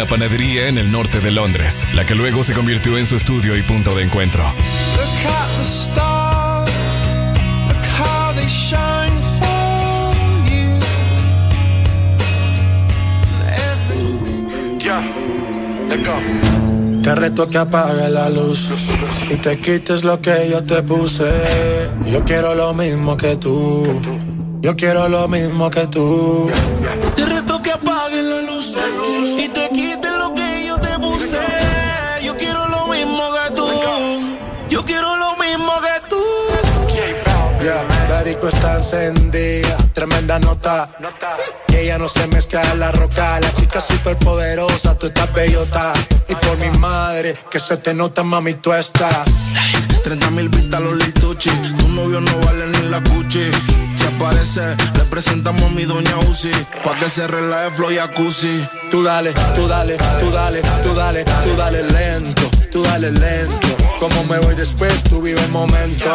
una panadería en el norte de Londres, la que luego se convirtió en su estudio y punto de encuentro. Te reto que apague la luz y te quites lo que yo te puse. Yo quiero lo mismo que tú. Yo quiero lo mismo que tú. Encendida, tremenda nota. Y ella no se mezcla en la roca. La chica super poderosa, tú estás bellota. Y por mi madre, que se te nota, mami, tú estás. 30 mil vistas los lituchi. Tu novio no vale ni la cuchi. Si aparece, le presentamos a mi doña Uzi. Pa' que se relaje flow y acusi. Tú dale, tú dale, tú dale, tú dale, tú dale lento, tú dale lento. Como me voy después, tú vive el momento.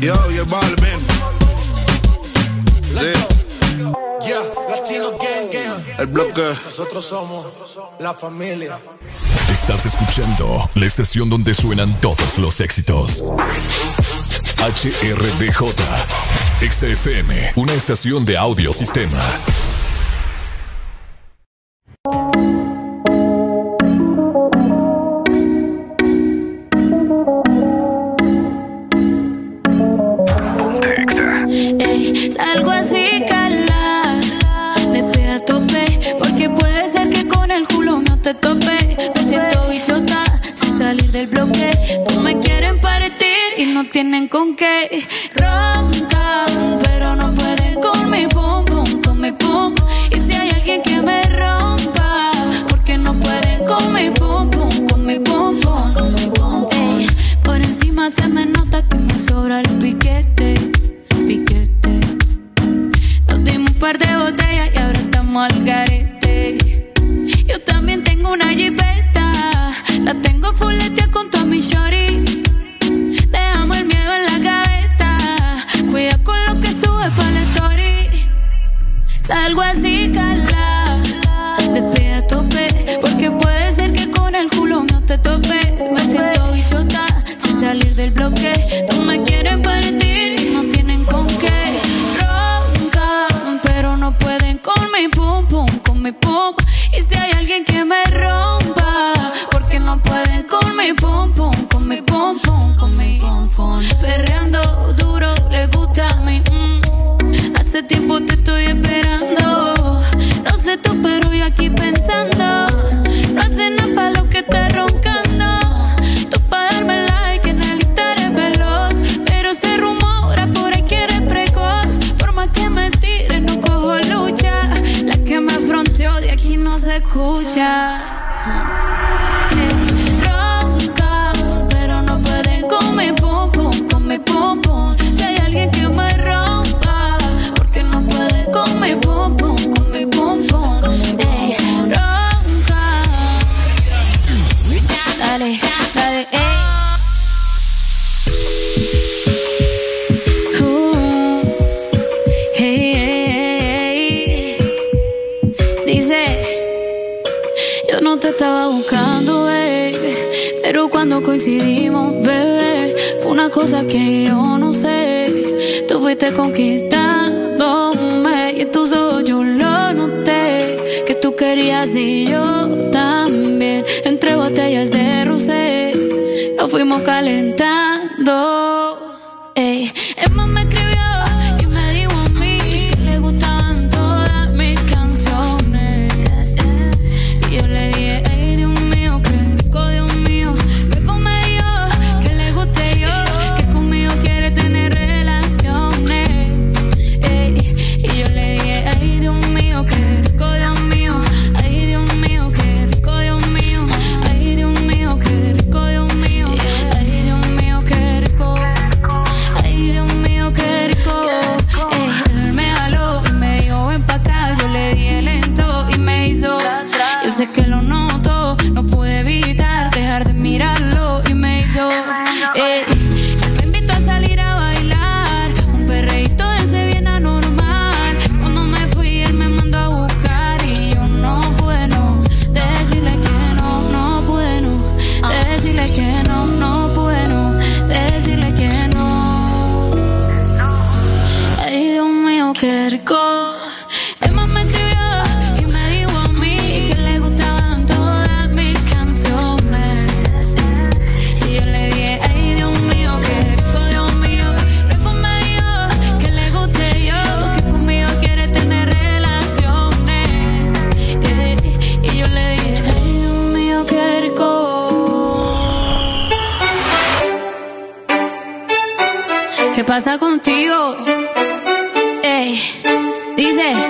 Yo, yo, Balvin. Sí, Latino Gang Gang. el bloque. Nosotros somos la familia. Estás escuchando la estación donde suenan todos los éxitos. HRDJ, XFM, una estación de audio salgo así, cala. De pe a tope. Porque puede ser que con el culo no te tope. Me siento bichota sin salir del bloque. Tú me quieren partir y no tienen con qué. Roncan, pero no pueden con mi pum pum, con mi pum. Y si hay alguien que me rompa, porque no pueden con mi pum pum, con mi pum pum, con mi pum Por encima se me nota que me sobra el piquete piquete. Par de botellas y ahora estamos al garete. Yo también tengo una jipeta, la tengo fuletea con toda mi shorty. Dejamos el miedo en la gaveta, cuida con lo que sube para la story. Salgo así, cala, pe a tope, porque puede ser que con el culo no te tope. Me siento bichota sin salir del bloque. Tú El Y si hay alguien que me rompa, porque no pueden con mi pom pom, con mi pom pom, con mi pom pom. Perreando duro, le gusta a mí. Mm. Hace tiempo te estoy esperando. No sé tú, pero yo aquí pensando. No hace nada para lo que te rompa 家。te estaba buscando, baby. Pero cuando coincidimos, bebé, fue una cosa que yo no sé. Tú fuiste conquistándome y en tus ojos lo noté. Que tú querías y yo también. Entre botellas de rosé, nos fuimos calentando. Ey. Emma me escribió pasa contigo? Ey, dice.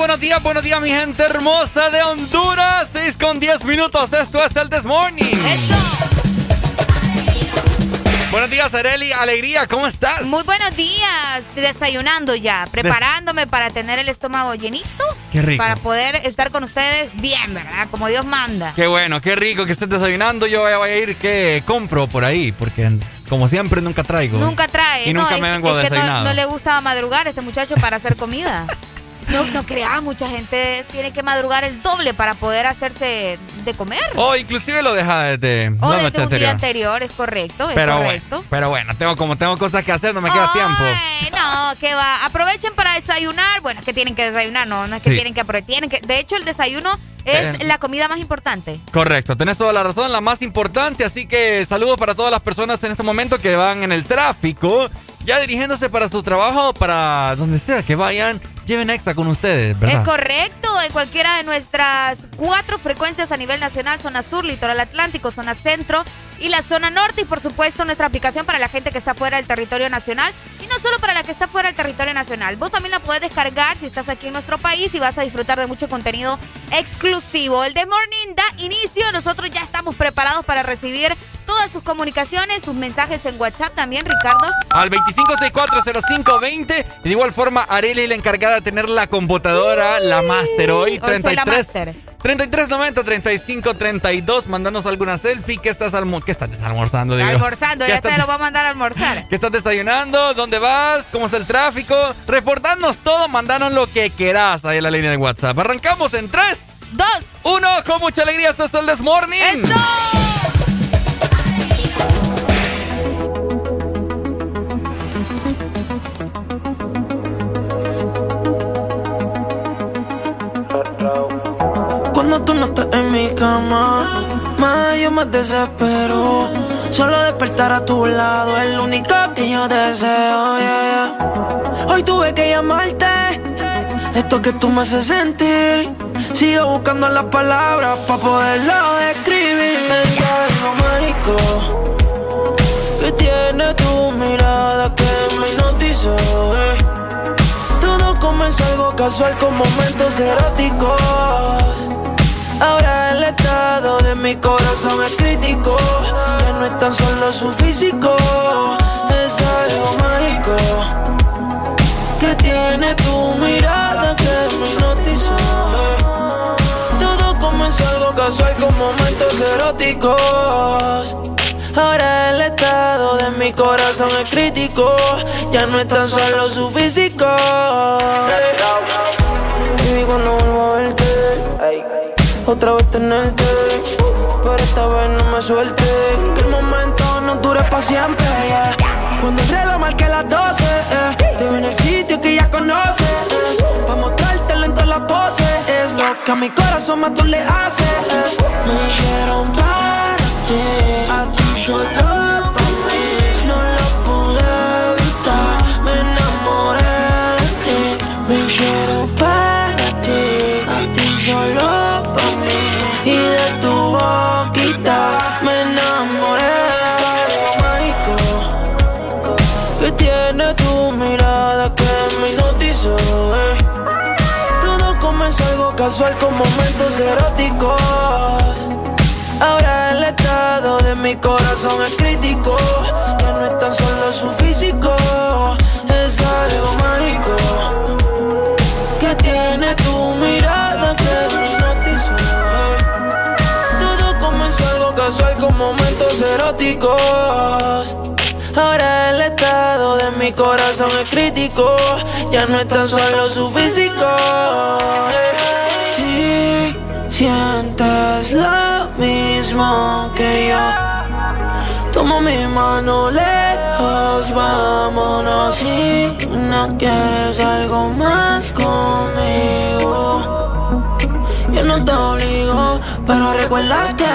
Buenos días, buenos días, mi gente hermosa de Honduras. 6 con 10 minutos. Esto es el This Morning. Buenos días, Areli. Alegría, ¿cómo estás? Muy buenos días. Desayunando ya, preparándome para tener el estómago llenito. Qué rico. Para poder estar con ustedes bien, ¿verdad? Como Dios manda. Qué bueno, qué rico que estés desayunando. Yo voy a ir que compro por ahí, porque como siempre nunca traigo. Nunca trae. Y nunca me vengo a desayunar. no, le gusta madrugar a este muchacho para hacer comida. No, no creas, mucha gente tiene que madrugar el doble para poder hacerse de comer. O inclusive lo deja desde o desde un anterior. día anterior, es correcto, es pero correcto. Bueno, pero bueno, tengo como tengo cosas que hacer, no me queda tiempo. No, que va, aprovechen para desayunar. Bueno, es que tienen que desayunar, no, no es que tienen que aprovechar, que de hecho el desayuno es la comida más importante. Correcto, tenés toda la razón, la más importante, así que saludos para todas las personas en este momento que van en el tráfico, ya dirigiéndose para su trabajo, para donde sea que vayan lleven extra con ustedes, ¿verdad? Es correcto, en cualquiera de nuestras cuatro frecuencias a nivel nacional, zona sur, litoral atlántico, zona centro y la zona norte y por supuesto nuestra aplicación para la gente que está fuera del territorio nacional y no solo para la que está fuera del territorio nacional. Vos también la puedes descargar si estás aquí en nuestro país y vas a disfrutar de mucho contenido exclusivo. El The Morning da inicio, nosotros ya estamos preparados para recibir todas sus comunicaciones, sus mensajes en WhatsApp también, Ricardo. Al 25640520. De igual forma, Arely la encargada de tener la computadora, la Master hoy. 33. 3390 3532. Mándanos alguna selfie. ¿Qué estás, almo ¿Qué estás almorzando? Almorzando, ya te lo va a mandar a almorzar. ¿Qué estás desayunando? ¿Dónde vas? ¿Cómo está el tráfico? Reportarnos todo, mandanos lo que quieras ahí en la línea de WhatsApp. Arrancamos en 3, 2, 1. Con mucha alegría, esto es el This Morning. ¡Eso! No estás en mi cama, más yo me desespero. Solo despertar a tu lado es lo único que yo deseo. Hoy tuve que llamarte. Esto que tú me haces sentir. Sigo buscando las palabras para poderlo describir. Es algo mágico que tiene tu mirada que me hipnotizó. Eh. Todo comenzó algo casual con momentos eróticos. Ahora el estado de mi corazón es crítico. Ya no es tan solo su físico, es algo mágico. Que tiene tu mirada que me hipnotizó. Todo comenzó algo casual con momentos eróticos. Ahora el estado de mi corazón es crítico. Ya no es tan solo su físico. Cuando vuelvo a verte otra vez tenerte. Pero esta vez no me suelte. Que el momento no dure para siempre. Cuando el reloj marque las 12, eh, te veo en el sitio que ya conoces. Eh, para mostrártelo en todas las poses. Es lo que a mi corazón más tú le haces. Me dijeron para a ti solo para casual con momentos eróticos. Ahora el estado de mi corazón es crítico. Ya no es tan solo su físico, es algo mágico que tiene tu mirada que me casual con momentos eróticos. Ahora el estado de mi corazón es crítico. Ya no es tan solo su físico. Si sientes lo mismo que yo. Toma mi mano lejos, vámonos si no quieres algo más conmigo. Yo no te obligo, pero recuerda que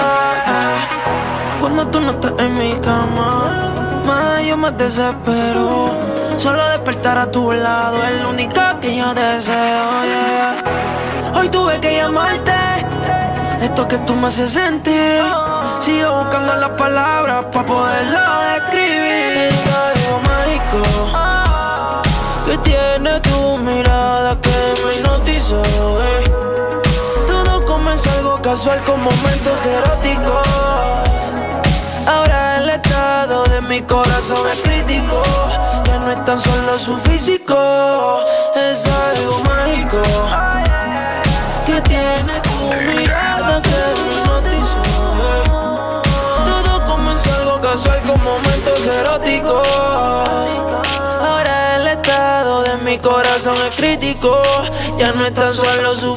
cuando tú no estás en mi cama, más yo me desespero. Solo despertar a tu lado es lo único que yo deseo. Hoy tuve que llamarte, esto que tú me haces sentir. Sigo buscando las palabras para poderlo describir. Es algo mágico que tiene tu mirada que me hipnotizó. Todo comenzó algo casual con momentos eróticos. Ahora el estado de mi corazón es crítico. Ya no es tan solo su físico, es algo Ya no es tan solo su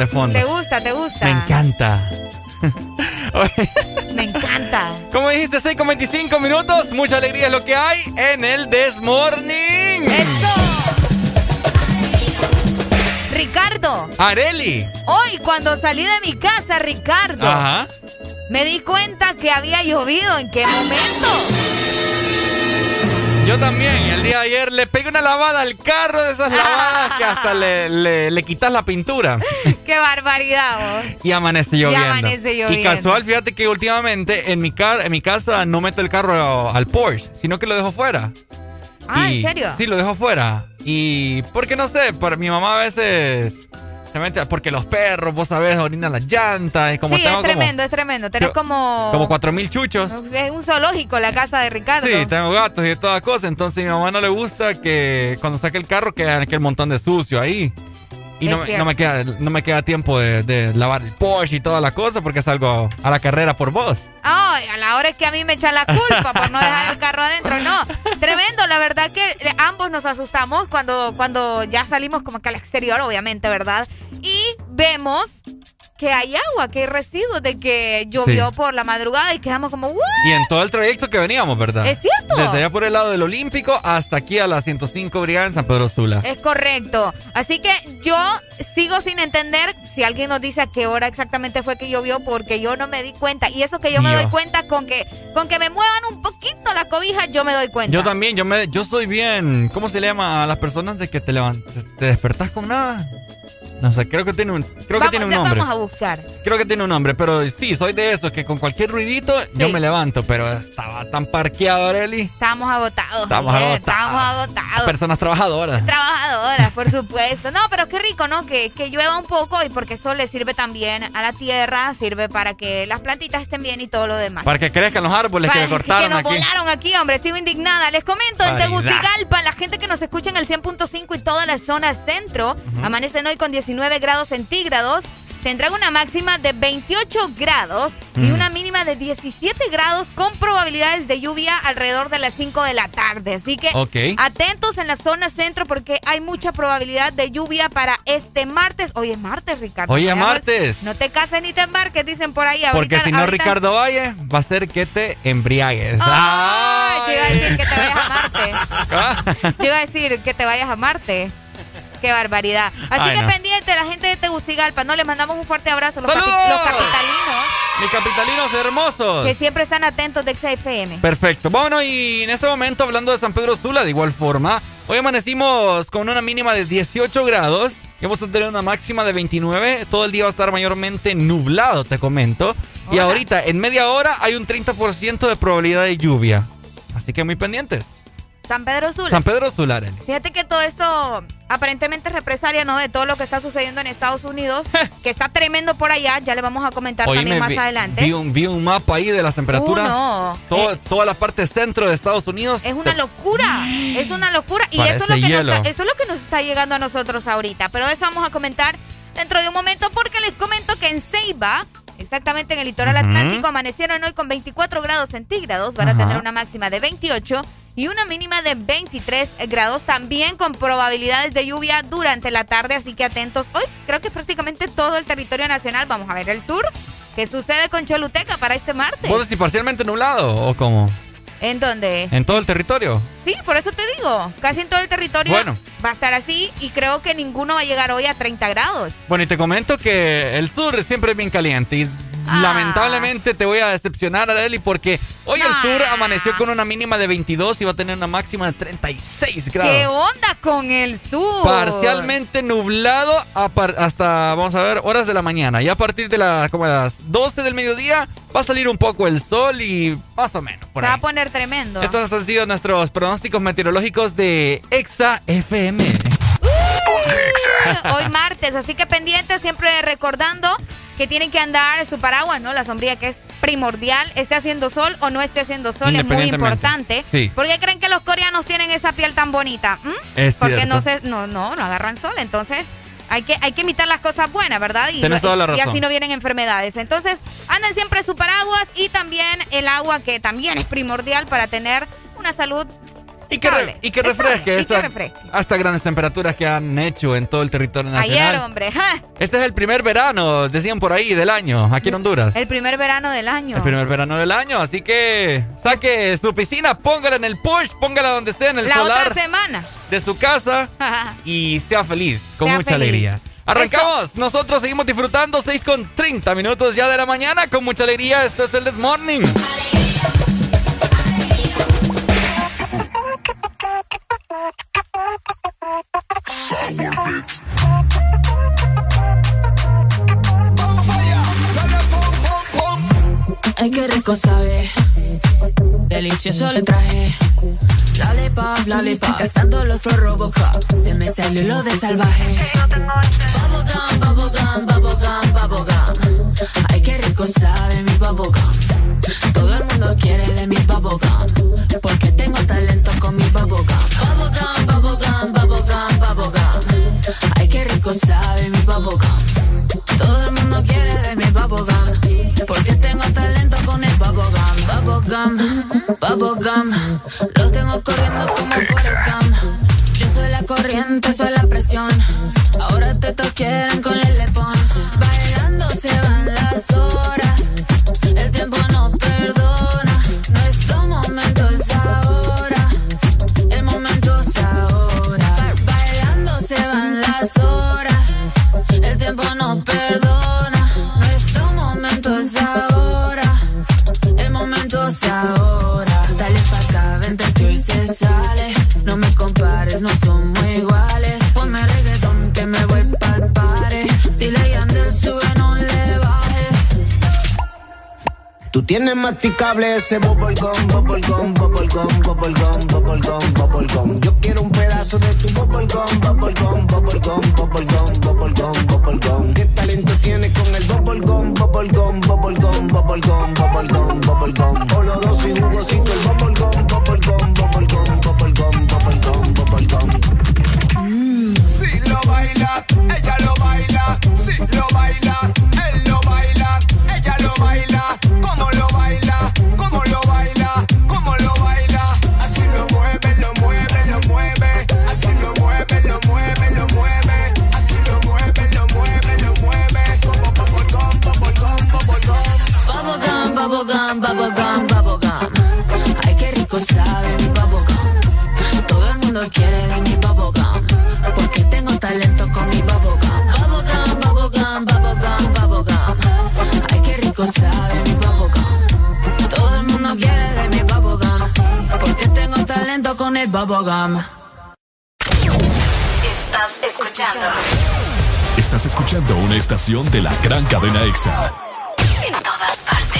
De fondo. ¿Te gusta, te gusta? Me encanta. Me encanta. Como dijiste, 6 con 25 minutos. Mucha alegría es lo que hay en el Desmorning. Ricardo, Areli. Hoy, cuando salí de mi casa, Ricardo, Ajá. me di cuenta que había llovido. ¿En qué momento? Yo también, el día de ayer le pegué una lavada al carro de esas lavadas que hasta le, le, le quitas la pintura. ¡Qué barbaridad, vos! Y amanece lloviendo. amanece lloviendo. Y casual, fíjate que últimamente en mi, car en mi casa no meto el carro al Porsche, sino que lo dejo fuera. Ah, Y- ¿en serio? Sí, lo dejo fuera. Y porque no sé, por, mi mamá a veces se mete, porque los perros, vos sabés, orinan las llantas. Y como sí, tengo es tremendo, es tremendo. Tenés como... como, como cuatro mil chuchos. Es un zoológico la casa de Ricardo. Sí, tengo gatos y de todas cosas. Entonces a mi mamá no le gusta que cuando saque el carro quede aquel montón de sucio ahí. Y no, no me queda, no me queda tiempo de, lavar el Porsche y toda la cosa porque salgo a la carrera por vos. Ay, a la hora es que a mí me echan la culpa por no dejar el carro adentro. No, tremendo. La verdad que eh, ambos nos asustamos cuando, cuando ya salimos como que al exterior, obviamente, ¿verdad? Y vemos que hay agua, que hay residuos de que llovió Sí. por la madrugada y quedamos como, ¿what? Y en todo el trayecto que veníamos, ¿verdad? ¿Es cierto? Desde allá por el lado del Olímpico hasta aquí a la 105 Brigada en San Pedro Sula. Es correcto. Así que yo sigo sin entender si alguien nos dice a qué hora exactamente fue que llovió, porque yo no me di cuenta. Y eso que yo me doy cuenta con que, con que me muevan un poquito la cobija, yo me doy cuenta. Yo también, yo me, yo soy bien. ¿Cómo se le llama a las personas de que te levantas, te despertás con nada? No sé, creo que tiene un, creo que tiene un nombre. vamos a buscar. Creo que tiene un nombre, pero sí, soy de esos que con cualquier ruidito yo me levanto, pero estaba tan parqueado, Areli. Estamos agotados. Estamos agotados. Estamos agotados. Personas trabajadoras. Trabajadoras, por supuesto. No, pero qué rico, ¿no? Que, que llueva un poco y porque eso le sirve también a la tierra, sirve para que las plantitas estén bien y todo lo demás. Para que crezcan los árboles que me cortaron que nos aquí. volaron aquí, hombre. Sigo indignada. Les comento, en. Tegucigalpa, la gente que nos escucha en el 100.5 y toda la zona centro, amanecen hoy con 19 grados centígrados. Tendrán una máxima de 28 grados y Mm. una mínima de 17 grados con probabilidades de lluvia alrededor de las 5 de la tarde. Así que atentos en la zona centro porque hay mucha probabilidad de lluvia para este martes. Hoy es martes, Ricardo. Hoy es martes. No te cases ni te embarques, dicen por ahí. Porque Ahorita- si no, ahorita- Ricardo Valle va a ser que te embriagues. Ay, yo iba a decir que te vayas a Marte. Yo iba a decir que te vayas a Marte. Qué barbaridad. Así Ay, que no. pendiente, la gente de Tegucigalpa, ¿no? Les mandamos un fuerte abrazo. Los, capi- los capitalinos Mis capitalinos hermosos. que siempre están atentos de XFM. Perfecto. Bueno, y en este momento, hablando de San Pedro Sula, de igual forma, hoy amanecimos con una mínima de 18 grados y vamos a tener una máxima de 29. Todo el día va a estar mayormente nublado, te comento. Y ahorita, en media hora, hay un 30% de probabilidad de lluvia. Así que muy pendientes. San Pedro Sula. San Pedro Sula, Arely. Fíjate que todo esto aparentemente es represalia, ¿no? De todo lo que está sucediendo en Estados Unidos, que está tremendo por allá. Ya le vamos a comentar también más vi, adelante. vi un, vi un mapa ahí de las temperaturas. Uh, no. Todo- Eh, toda la parte centro de Estados Unidos. Es una locura, es una locura. Y eso es, lo que nos hielo. eso es lo que nos está llegando a nosotros ahorita. Pero eso vamos a comentar dentro de un momento porque les comento que en Ceiba, exactamente en el litoral atlántico, amanecieron hoy con 24 grados centígrados. Van a tener una máxima de 28 y una mínima de 23 grados. También con probabilidades de lluvia durante la tarde, así que atentos. Hoy creo que prácticamente todo el territorio nacional. Vamos a ver el sur. ¿Qué sucede con Choluteca para este martes? ¿Vos decís parcialmente nublado o cómo? ¿En dónde? ¿En todo el territorio? Sí, por eso te digo. Casi en todo el territorio Bueno. va a estar así y creo que ninguno va a llegar hoy a 30 grados. Bueno, y te comento que el sur siempre es bien caliente y. lamentablemente te voy a decepcionar, Areli, porque hoy el Ah. sur amaneció con una mínima de 22 y va a tener una máxima de 36 grados. ¿Qué onda con el sur? Parcialmente nublado hasta, vamos a ver, horas de la mañana. Y a partir de la, como las 12 del mediodía va a salir un poco el sol y más o menos. Se va a poner tremendo. Estos han sido nuestros pronósticos meteorológicos de Exa FM. Hoy martes, así que pendientes, siempre recordando que tienen que andar su paraguas, ¿no? La sombría que es primordial, esté haciendo sol o no esté haciendo sol, es muy importante. Sí. ¿Por qué creen que los coreanos tienen esa piel tan bonita? ¿Mm? Es Porque cierto. no se, no, no, no agarran sol, entonces hay que, hay que imitar las cosas buenas, ¿verdad? Y, Tienes toda la y así no vienen enfermedades. Entonces, anden siempre su paraguas y también el agua que también es primordial para tener una salud Y que, re- y que refresque, y que esta- refresque. hasta grandes temperaturas que han hecho en todo el territorio nacional. Ayer, hombre, ¡ja! Este es el primer verano, decían por ahí, del año, aquí en Honduras. el primer verano del año. El primer verano del año, así que saque su piscina, póngala en el push, póngala donde sea, en el La solar otra semana. de su casa y sea feliz, con Sea mucha feliz. alegría. Arrancamos. Nosotros seguimos disfrutando 6 con 30 minutos ya de la mañana con mucha alegría. Esto es el This Morning. Ay, qué rico sabe. Delicioso le traje. Lollipop, lollipop. Cazando los Flow Robocop. Se me salió lo de salvaje. Bubblegum, bubblegum, bubblegum, bubblegum. Ay, qué rico sabe mi bubblegum. Todo el mundo quiere de mi bubblegum. Porque tengo talento Qué rico sabe mi bubblegum. Todo el mundo quiere de mi bubblegum. Porque tengo talento con el bubblegum. Bubblegum, bubblegum. Los tengo corriendo como Forrest Gump. Yo soy la corriente, soy la presión. Ahora te quieren con el Lepons. Bailando se van las horas. Tú tienes masticable ese bubblegum, bubblegum, bubblegum, bubblegum, bubblegum, bubblegum. Yo quiero un pedazo de tu bubblegum, bubblegum, bubblegum, bubblegum, bubblegum, bubblegum. ¿Qué talento tienes con el bubblegum, bubblegum, bubblegum, bubblegum, bubblegum, bubblegum? Oloroso y jugosito el bubblegum, bubblegum, bubblegum, bubblegum, bubblegum, bubblegum. Si lo baila, ella lo baila. Si lo baila, él Ay, qué rico sabe mi bubblegum. Todo el mundo quiere de mi bubblegum. Porque tengo talento con mi bubblegum. Bubblegum, bubblegum, bubblegum, bubblegum. Ay, qué rico sabe mi bubblegum. Todo el mundo quiere de mi bubblegum. Porque tengo talento con el bubblegum. Estás escuchando Estás escuchando una estación de la gran cadena EXA. en todas partes.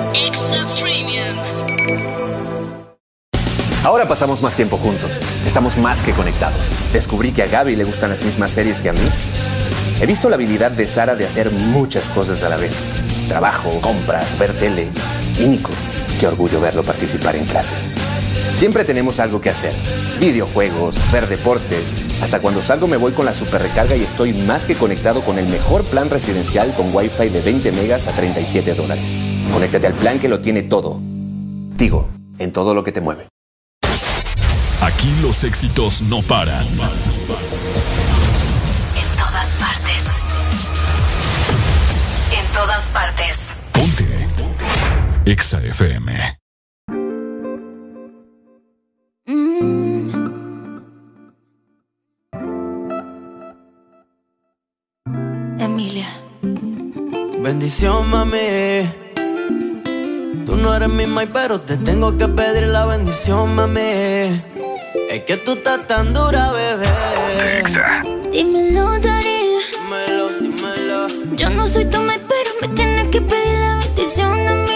Ahora pasamos más tiempo juntos. Estamos más que conectados. Descubrí que a Gaby le gustan las mismas series que a mí. He visto la habilidad de Sara de hacer muchas cosas a la vez. Trabajo, compras, ver tele. Y Nico, qué orgullo verlo participar en clase. Siempre tenemos algo que hacer. Videojuegos, ver deportes. Hasta cuando salgo me voy con la super recarga y estoy más que conectado con el mejor plan residencial con Wi-Fi de 20 megas a 37 dólares. Conéctate al plan que lo tiene todo. Tigo, en todo lo que te mueve. Aquí los éxitos no paran. En todas partes. En todas partes. Ponte. EXA FM. Emilia. Bendición, mami. Tú no eres mi mai, pero te tengo que pedir la bendición, mami. Es que tú estás tan dura, bebé. Dímelo, Dari. Dímelo, dímelo. Yo no soy tu mai, pero me tienes que pedir la bendición a mí.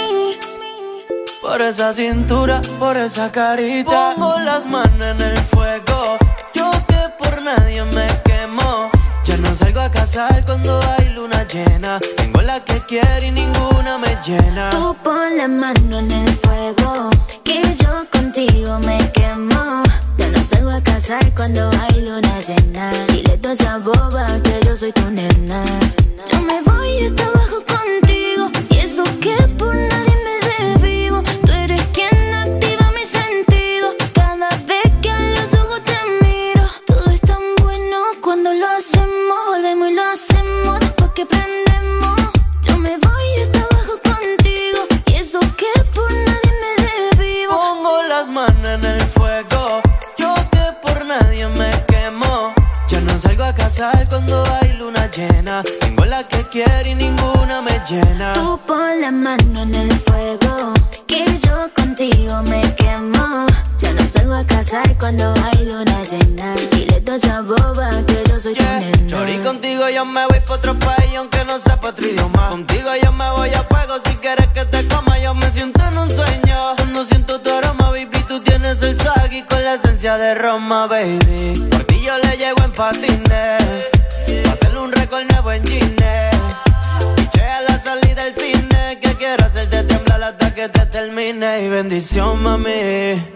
Por esa cintura, por esa carita. Pongo las manos en el fuego. Yo que por nadie me quemo. Ya no salgo a casar cuando hay luna llena. Tengo la que quiero y ninguna me llena. Tú pon la mano en el fuego, que yo contigo me quemo. Ya no salgo a casa casar cuando hay luna llena. Dile toda esa boba que yo soy tu nena. Yo me voy hasta abajo contigo. Y eso que por nadie cuando lo hacemos. Volvemos y lo hacemos después que prendemos. Yo me voy hasta abajo contigo. Y eso que por nadie me desvivo. Pongo las manos en el fuego. Yo que por nadie me quemo. Ya no salgo a casar cuando hay luna llena. Tengo la que quiero y ninguna me llena. Tú pon la mano en el fuego, que yo contigo me quemo. Salgo a casar cuando hay luna llena. Dile toda esa boba que yo soy tu nena. Chori, contigo yo me voy pa' otro país aunque no sepa otro idioma. Contigo yo me voy a fuego si quieres que te coma. Yo me siento en un sueño. Cuando siento tu aroma, baby, tú tienes el y con la esencia de Roma, baby. Por ti yo le llego en patines. Pa' hacerle un récord nuevo en Gine. Piché a la salida del cine. Que quiero hacerte temblar hasta que te termine. Y bendición, mami.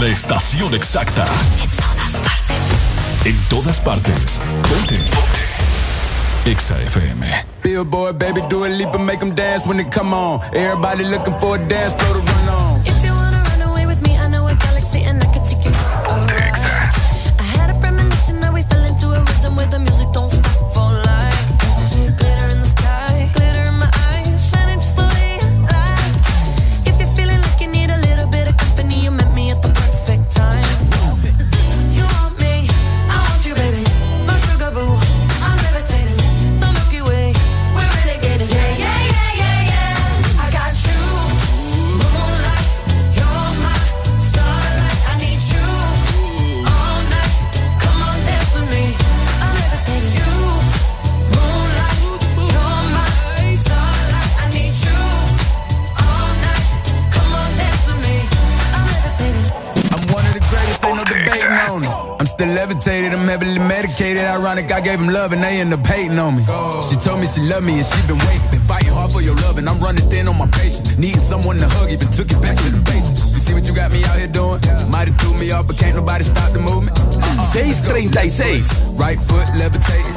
La estación exacta. En todas partes. En todas partes. Ponte. Exa FM. Billboard, baby, do a leap and make them dance when they come on. Everybody looking for a dance floor to heavily medicated. Ironic, I gave him love and they end up hating on me. She told me she loved me and she been waiting. Been fighting hard for your love and I'm running thin on my patience. Needing someone to hug, even took it back to the basics. You see what you got me out here doing? Might have threw me off, but can't nobody stop the movement. Uh-uh. 636. Right foot levitating,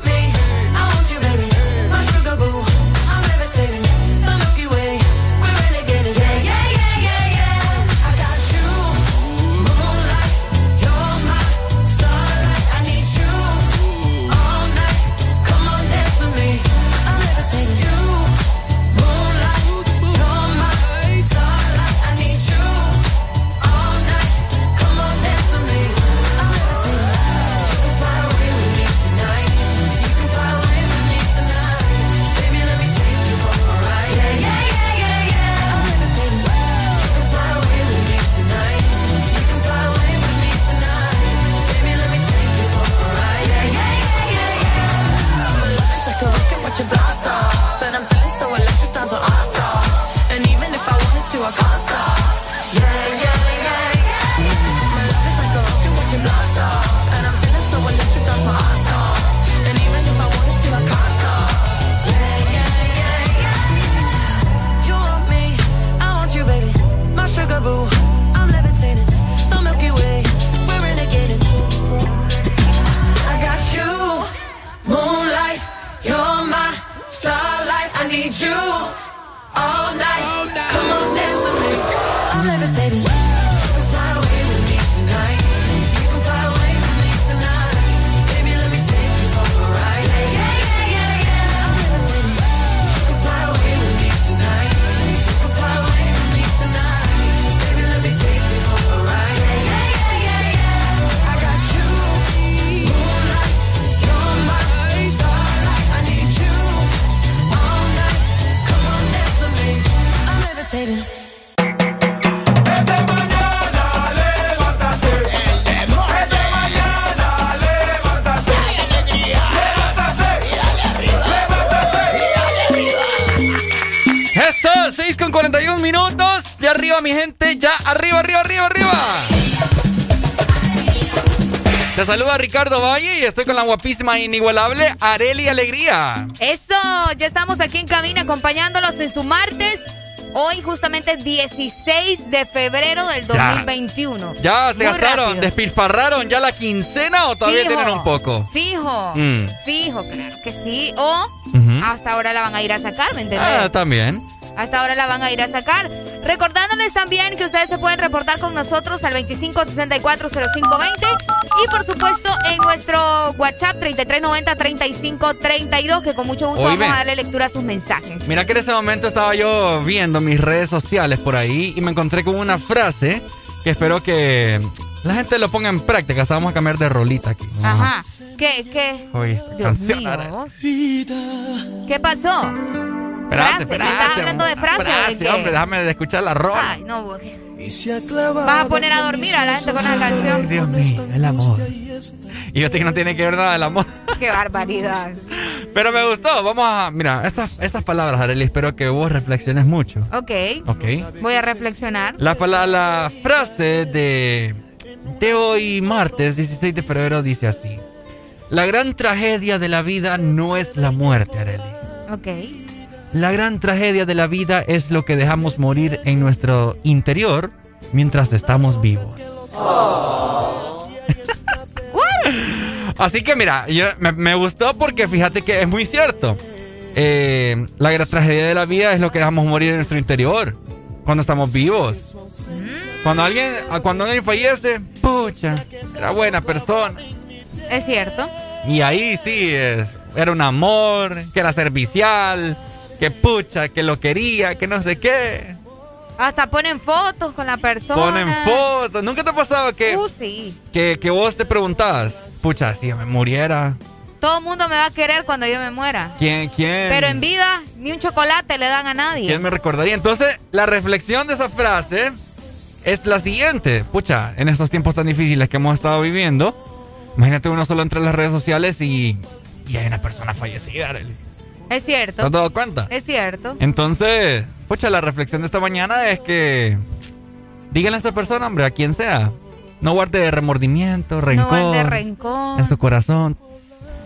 I 6 con 41 minutos. Ya arriba, mi gente. Ya arriba, arriba, arriba, arriba. Te saluda Ricardo Valle y estoy con la guapísima e inigualable Areli Alegría. Eso, ya estamos aquí en cabina acompañándolos en su martes. Hoy justamente 16 de febrero del 2021. Ya se Muy gastaron, rápido. despilfarraron ya la quincena o todavía Fijo, tienen un poco. Fijo, Mm. fijo, claro que sí. O hasta ahora la van a ir a sacar, ¿me entendés? Ah, también. Hasta ahora la van a ir a sacar. Recordándoles también que ustedes se pueden reportar con nosotros al 25640520 y por supuesto en nuestro WhatsApp 3390-3532 que con mucho gusto Oíme. vamos a darle lectura a sus mensajes. Mira que en ese momento estaba yo viendo mis redes sociales por ahí y me encontré con una frase que espero que la gente lo ponga en práctica. Hasta vamos a cambiar de rolita aquí. Ajá. ¿Qué, qué? Oye, Dios canción. mío. ¿Qué pasó? Espérate, Frase, ¿me espérate. estás hablando de frase o de frase, qué? hombre, déjame de escuchar la rola. Ay, no, Vas a poner a dormir a la gente con esa canción. Dios mío, el amor. Y yo sé que no tiene que ver nada del amor. Qué barbaridad. Pero me gustó. Vamos a. Mira, estas, estas palabras, Arely, espero que vos reflexiones mucho. Ok. Ok. Voy a reflexionar. La, pala- la frase de, de hoy, martes 16 de febrero, dice así: La gran tragedia de la vida no es la muerte, Arely. Ok. La gran tragedia de la vida es lo que dejamos morir en nuestro interior mientras estamos vivos. Así que mira, yo, me, me gustó porque fíjate que es muy cierto. Eh, la gran tragedia de la vida es lo que dejamos morir en nuestro interior cuando estamos vivos. Cuando alguien, cuando alguien fallece, pucha, era buena persona. Es cierto. Y ahí sí, es- era un amor, que era servicial, que pucha, que lo quería, que no sé qué. Hasta ponen fotos con la persona. Ponen fotos. ¿Nunca te ha pasado que, Uh, sí. que, que vos te preguntabas, pucha, si yo me muriera, Todo el mundo me va a querer cuando yo me muera. ¿quién, quién, Pero en vida, ni un chocolate le dan a nadie. quién me recordaría? Entonces, la reflexión de esa frase es la siguiente. Pucha, en estos tiempos tan difíciles que hemos estado viviendo, imagínate uno solo entre las redes sociales y, y hay una persona fallecida. Es ¿Te cierto. has dado cuenta? Es cierto. Entonces, pucha, la reflexión de esta mañana es que díganle a esa persona, hombre, a quien sea, no guarde remordimiento, rencor No guarde rencor. en su corazón.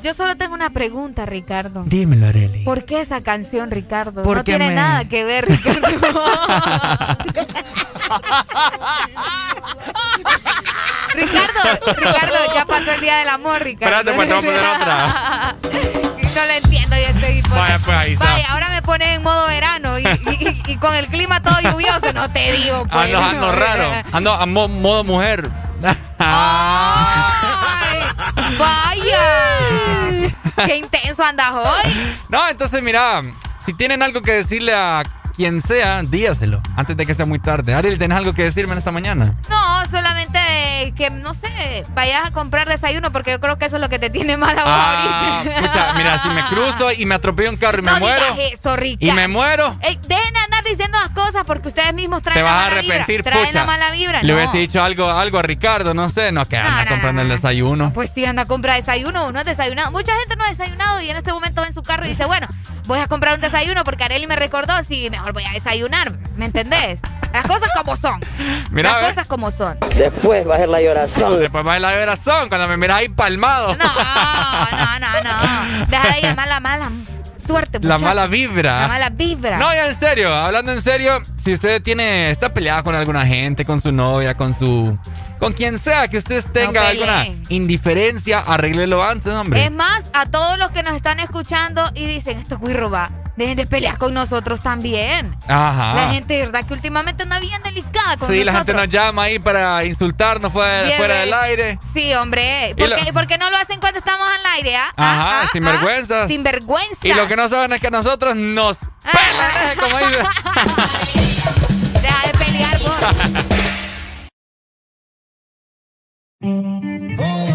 Yo solo tengo una pregunta, Ricardo. Dímelo, Areli. ¿Por qué esa canción, Ricardo? No tiene me- nada que ver, Ricardo. Ricardo, Ricardo, ya pasó el día del amor, Ricardo. Espérate, pues te voy a poner otra. No lo entiendo ya este tipo. Vaya, pues, ahí está. Vaya, ahora me pone en modo verano y, y- y- y con el clima todo lluvioso, no te digo. Pues. Ando, ando raro. Ando a mo- modo mujer. Vaya. Qué intenso andas hoy. No, entonces mira, si tienen algo que decirle a quien sea, dígaselo antes de que sea muy tarde. Ariel, ¿tienes algo que decirme en esta mañana? No, solamente que, no sé, vayas a comprar desayuno porque yo creo que eso es lo que te tiene mala voz Ah, ahorita. pucha, mira, si me cruzo y me atropello un carro y me no muero. eso. Y me muero. Ey, dejen de andar diciendo las cosas porque ustedes mismos traen Te la vas a mala arrepentir, vibra. Traen pucha. la mala vibra, Le no. hubiese dicho algo, algo a Ricardo, no sé, no, que anda no, comprando no, el desayuno. Pues sí, anda a comprar desayuno, uno es desayunado. Mucha gente no ha desayunado y en este momento va en su carro y dice, bueno, voy a comprar un desayuno porque Areli me recordó, sí, mejor voy a desayunar, ¿me entendés? Las cosas como son. Mira, Las cosas como son. Después va a ser la llorazón. Después va a ser la llorazón cuando me miras ahí palmado. No, no, no, no. Deja de llamar la mala suerte, La muchacho. mala vibra. La mala vibra. No, ya en serio, hablando en serio, si usted tiene, está peleada con alguna gente, con su novia, con su, con quien sea que usted tenga alguna peleen. indiferencia, arréglelo antes, hombre. Es más, a todos los que nos están escuchando y dicen, esto es guirro va. Dejen de pelear con nosotros también. Ajá. La gente, ¿verdad? Que últimamente anda bien delicada con Sí, nosotros. la gente nos llama ahí para insultarnos fuera, Bien, fuera bien. del aire. Sí, hombre. ¿Por, lo- qué, por qué no lo hacen cuando estamos al aire, ah? Ajá, Ah, ah, sinvergüenzas. ah. Sinvergüenza. Y lo que no saben es que a nosotros nos pelan, como dice. Deja de pelear vos.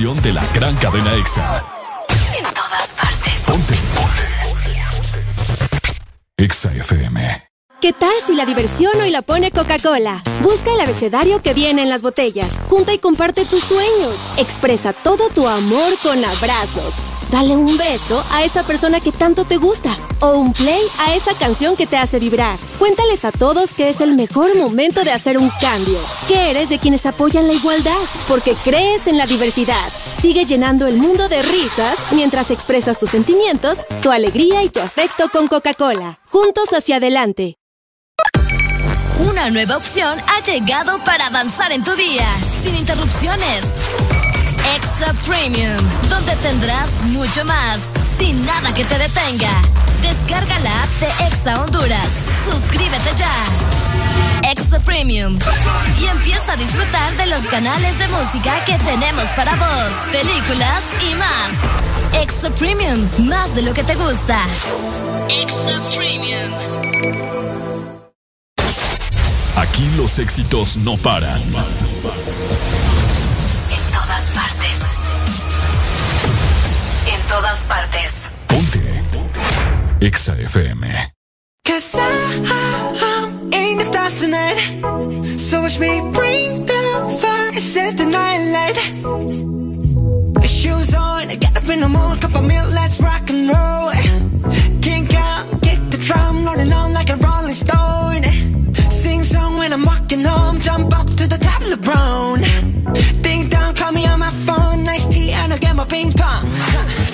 estación de la gran cadena EXA. en todas partes. Ponte. EXA FM. ¿Qué tal si la diversión hoy la pone Coca-Cola? Busca el abecedario que viene en las botellas. Junta y comparte tus sueños. Expresa todo tu amor con abrazos. Dale un beso a esa persona que tanto te gusta. O un play a esa canción que te hace vibrar. Cuéntales a todos que es el mejor momento de hacer un cambio. Que eres de quienes apoyan la igualdad. Porque crees en la diversidad. Sigue llenando el mundo de risas mientras expresas tus sentimientos, tu alegría y tu afecto con Coca-Cola. Juntos hacia adelante. Una nueva opción ha llegado para avanzar en tu día, sin interrupciones. Extra Premium, donde tendrás mucho más, sin nada que te detenga. Descarga la app de Exa Honduras. Suscríbete ya. Extra Premium. Y empieza a disfrutar de los canales de música que tenemos para vos, películas y más. Extra Premium, más de lo que te gusta. Extra Premium. Aquí los éxitos no paran. En todas partes. En todas partes. EXA FM. Cause I, am in the stars tonight. So watch me bring the fire, set the night light. Shoes on, get up in the mood, cup of milk, let's rock and roll. Kink out, kick the drum, rolling on like a rolling stone. Sing song when I'm walking home, jump up to the top of the brown. Ding dong, call me on my phone, nice tea, and I'll get my ping pong. This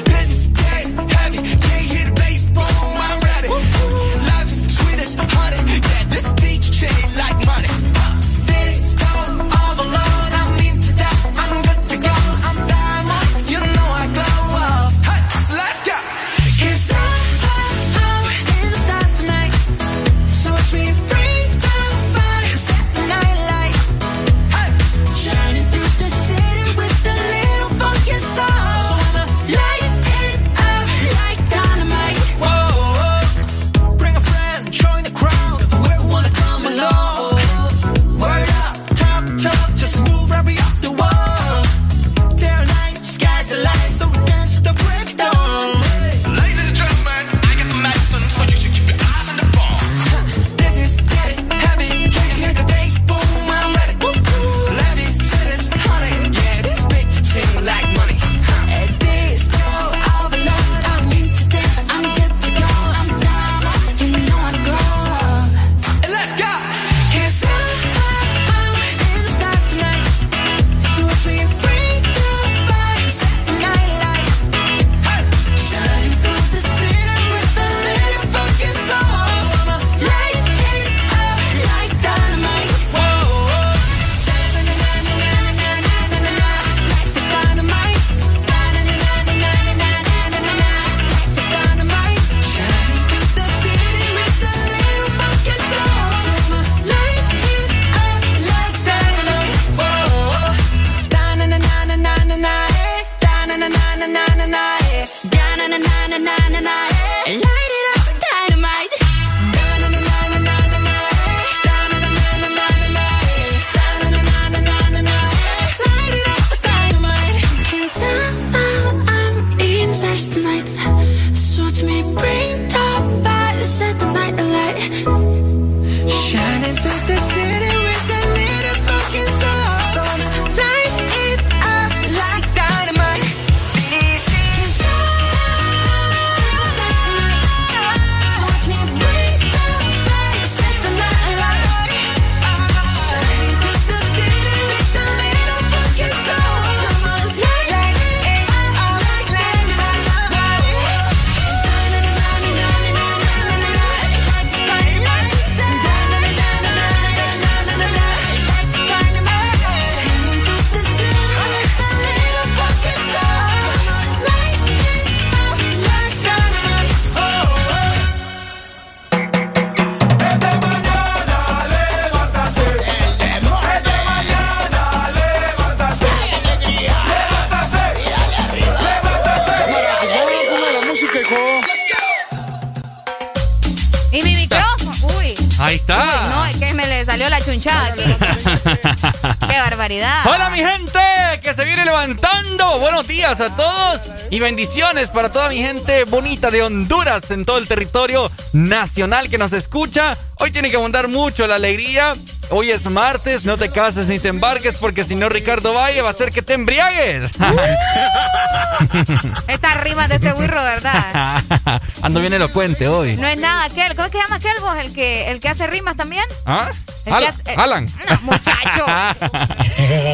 y bendiciones para toda mi gente bonita de Honduras en todo el territorio nacional que nos escucha. Hoy tiene que abundar mucho la alegría. Hoy es martes, no te cases ni te embarques porque si no Ricardo Valle va a hacer que te embriagues. Esta rima de este wirro, ¿verdad? Ando bien elocuente hoy. No es nada aquel. ¿Cómo es que se llama aquel vos? ¿El que, el que hace rimas también? ¿Ah? El que Alan. hace- Alan. No, muchacho.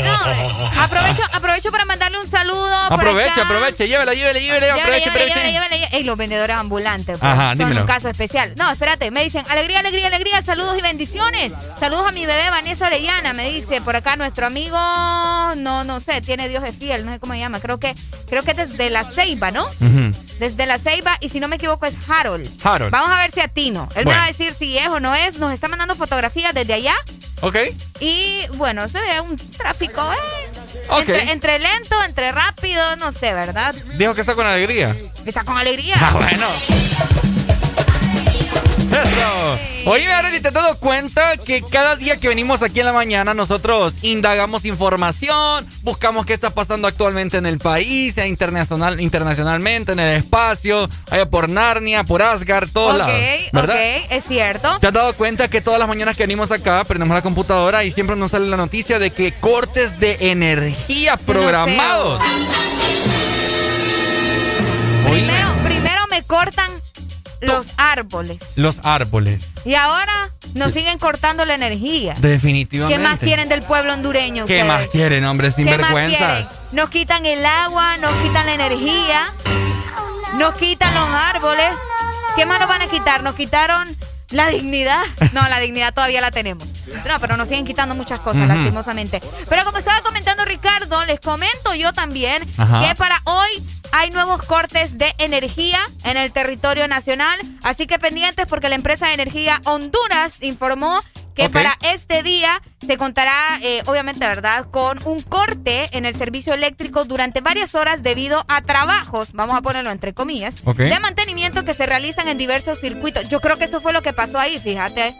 No, aprovecho, aprovecho para mandarle un saludo. Aproveche, aproveche, llévela, llévela, llévela, aproveche, aproveche. Ey, los vendedores ambulantes. pues, Ajá, son dímelo. un caso especial. No, espérate, me dicen alegría, alegría, alegría, saludos y bendiciones. Saludos a mi bebé Vanessa Orellana, me dice por acá nuestro amigo, no, no sé, tiene Dios es fiel, no sé cómo se llama, creo que, creo que desde la Ceiba, ¿no? Desde la Ceiba, y si no me equivoco es Harold. Harold. Vamos a ver si atino. Él me va a decir si es o no es. Nos está mandando fotografías desde allá. Ok. Y bueno, se ve un tráfico, ¿eh? Ok. Entre, entre lento, entre rápido, no sé, ¿verdad? Dijo que está con alegría. Está con alegría. Ah, bueno. Eso. Oye, Arely, ¿te has dado cuenta que cada día que venimos aquí en la mañana nosotros indagamos información, buscamos qué está pasando actualmente en el país, internacional, internacionalmente, en el espacio, allá por Narnia, por Asgard, todos lados. ¿verdad? ok, es cierto. ¿Te has dado cuenta que todas las mañanas que venimos acá prendemos la computadora y siempre nos sale la noticia de que cortes de energía programados? Primero, primero me cortan los árboles. Los árboles. Y ahora nos siguen cortando la energía. Definitivamente. ¿Qué más quieren del pueblo hondureño? ¿Qué ustedes? más quieren, hombre? ¿Qué más Sinvergüenzas. quieren? Nos quitan el agua, nos quitan la energía, nos quitan los árboles. ¿Qué más nos van a quitar? Nos quitaron la dignidad. No, la dignidad todavía la tenemos. No, pero nos siguen quitando muchas cosas, lastimosamente. Pero como estaba comentando Ricardo, les comento yo también Ajá. que para hoy hay nuevos cortes de energía en el territorio nacional. Así que pendientes porque la empresa de energía Honduras informó que para este día se contará, eh, obviamente, ¿verdad?, con un corte en el servicio eléctrico durante varias horas debido a trabajos, vamos a ponerlo entre comillas, de mantenimiento que se realizan en diversos circuitos. Yo creo que eso fue lo que pasó ahí, fíjate.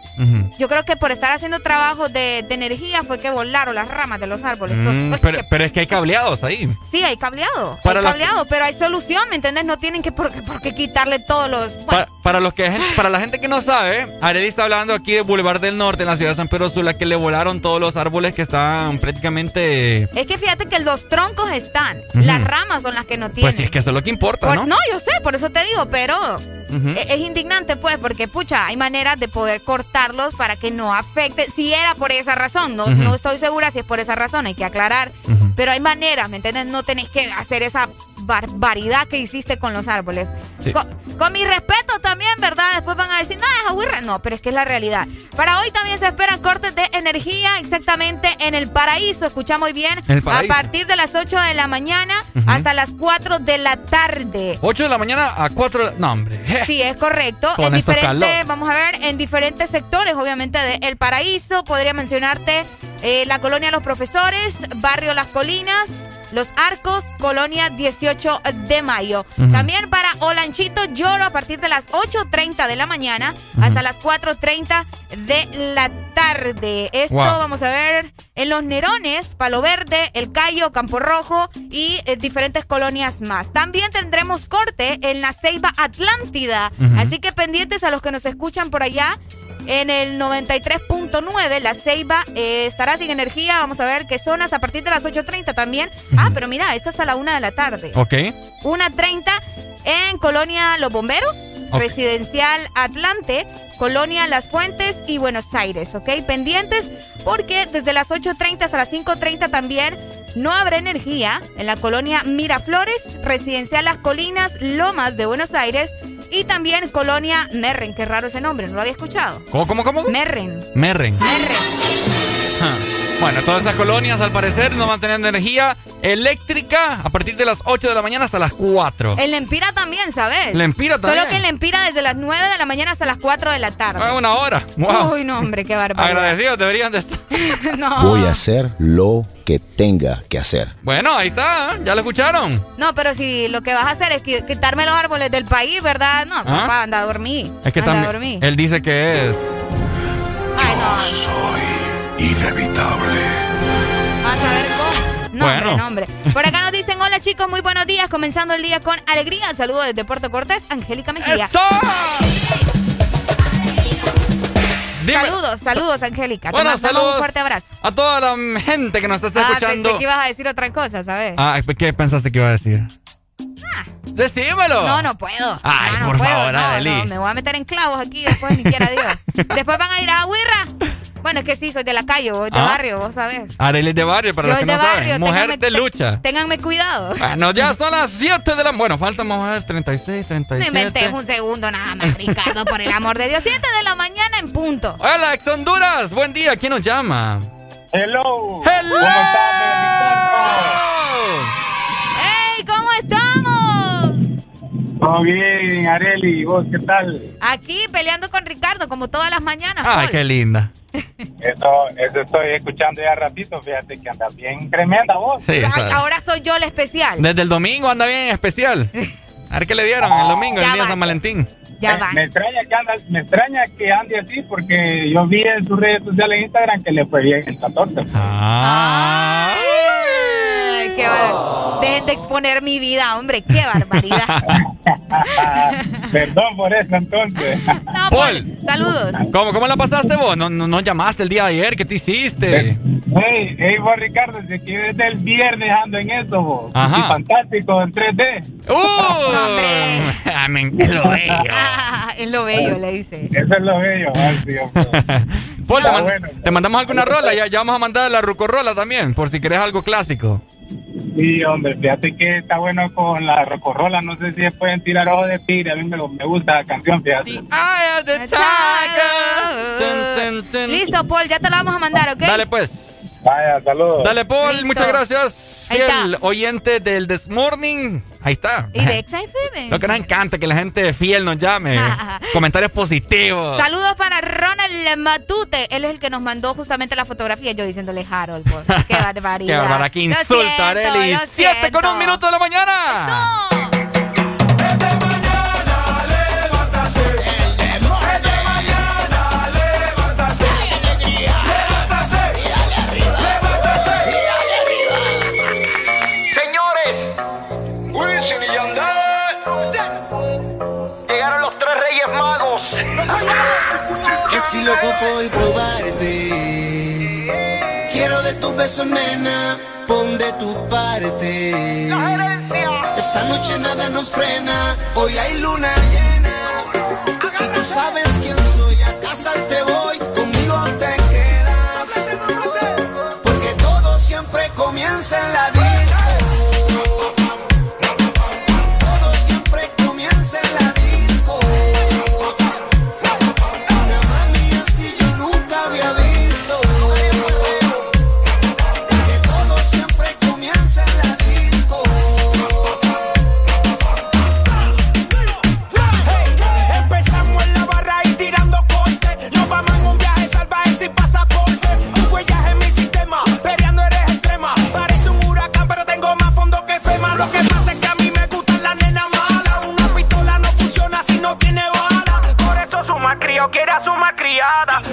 Yo creo que por estar haciendo trabajos de, de energía fue que volaron las ramas de los árboles. Mm, pero, pero es que hay cableados ahí. Sí, hay cableado. Para hay la- cableado, pero hay solución, ¿me entiendes? No tienen que por, por qué quitarle todos los. Pa- para, los que, para la gente que no sabe, Arely está hablando aquí de Boulevard del Norte, en la ciudad de San Pedro Sula, que le volaron todos los árboles que están prácticamente... Es que fíjate que los troncos están, las ramas son las que no tienen. Pues sí, es que eso es lo que importa, Por- ¿no? no, yo sé, por eso te digo, pero e- es, indignante, pues, porque, pucha, hay maneras de poder cortarlos para que no afecte. Si era por esa razón, no, no estoy segura si es por esa razón, hay que aclarar. Pero hay maneras, ¿me entiendes? No tenés que hacer esa barbaridad que hiciste con los árboles. Sí. Con, con mi respeto también, ¿verdad? Después van a decir, no, es aburra. No, pero es que es la realidad. Para hoy también se esperan cortes de energía exactamente en el paraíso. Escucha muy bien. El a partir de las 8 de la mañana hasta las 4 de la tarde. 8 de la mañana a 4 de la... No, hombre. Sí, es correcto. Con en diferentes, vamos a ver, en diferentes sectores, obviamente, de El Paraíso. Podría mencionarte eh, la colonia Los Profesores, Barrio Las Colinas, Los Arcos, Colonia 18 de Mayo. También para Olanchito Lloro a partir de las 8.30 de la mañana hasta las 4.30 de la tarde. Esto, Wow. vamos a ver, en Los Nerones, Palo Verde, El Cayo, Campo Rojo y eh, diferentes colonias más. También tendremos corte en la Ceiba Atlántida. Así que pendientes a los que nos escuchan por allá. En el 93.9, la Ceiba eh, estará sin energía. Vamos a ver qué zonas a partir de las 8.30 también. Ah, pero mira, esto hasta la 1 de la tarde. Ok. 1.30 en Colonia Los Bomberos. Residencial Atlante, Colonia Las Fuentes y Buenos Aires, ¿ok? Pendientes porque desde las 8.30 hasta las 5.30 también no habrá energía en la Colonia Miraflores, Residencial Las Colinas, Lomas de Buenos Aires y también Colonia Merren, qué raro ese nombre, no lo había escuchado. ¿Cómo, cómo, cómo? Merren. Merren. Merren. Bueno, todas estas colonias al parecer no van a tener energía eléctrica a partir de las 8 de la mañana hasta las 4. En Lempira también, ¿sabes? Lempira también. Solo que en Lempira desde las 9 de la mañana hasta las 4 de la tarde. Ah, una hora. Wow. Uy, no, hombre, qué barbaridad. Agradecidos deberían de estar. no. Voy a hacer lo que tenga que hacer. Bueno, ahí está, ¿eh? ya lo escucharon. No, pero si lo que vas a hacer es qui- quitarme los árboles del país, ¿verdad? No, papá, anda a dormir. Es que anda a también dormir. él dice que es Ay, no. Inevitable. Vas a ver cómo. No, Bueno. hombre, no, hombre. Por acá nos dicen, hola chicos, muy buenos días, comenzando el día con alegría. Saludos desde Puerto Cortés, Angélica Mejía. ¡Eso! Dime. Saludos, saludos, Angélica. Bueno, saludos un fuerte abrazo. a toda la gente que nos está Ah, escuchando. pensé que ibas a decir otra cosa, ¿sabes? Ah, ¿qué pensaste que iba a decir? Decímelo. No, no puedo. Ay, No, no por puedo, favor, no, no, me voy a meter en clavos aquí después, ni quiera Dios. después van a ir a Huirra. Bueno, es que sí, soy de la calle, voy de Ah. barrio, vos sabés. Arely de barrio, para Yo los que de no barrio, saben. Mujer ténganme- de lucha. Ténganme cuidado. Bueno, ya son las 7 de la... Bueno, faltan, vamos a ver, 36, No 37. inventes un segundo nada más, Ricardo, por el amor de Dios. 7 de la mañana en punto. Hola, ex Honduras. Buen día. ¿Quién nos llama? Hello. Hello. ¿Cómo estás, ¡Ey, Todo bien, Areli. ¿Y vos qué tal? Aquí peleando con Ricardo, como todas las mañanas. Ay, Paul. qué linda. Eso, eso estoy escuchando ya ratito. Fíjate que andas bien tremenda vos. Sí, Ay, sabe. ahora soy yo el especial. Desde el domingo anda bien especial. A ver qué le dieron el domingo, el día de. San Valentín. Ya me, va. me extraña que anda, me extraña que ande así porque yo vi en sus redes sociales en Instagram que le fue bien el 14. Ah. Ay, qué bar- Dejen de exponer mi vida, hombre. Qué barbaridad. Perdón por eso entonces. No, Paul, saludos. ¿Cómo, ¿Cómo la pasaste vos? ¿No, no, no llamaste el día de ayer? ¿Qué te hiciste? Hey, hey, vos Ricardo, desde que desde el viernes ando en eso, vos. Ajá. Y fantástico en 3D. ¡Uh! Ah, men, es lo bello. Ah, es lo bello, le dice. Eso es lo bello, hombre. Paul, te, Ah, man- bueno. te mandamos alguna rola. Ya, ya vamos a mandar la rucorrola también, por si querés algo clásico. Sí, hombre, fíjate que está bueno con la rocorrola. No sé si se pueden tirar ojo de tigre. A mí me, me gusta la canción, fíjate. Listo, Paul, ya te la vamos a mandar, ¿ok? Dale pues. Vaya, saludos. Dale, Paul, Listo. muchas gracias. Fiel oyente del This Morning. Ahí está. Y de FM. Lo que nos encanta, que la gente fiel nos llame. Comentarios positivos. Saludos para Ronald Matute. Él es el que nos mandó justamente la fotografía. Yo diciéndole Harold. pues. Qué barbaridad. Qué qué Lo insulta, lo Siete con un minuto de la mañana. Señores, Estoy loco por probarte. Quiero de tus besos, nena. Pon de tu parte. Esta noche nada nos frena. Hoy hay luna llena. Y tú sabes quién soy. A casa te voy. piada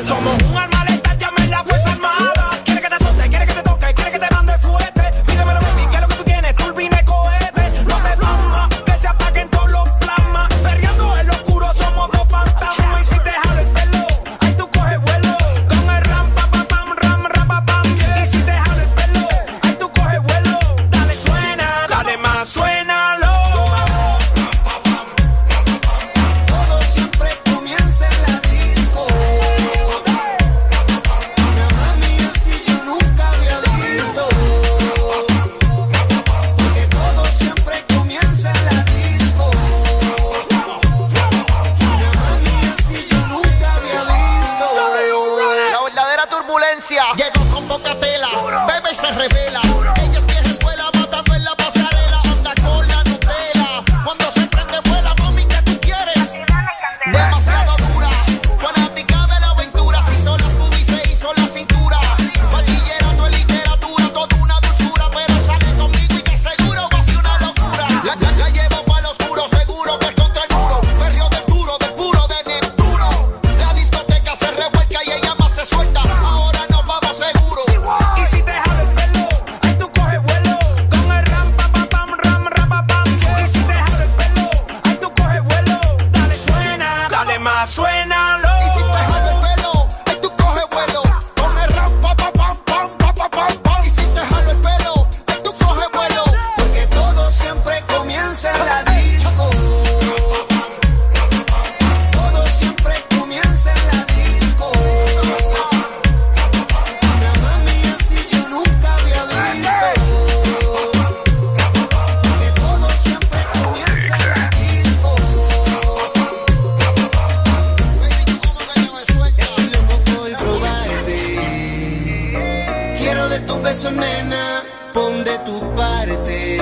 de tu parte.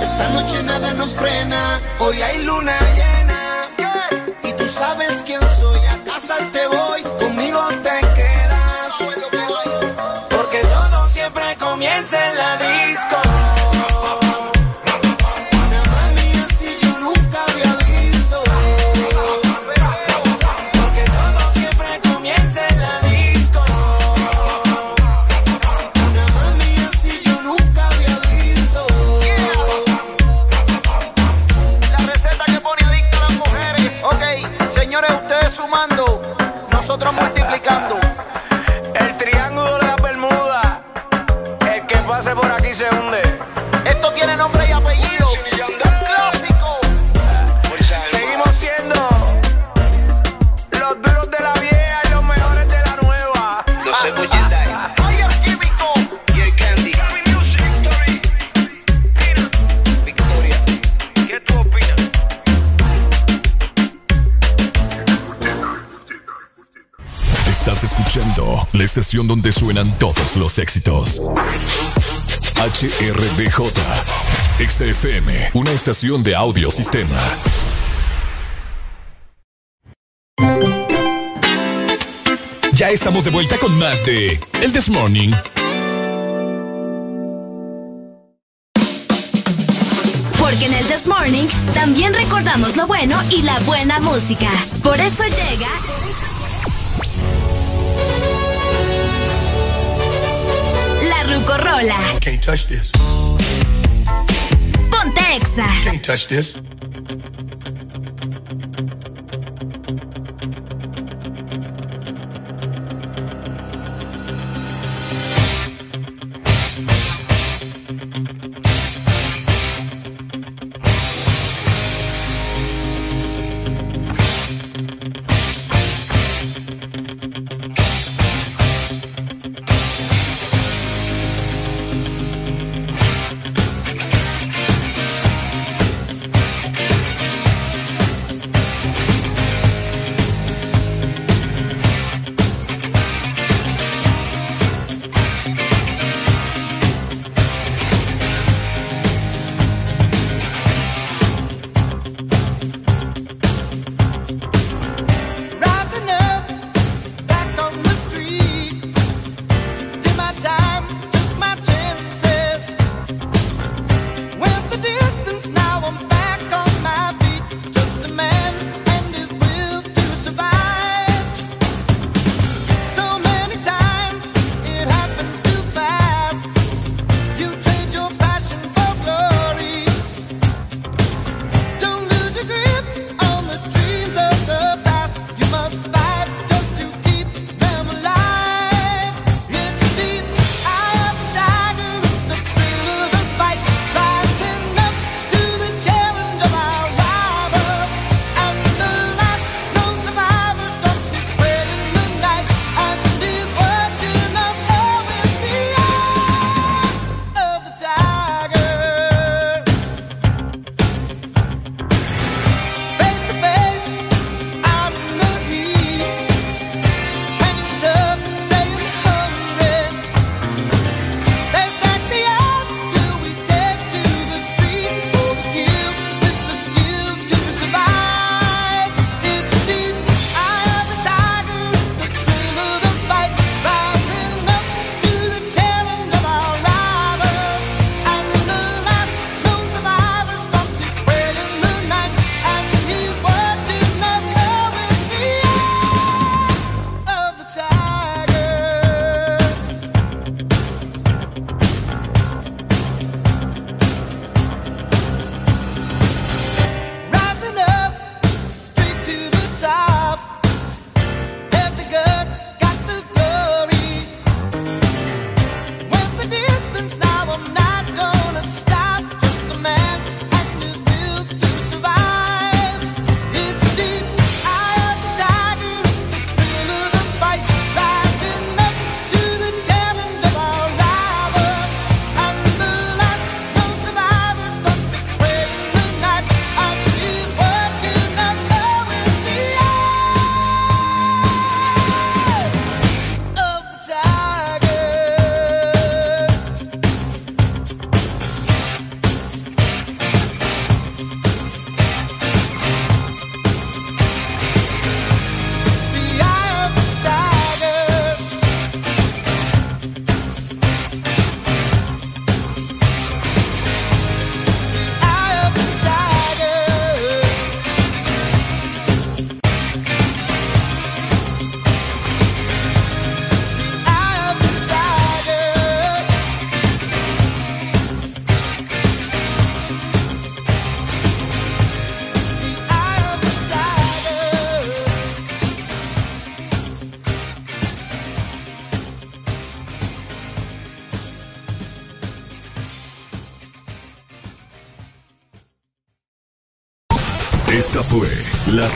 Esta noche nada nos frena. Hoy hay luna llena. Y tú sabes quién soy. A casa te voy. donde suenan todos los éxitos. HRDJ, XFM, una estación de audiosistema. Ya estamos de vuelta con más de El This Morning. Porque en el This Morning también recordamos lo bueno y la buena música. Por eso llega... Corolla. Can't touch this. Ponte Exa. Can't touch this.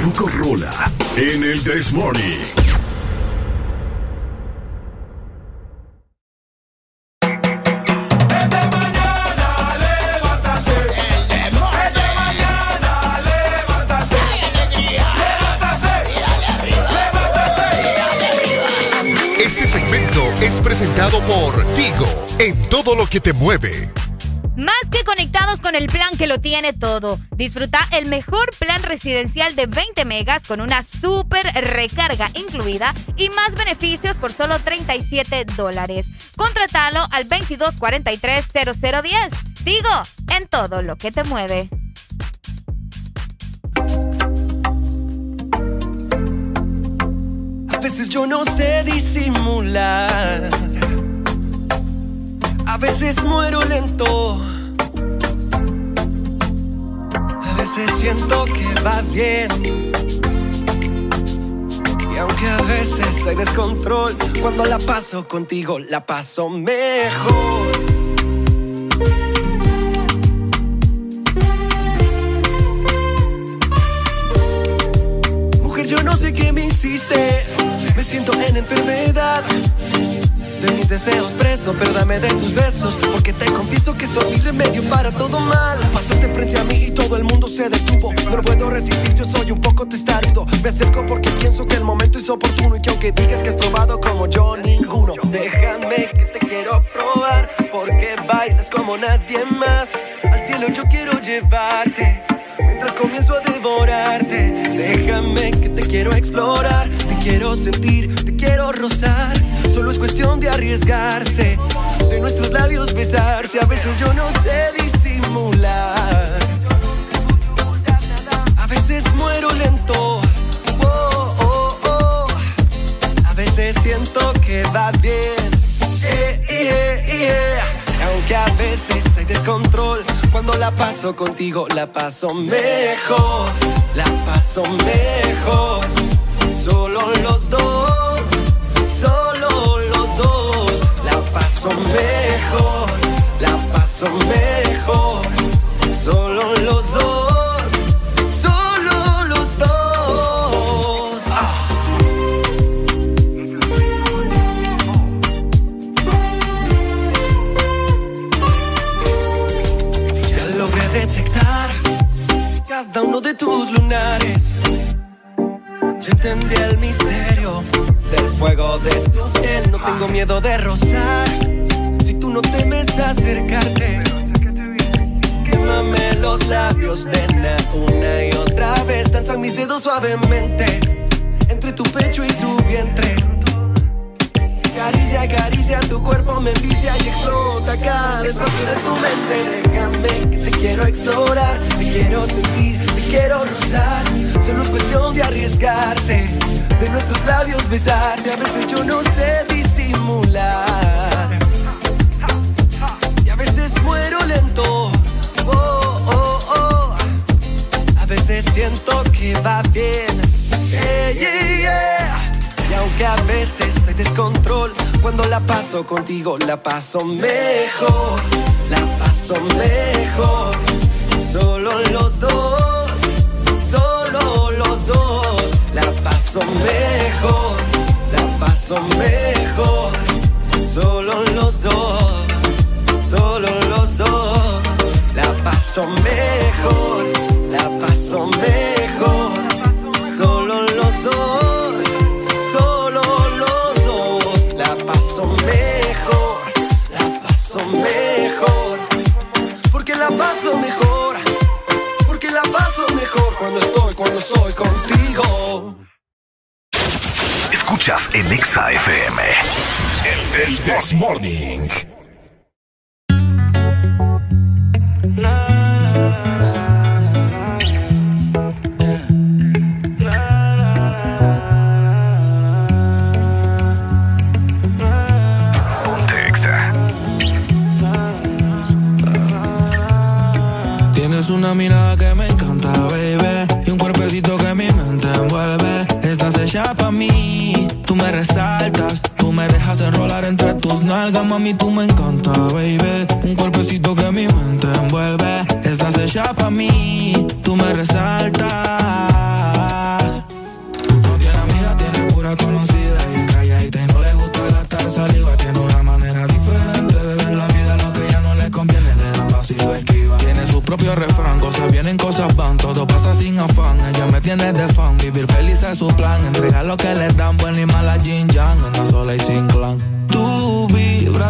Ruco Rola en el This Morning. Que lo tiene todo. Disfruta el mejor plan residencial de 20 megas con una super recarga incluida y más beneficios por solo 37 dólares. Contratalo al 2243-0010. Digo, en todo lo que te mueve. A veces yo no sé disimular. Bien. Y aunque a veces hay descontrol, cuando la paso contigo, la paso mejor. Dame de tus besos. Porque te confieso que soy mi remedio para todo mal. Pasaste frente a mí y todo el mundo se detuvo. No puedo resistir, yo soy un poco testarudo. Me acerco porque pienso que el momento es oportuno. Y que aunque digas que has probado como yo, ninguno. Déjame que te quiero probar. Porque bailas como nadie más. Al cielo yo quiero llevarte. Mientras comienzo a devorarte, déjame que te quiero explorar, te quiero sentir, te quiero rozar. Solo es cuestión de arriesgarse, de nuestros labios besarse. A veces yo no sé disimular, a veces muero lento. Oh, oh, oh. A veces siento que va bien. Eh, yeah, yeah. Aunque a veces hay descontrol, cuando la paso contigo la paso mejor, la paso mejor. Solo los dos, paso mejor, la paso mejor. Solo los dos, solo los dos. Ah. Ya logré detectar cada uno de tus lunares. Yo entendí el misterio del fuego de tu piel. No tengo miedo de rozar. Labios, nena, una y otra vez. Danzan mis dedos suavemente entre tu pecho y tu vientre. Caricia, caricia, tu cuerpo me envicia y explota cada espacio de tu mente. Déjame que te quiero explorar, te quiero sentir, te quiero rozar. Solo es cuestión de arriesgarse, de nuestros labios besarse. A veces yo no sé disimular. Va bien. Y aunque a veces hay descontrol, cuando la paso contigo la paso mejor, la paso mejor. Solo los dos, solo los dos, la paso mejor, la paso mejor. Solo los dos, solo los dos, la paso mejor, la paso mejor. Escuchas en Exa FM. El This Morning. Mami. Tú me encanta, baby. Un cuerpecito que mi mente envuelve. Estás hecha pa' mí. Tú me resaltas. No tiene amiga, tiene pura conocida. Y calladita y no le gusta gastar saliva. Tiene una manera diferente de ver la vida. Lo que ya no le conviene, le da paso lo esquiva. Tiene su propio refrán, cosas vienen, cosas van. Todo pasa sin afán. Ella me tiene de fan. Vivir feliz es su plan. Entregar lo que le dan, buena y mala Jin Yang. Anda sola y sin clan.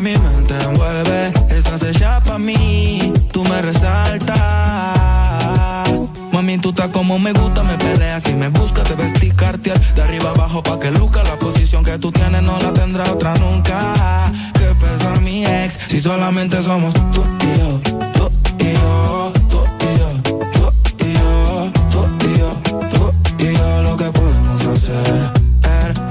Mi mente envuelve. Estás hecha para mí, tú me resaltas. Mami, tú estás como me gusta, me peleas y me buscas, te vestí cartier de arriba abajo pa' que luca. La posición que tú tienes no la tendrá otra nunca. Que pesa mi ex, si solamente somos tú y yo, tú y yo,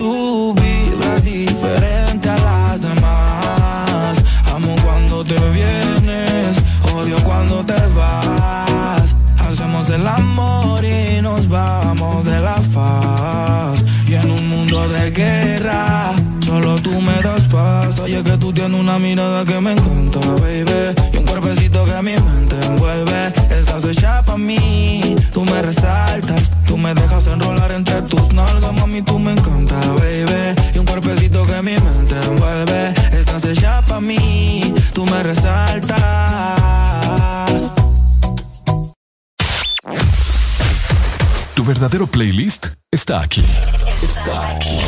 Tú vibras diferente a las demás. Amo cuando te vienes, odio cuando te vas. Hacemos el amor y nos vamos de la faz. Y en un mundo de guerra, solo tú me das paz. Oye, que tú tienes una mirada que me encanta, baby. Y un cuerpecito que mi mente envuelve. Estás hecha para mí, tú me resaltas. Tú me dejas enrolar entre tus nalgas, mami, tú me encanta, baby. Y un cuerpecito que mi mente envuelve. Estás hecha para mí, tú me resaltas. Tu verdadero playlist está aquí. Está aquí.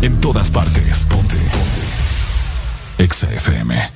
En todas partes. Ponte. Ponte. Exa FM.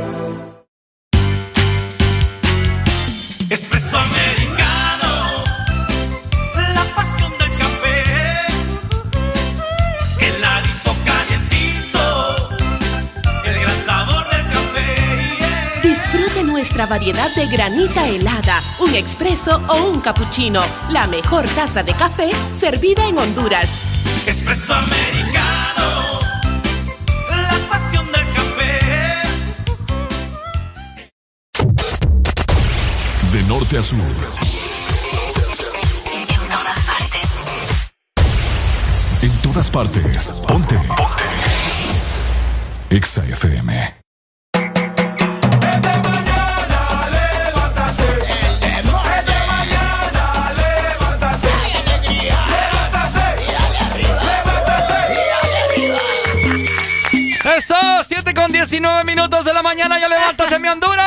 Nuestra variedad de granita helada, un expreso o un cappuccino. La mejor taza de café servida en Honduras. Espresso americano, la pasión del café. De norte a sur. En todas partes. Ponte. Ponte. Exa FM. Con 19 minutos de la mañana, ya levántate mi Honduras.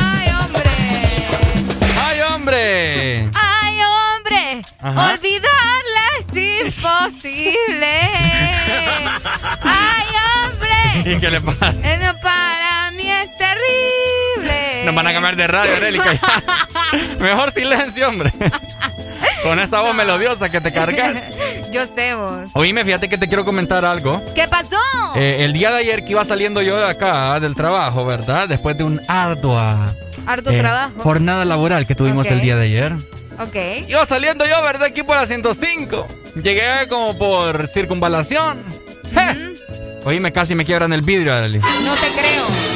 Ay, hombre. Ay, hombre. Ay, hombre. Ajá. Olvidarla es imposible. Ay, hombre. ¿Y qué le pasa? Eso para mí es terrible. Nos van a cambiar de radio, Angélica. Mejor silencio, hombre. Con esa voz melodiosa que te cargas. Yo sé vos. Oíme, fíjate que te quiero comentar algo. ¿Qué pasó? Eh, el día de ayer que iba saliendo yo de acá, del trabajo, ¿verdad? Después de un ardua Harto eh, trabajo. jornada laboral que tuvimos el día de ayer. Ok. Iba saliendo yo, ¿verdad? Aquí por la 105. Llegué como por circunvalación. ¡Je! Oíme, casi me quiebran el vidrio, Adeli. No te creo.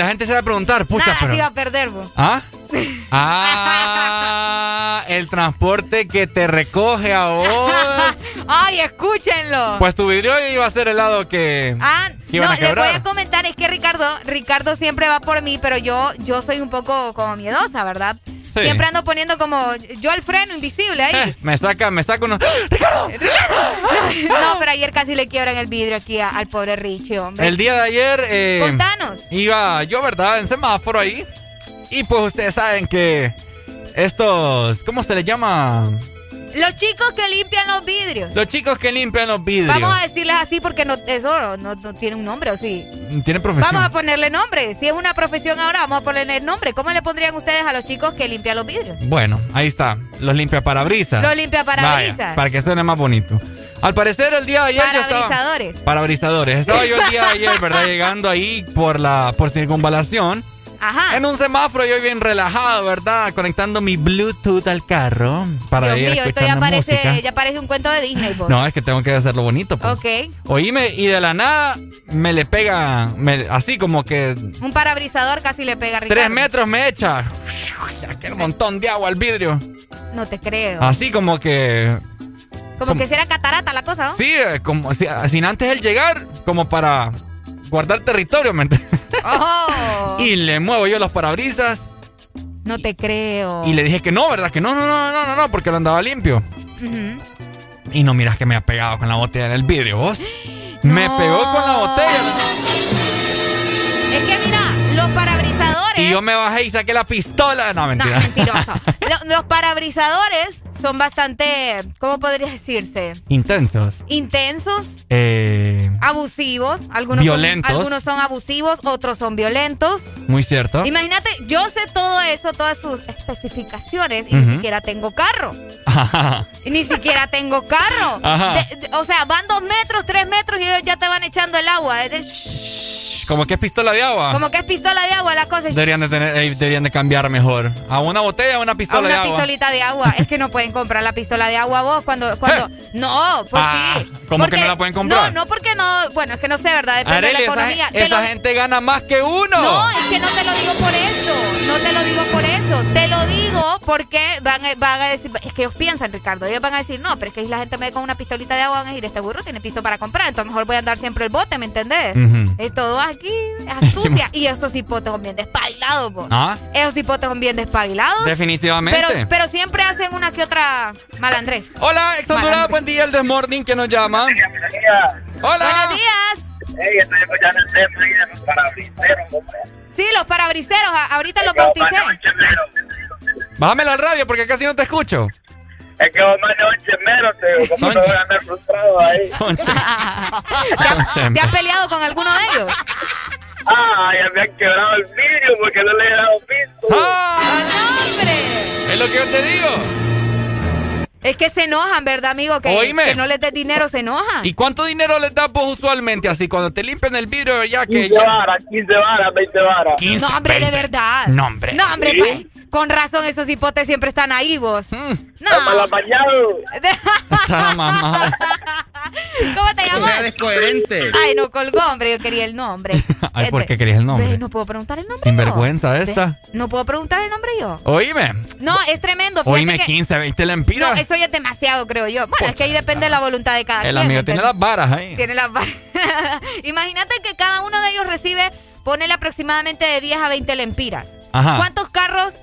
La gente se va a preguntar, pucha, Nada, pero... se iba a perder vos. ¿Ah? Ah, el transporte que te recoge a vos. Ay, escúchenlo. Pues tu vidrio iba a ser el lado que... Ah, que iban no, a les voy a comentar, es que Ricardo, Ricardo siempre va por mí, pero yo, yo soy un poco como miedosa, ¿verdad? Sí. Siempre ando poniendo como yo al freno invisible ahí. Eh, me saca, me saca uno. no, pero ayer casi le quiebran el vidrio aquí a- al pobre Richie, hombre. El día de ayer. eh, Contanos. Iba yo, ¿verdad? En semáforo ahí. Y pues ustedes saben que estos. ¿Cómo se les llama? Los chicos que limpian los vidrios. Los chicos que limpian los vidrios. Vamos a decirles así porque no, eso no, no tiene un nombre, ¿o sí? Tienen profesión. Vamos a ponerle nombre. Si es una profesión ahora, vamos a ponerle nombre. ¿Cómo le pondrían ustedes a los chicos que limpian los vidrios? Bueno, ahí está. Los limpia parabrisas. Los limpiaparabrisas. Vaya, Para que suene más bonito. Al parecer el día de ayer yo estaba... Parabrisadores. Parabrisadores. Estaba yo el día de ayer, ¿verdad? Llegando ahí por la por circunvalación. Ajá. En un semáforo yo bien relajado, ¿verdad? Conectando mi Bluetooth al carro para Dios ir mío, esto ya parece, música. ya parece un cuento de Disney, vos. No, es que tengo que hacerlo bonito. Pues. Ok. Oíme, y de la nada me le pega, me- así como que Un parabrisador casi le pega a Ricardo. tres metros me echa. Aquel montón de agua al vidrio. No te creo. Así como que Como que si era catarata la cosa, ¿no? Sí, eh, como si- sin antes el llegar, como para guardar territorio, ¿me entiendes? Oh, Y le muevo yo los parabrisas no te creo. y le dije que no, ¿verdad? Que no, no, no, no, no, no, porque lo andaba limpio. Y no miras que me ha pegado con la botella en el vidrio, vos. Me pegó con la botella. Los parabrisadores. Y yo me bajé y saqué la pistola. No, mentira. mentiroso. Lo- los parabrisadores son bastante, ¿cómo podría decirse? Intensos. Intensos, Eh, abusivos. Algunos Violentos. Son, algunos son abusivos, otros son violentos. muy cierto. Imagínate, yo sé todo eso, todas sus especificaciones y ni siquiera tengo carro. Y ni siquiera tengo carro. Ajá. De- de- o sea, van dos metros, tres metros y ellos ya te van echando el agua. Es de- Como que es pistola de agua. como que es pistola de agua la cosa. Deberían de, tener, eh, deberían de cambiar mejor. A una botella o una a pistola de una agua. pistolita de agua. Es que no pueden comprar la pistola de agua vos cuando... cuando no, pues Ah, sí. ¿cómo que no la pueden comprar? No, no porque no... Bueno, es que no sé, ¿verdad? Depende Arely, de la esa, economía. esa lo- gente gana más que uno. No, es que no te lo digo por eso. No te lo digo por eso. Te lo digo porque van a, van a decir, es que ellos piensan, Ricardo, ellos van a decir, no, pero es que si la gente me ve con una pistolita de agua, van a decir, este burro tiene pisto para comprar, entonces mejor voy a andar siempre el bote, ¿me entendés? Es todo aquí, es sucia. y esos hipotes son bien despabilados, vos. Ah, Esos hipotes son bien despabilados. definitivamente. Pero, pero siempre hacen una que otra malandrés. Hola, Honduras, buen día, el Desmorning que nos llama. Hola. Buenos días. Ey, estoy escuchando el tema de los parabriseros, hombre. Sí, los parabriseros, ahorita los bauticé. Bájamela al radio porque casi no te escucho. Es que vos mandes un chemero, te digo, ¿cómo te voy a andar frustrado ahí? ¿Te has peleado con alguno de ellos? Ah, ya me han quebrado el vidrio porque no le he dado piso. ¡Ah! ¡No, hombre! Es lo que yo te digo. Es que se enojan, ¿verdad, amigo? Que, Oíme. que no les des dinero, se enojan. ¿Y cuánto dinero les das vos usualmente? Así, cuando te limpian el vidrio, ya que. 15 ya- varas, 15 varas, 20 varas. 15, no, hombre, de 20. verdad. No, hombre. No, hombre, ¿Sí? Con razón esos hipotes siempre están ahí, vos. Mm. Apañado. Está mamá. ¿Cómo te llamas? descoherente. Ay, no colgó, hombre, yo quería el nombre. Ay, ¿por Este, qué querías el nombre? Ve, no puedo preguntar el nombre. Sinvergüenza yo. esta. Ve, No puedo preguntar el nombre yo. Oíme. No, es tremendo. Fíjate Oíme que- 15, 20 lempiras. No, eso ya es demasiado, creo yo. Bueno, es que ahí depende de la voluntad de cada El quien. amigo ¿me tiene las varas ahí. Tiene las varas. Imagínate que cada uno de ellos recibe, ponele aproximadamente de 10 a 20 lempiras. Ajá. ¿Cuántos carros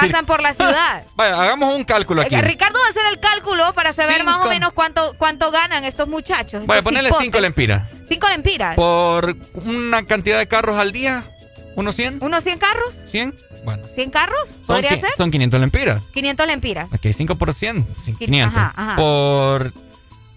pasan por la ciudad? Vaya, hagamos un cálculo aquí. Eh, Ricardo va a hacer el cálculo para saber más o Cinco. menos cuánto, cuánto ganan estos muchachos. Vaya, ponerle hipotes. 5 lempiras. Cinco lempiras. Por una cantidad de carros al día. ¿Unos 100? ¿Unos 100 carros? ¿100? Bueno. ¿100 carros? ¿Podría ser? son 500 lempiras. 500 lempiras. Ok, 5 por 100. sí, Qui- 500. ajá, ajá. Por.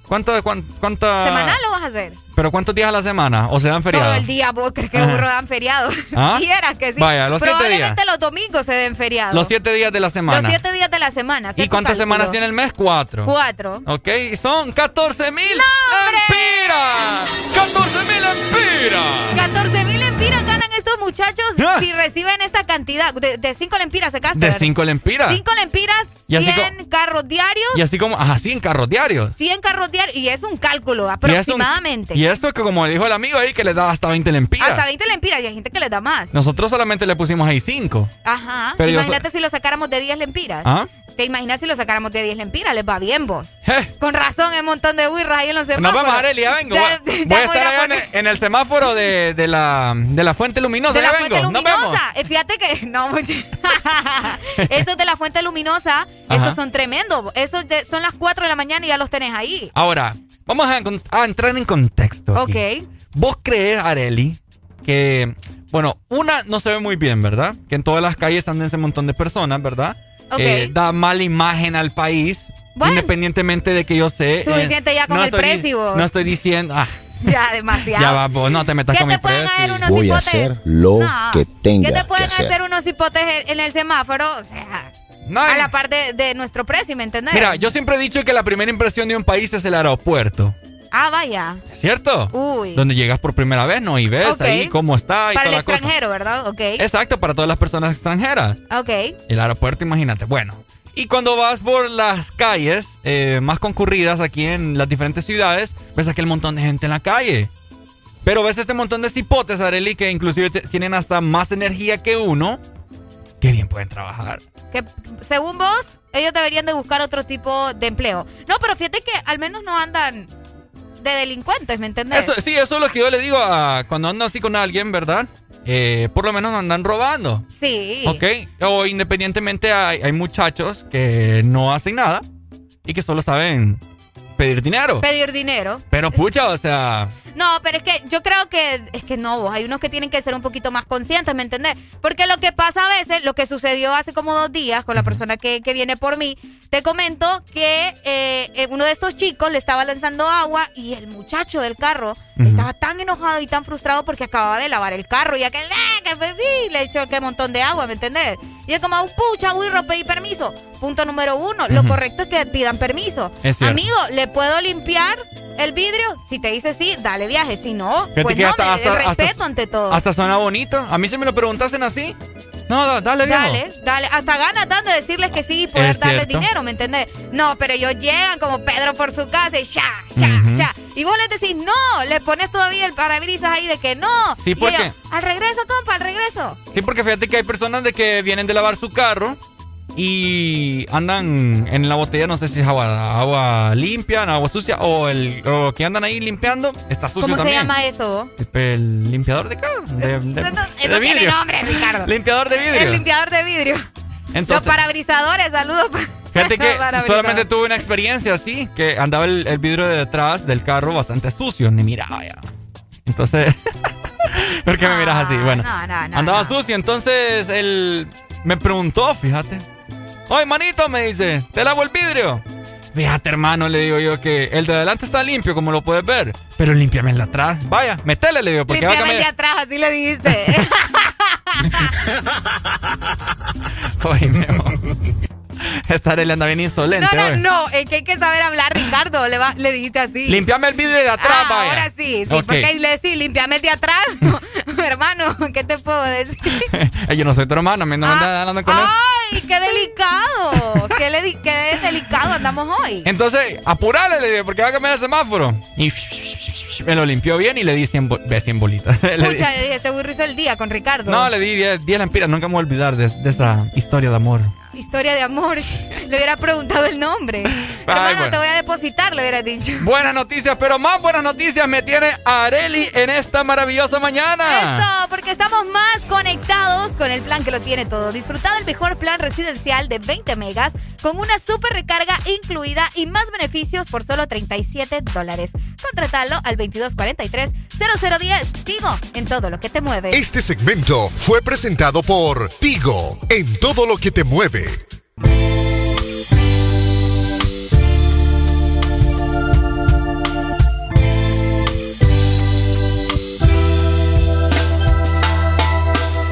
¿Cuánto, cuán- cuánta. ¿Semanal lo vas a hacer? ¿Pero cuántos días a la semana? ¿O se dan Todo feriados? el día, vos crees que burro dan feriado. ¿Ah? Vieras que sí. Vaya, los siete Probablemente días. los domingos se den feriados. Los 7 días de la semana. Los siete días de la semana. ¿Y cuántas semanas tiene el mes? 4. Cuatro. Ok, son 14 mil lempiras. 14 mil lempiras. 14 mil lempiras ganan estos muchachos Ah. si reciben esta cantidad. De 5 lempiras se. De 5 lempiras. 5 lempiras, Y así 100 carros diarios. Y así como, ajá, 100 carros diarios. 100 carros diarios. Y es un cálculo eso- aproximadamente. Y esto que como dijo el amigo ahí que le da hasta 20 lempiras. Hasta 20 lempiras. Y hay gente que les da más. Nosotros solamente le pusimos ahí 5. Ajá. Pero yo Imagínate si lo sacáramos de 10 lempiras. ¿Ah? ¿Te imaginas si lo sacáramos de 10 lempiras? Les va bien vos. Je. Con razón, hay un montón de huirras ahí en los Nos semáforos. vemos, Arely, ya vengo. Ya- Voy, ya voy a estar allá en, poner- en el semáforo de, de, la, de la fuente luminosa. De la ya fuente vengo. Nos luminosa. Eh, Fíjate que. No, esos de la fuente luminosa, Ajá. esos son tremendos. Esos de- son las 4 de la mañana y ya los tenés ahí. Ahora, vamos a, entrar en contexto. aquí. Ok. ¿Vos crees, Areli, que, bueno, una no se ve muy bien, ¿verdad? Que en todas las calles andan ese montón de personas, ¿verdad? Ok. Eh, da mala imagen al país, Bueno. independientemente de que yo sé. eh, Suficiente ya con el estoy precio, vos. No estoy diciendo. ah, Ya, demasiado. ya va, vos, no te metas ¿Qué con te mi pueden precio. hacer unos Voy a hipotes? hacer lo No. que tenga ¿Qué te que pueden hacer. hacer unos hipotes en el semáforo? O sea, a la par de, de nuestro precio, ¿me entendés? Mira, yo siempre he dicho que la primera impresión de un país es el aeropuerto. Ah, vaya. ¿Cierto? Uy. Donde llegas por primera vez, ¿no? Y ves ahí cómo está y Para el cosa. extranjero, ¿verdad? Ok. Exacto, para todas las personas extranjeras. Ok. El aeropuerto, imagínate. Bueno, y cuando vas por las calles eh, más concurridas aquí en las diferentes ciudades, ves aquel montón de gente en la calle. Pero ves este montón de cipotes, Areli, que inclusive tienen hasta más energía que uno. Qué bien pueden trabajar. Que según vos, ellos deberían de buscar otro tipo de empleo. No, pero fíjate que al menos no andan de delincuentes, ¿me entendés? Eso, sí, eso es lo que yo le digo a cuando ando así con alguien, ¿verdad? Eh, por lo menos no andan robando. Sí. ¿Ok? O independientemente hay, hay muchachos que no hacen nada y que solo saben pedir dinero. Pedir dinero. Pero pucha, o sea... No, pero es que yo creo que es que no, vos, hay unos que tienen que ser un poquito más conscientes, ¿me entendés? Porque lo que pasa a veces, lo que sucedió hace como dos días con la persona que, que viene por mí, te comento que eh, eh, uno de estos chicos le estaba lanzando agua y el muchacho del carro estaba tan enojado y tan frustrado porque acababa de lavar el carro y aquel, ¡eh, que bebí! Le echó aquel montón de agua, ¿me entendés? Y es como, pucha, Wirro, pedí permiso. Punto número uno, lo correcto es que pidan permiso. Amigo, ¿le puedo limpiar el vidrio? Si te dice sí, dale viaje. Si no, Fíjate pues que no, hasta- me- hasta- el respeto hasta- ante todo. Hasta suena bonito. A mí se me lo preguntasen así. No, da- dale, viejo. Dale, dale. Hasta ganas dan de decirles que sí y poder Es darles cierto. dinero, ¿me entendés? No, pero ellos llegan como Pedro por su casa y ya, ya, ya. Y vos les decís no, le pones todavía el parabrisas ahí de que no. Sí, Y ¿por ellos? Al regreso, compa, al regreso. Sí, porque fíjate que hay personas de que vienen de lavar su carro y andan en la botella, no sé si es agua, agua limpia, agua sucia, o el o que andan ahí limpiando, está sucio ¿Cómo también. se llama eso? El, limpiador de carro. De, de- Eso de tiene nombre, Ricardo. Limpiador de vidrio. El limpiador de vidrio. Entonces- Los parabrisadores, saludos. pa- Fíjate que solamente tuve una experiencia así, que andaba el, el vidrio de detrás del carro bastante sucio, ni miraba ya. Entonces, ¿por qué me miras así? Bueno, no, no, no, andaba sucio, entonces él me preguntó, fíjate. Oye, manito, me dice, ¿te lavo el vidrio? Fíjate, hermano, le digo yo que el de adelante está limpio, como lo puedes ver. Pero límpiame el de atrás. Vaya, metele, le digo, porque va a Limpiame el de cambiar. atrás, así le dijiste. Oye, mi amor. Esta Arely anda bien insolente, No, no, no, es que hay que saber hablar, Ricardo. Le, va- le dijiste así. Limpiame el vidrio de atrás, Ah, vaya. ahora sí, sí, Ok. porque le decís, limpiame el de atrás. No, hermano, ¿qué te puedo decir? Yo no soy tu hermano, me no me andas hablando con él. ¡Ay, qué delicado! ¿Qué, le qué delicado andamos hoy? Entonces, apurale, le digo, porque va a cambiar el semáforo. Y me lo limpió bien y le di 100, bo- ve 100 bolitas. Escucha, dije, este burro hizo el día con Ricardo. no, le di 10, 10 lempiras. Nunca me voy a olvidar de, de esa historia de amor. Historia de amor. Le hubiera preguntado el nombre. Hermano, bueno. te voy a depositar, le hubiera dicho. Buenas noticias, pero más buenas noticias me tiene Areli en esta maravillosa mañana. Eso, porque estamos más conectados con el plan que lo tiene todo. Disfruta del mejor plan residencial de 20 megas con una super recarga incluida y más beneficios por solo 37 dólares. Contratalo al 2243-0010. Digo, en todo lo que te mueve. Este segmento fue presentado por Tigo, en todo lo que te mueve.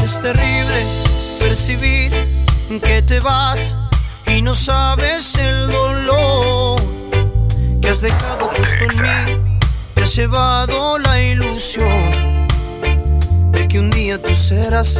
Es terrible percibir que te vas y no sabes el dolor que has dejado justo en mí. Te has llevado la ilusión de que un día tú serás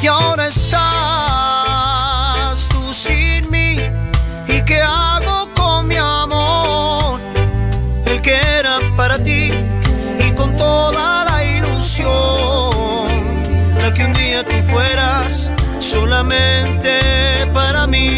Y ahora estás tú sin mí. ¿Y qué hago con mi amor? El que era para ti y con toda la ilusión. La que un día tú fueras solamente para mí.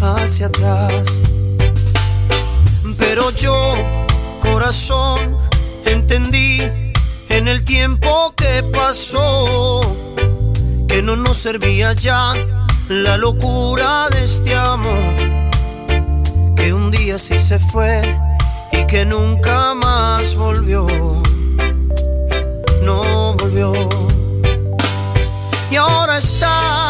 hacia atrás. Pero yo, corazón, entendí en el tiempo que pasó que no nos servía ya la locura de este amor, que un día sí se fue y que nunca más volvió no volvió. Y ahora estás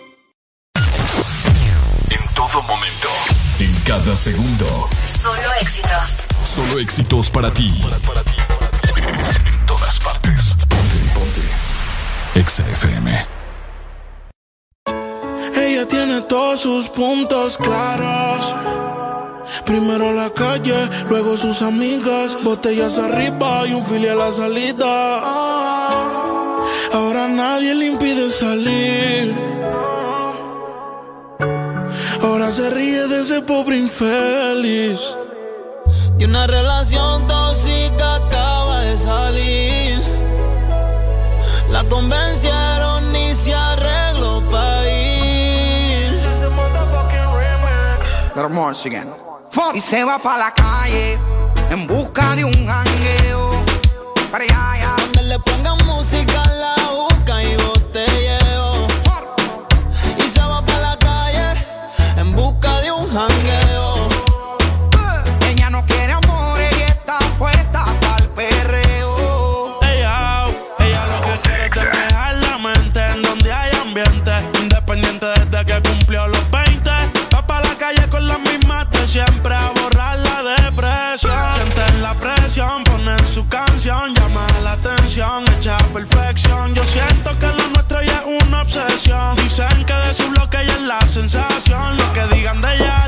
En todo momento. En cada segundo. Solo éxitos. Solo éxitos para ti. En todas partes. Ponte, ponte. Exa FM. Ella tiene todos sus puntos claros. Primero la calle, luego sus amigas, botellas arriba y un filial a la salida. Ahora nadie le impide salir. Ahora se ríe de ese pobre infeliz. De una relación tóxica acaba de salir. La convencieron y se arregló para ir. Y se va para la calle en busca de un jangueo. Para allá, allá. Donde le pongan música la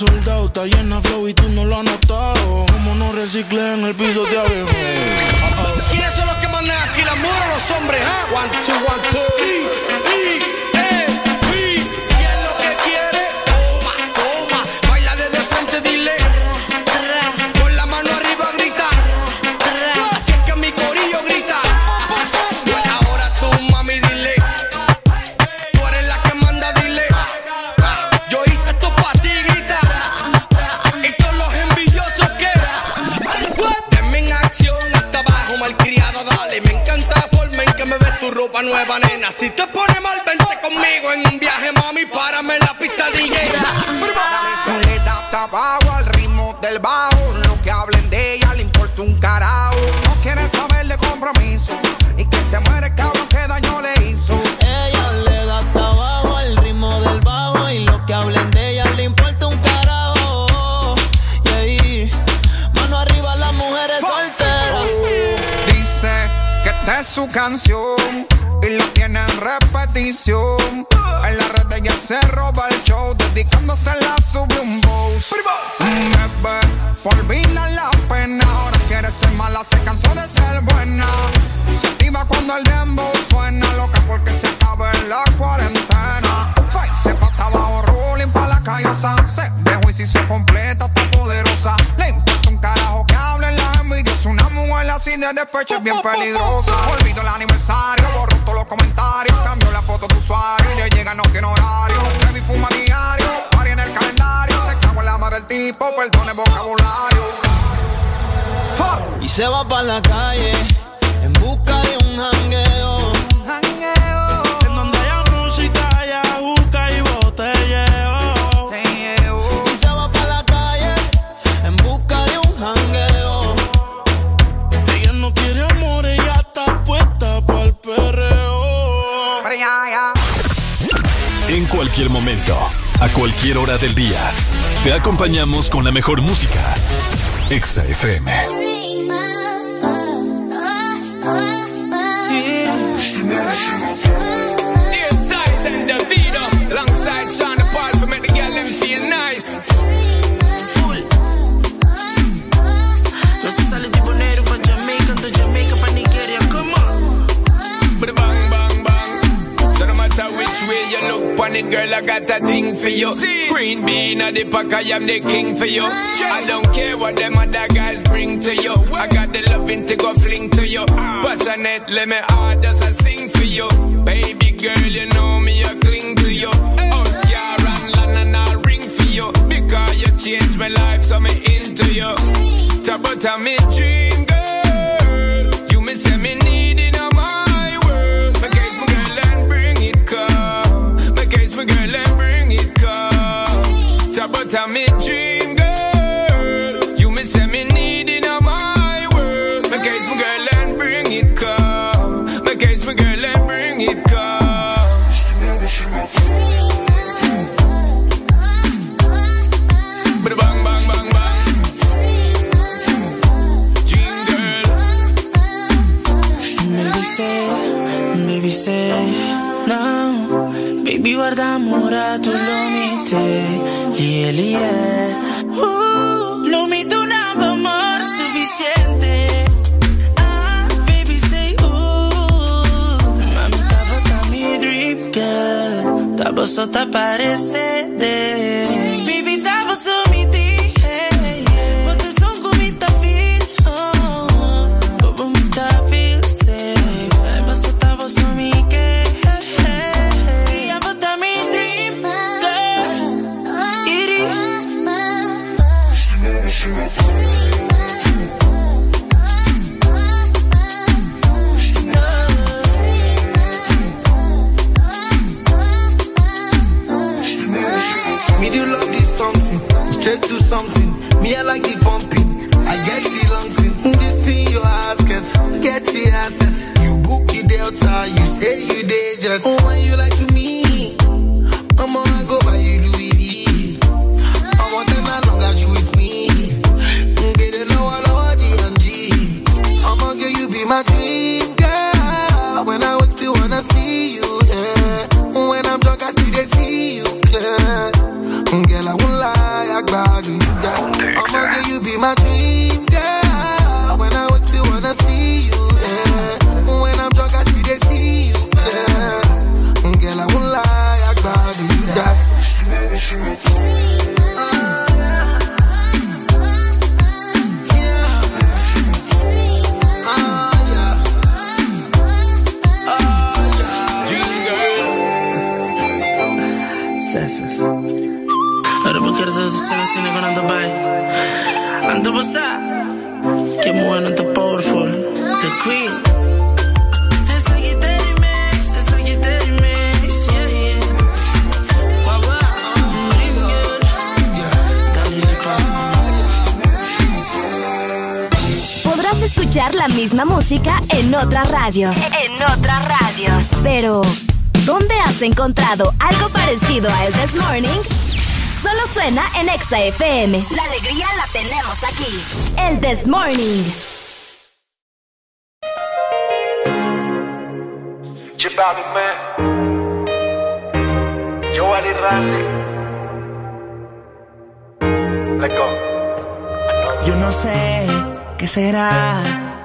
soldado, está llena flow y tú no lo has notado. Como no reciclé en el piso de abajo. ¿Quiénes son los que mandan aquí, las mujeres o los hombres? ah? One, two, one, two. Si nueva, nena. Si te pone mal, vente conmigo en un viaje, mami. Párame en la pista, DJ. Le da hasta abajo al ritmo del bajo. Lo que hablen de ella le importa un carajo. No quiere saber de compromiso. Y que se muere el cabrón que daño le hizo. Ella le da tabaco al ritmo del bajo y lo que hablen de ella le importa un carajo. Y ahí, mano arriba las mujeres solteras. Dice que esta es su canción en repetición. En la red ella se roba el show, dedicándose la sube un boss. Bebé, por olvidar la pena, ahora quiere ser mala, se cansó de ser buena. Se activa cuando el dembow suena, loca porque se acaba en la cuarentena. Ay, se pata abajo, rolling pa' la callosa. Se dejó y si se completa, está poderosa. Le importa un carajo que hablen la envidios. Una mujer así de despecho es bien peligrosa. Olvido el aniversario, comentarios. Cambio la foto de usuario y de llega no tiene horario. Baby fuma diario, pari en el calendario. Se cago en la madre del tipo, perdone vocabulario. Y se va para la calle a cualquier hora del día, te acompañamos con la mejor música. Exa FM. It, girl, I got a thing for you. Green bean at the pack, I am the king for you. I don't care what them other guys bring to you. I got the loving to go fling to you. Ah. Passionate, let me hard as I sing for you. Baby girl, you know me, I cling to you. House car and land and I'll ring for you. Because you changed my life, so me into you. About me dream, tu lumite, lie, lie. Uh, amor suficiente. Ah, baby, say ooh. Mami, tava tá mi drip girl. Parecendo. En otras radios. En otras radios. Pero, ¿dónde has encontrado algo parecido a El This Morning? Solo suena en Exa FM. La alegría la tenemos aquí. El This Morning. Chibali man. Joali Randy. Let go. Yo no sé qué será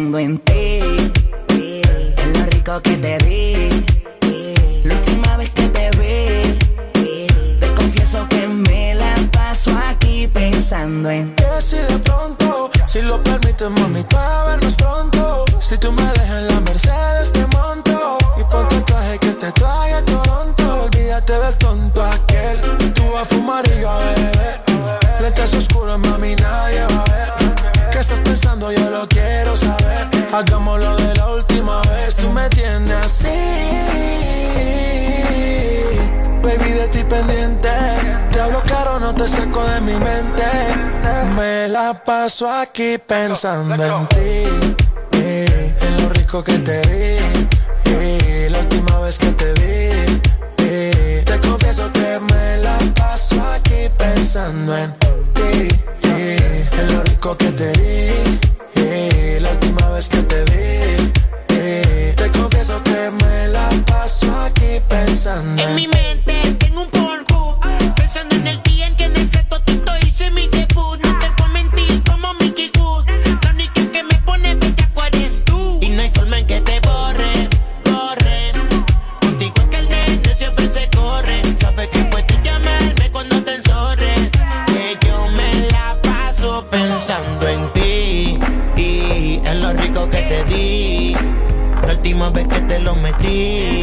Pensando en ti. En lo rico que te di. La última vez que te vi. Te confieso que me la paso aquí pensando en ti. Si de pronto, si lo permites, mami, para vernos pronto. Si tú me dejas en la Mercedes, Hagámoslo de la última vez. Tú me tienes así. Baby, de ti pendiente. Te hablo caro, no te saco de mi mente. Me la paso aquí pensando en ti. eh, en lo rico que te di. eh, la última vez que te vi. eh, te confieso que me la paso aquí pensando en ti. en lo rico que te di. En mi mente tengo un polvo Pensando en el día en que en ese totito hice mi debut. No te a mentir como Mickey Wood La única que me pone bellaco eres tú. Y no hay forma en que te borre, borre. Contigo es que el nene siempre se corre. Sabes que puedes llamarme cuando te enzorre Que yo me la paso pensando en ti. Y en lo rico que te di. La última vez que te lo metí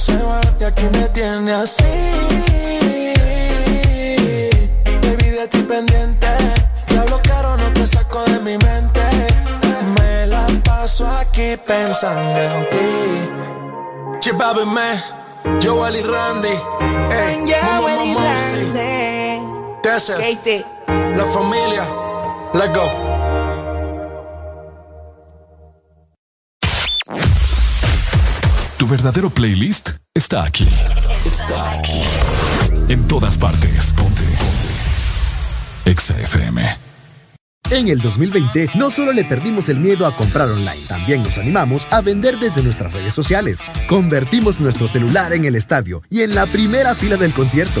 se van y aquí me tiene así. Baby de ti pendiente, diablo caro no te saco de mi mente. Me la paso aquí pensando en ti. Chibabe me, Joel y Randy, ey, Momo Momosi, Desert, la familia, let's go. Verdadero playlist está aquí. Está aquí. En todas partes. Ponte. Ponte. Exa FM. En el 2020 no solo le perdimos el miedo a comprar online, también nos animamos a vender desde nuestras redes sociales. Convertimos nuestro celular en el estadio y en la primera fila del concierto.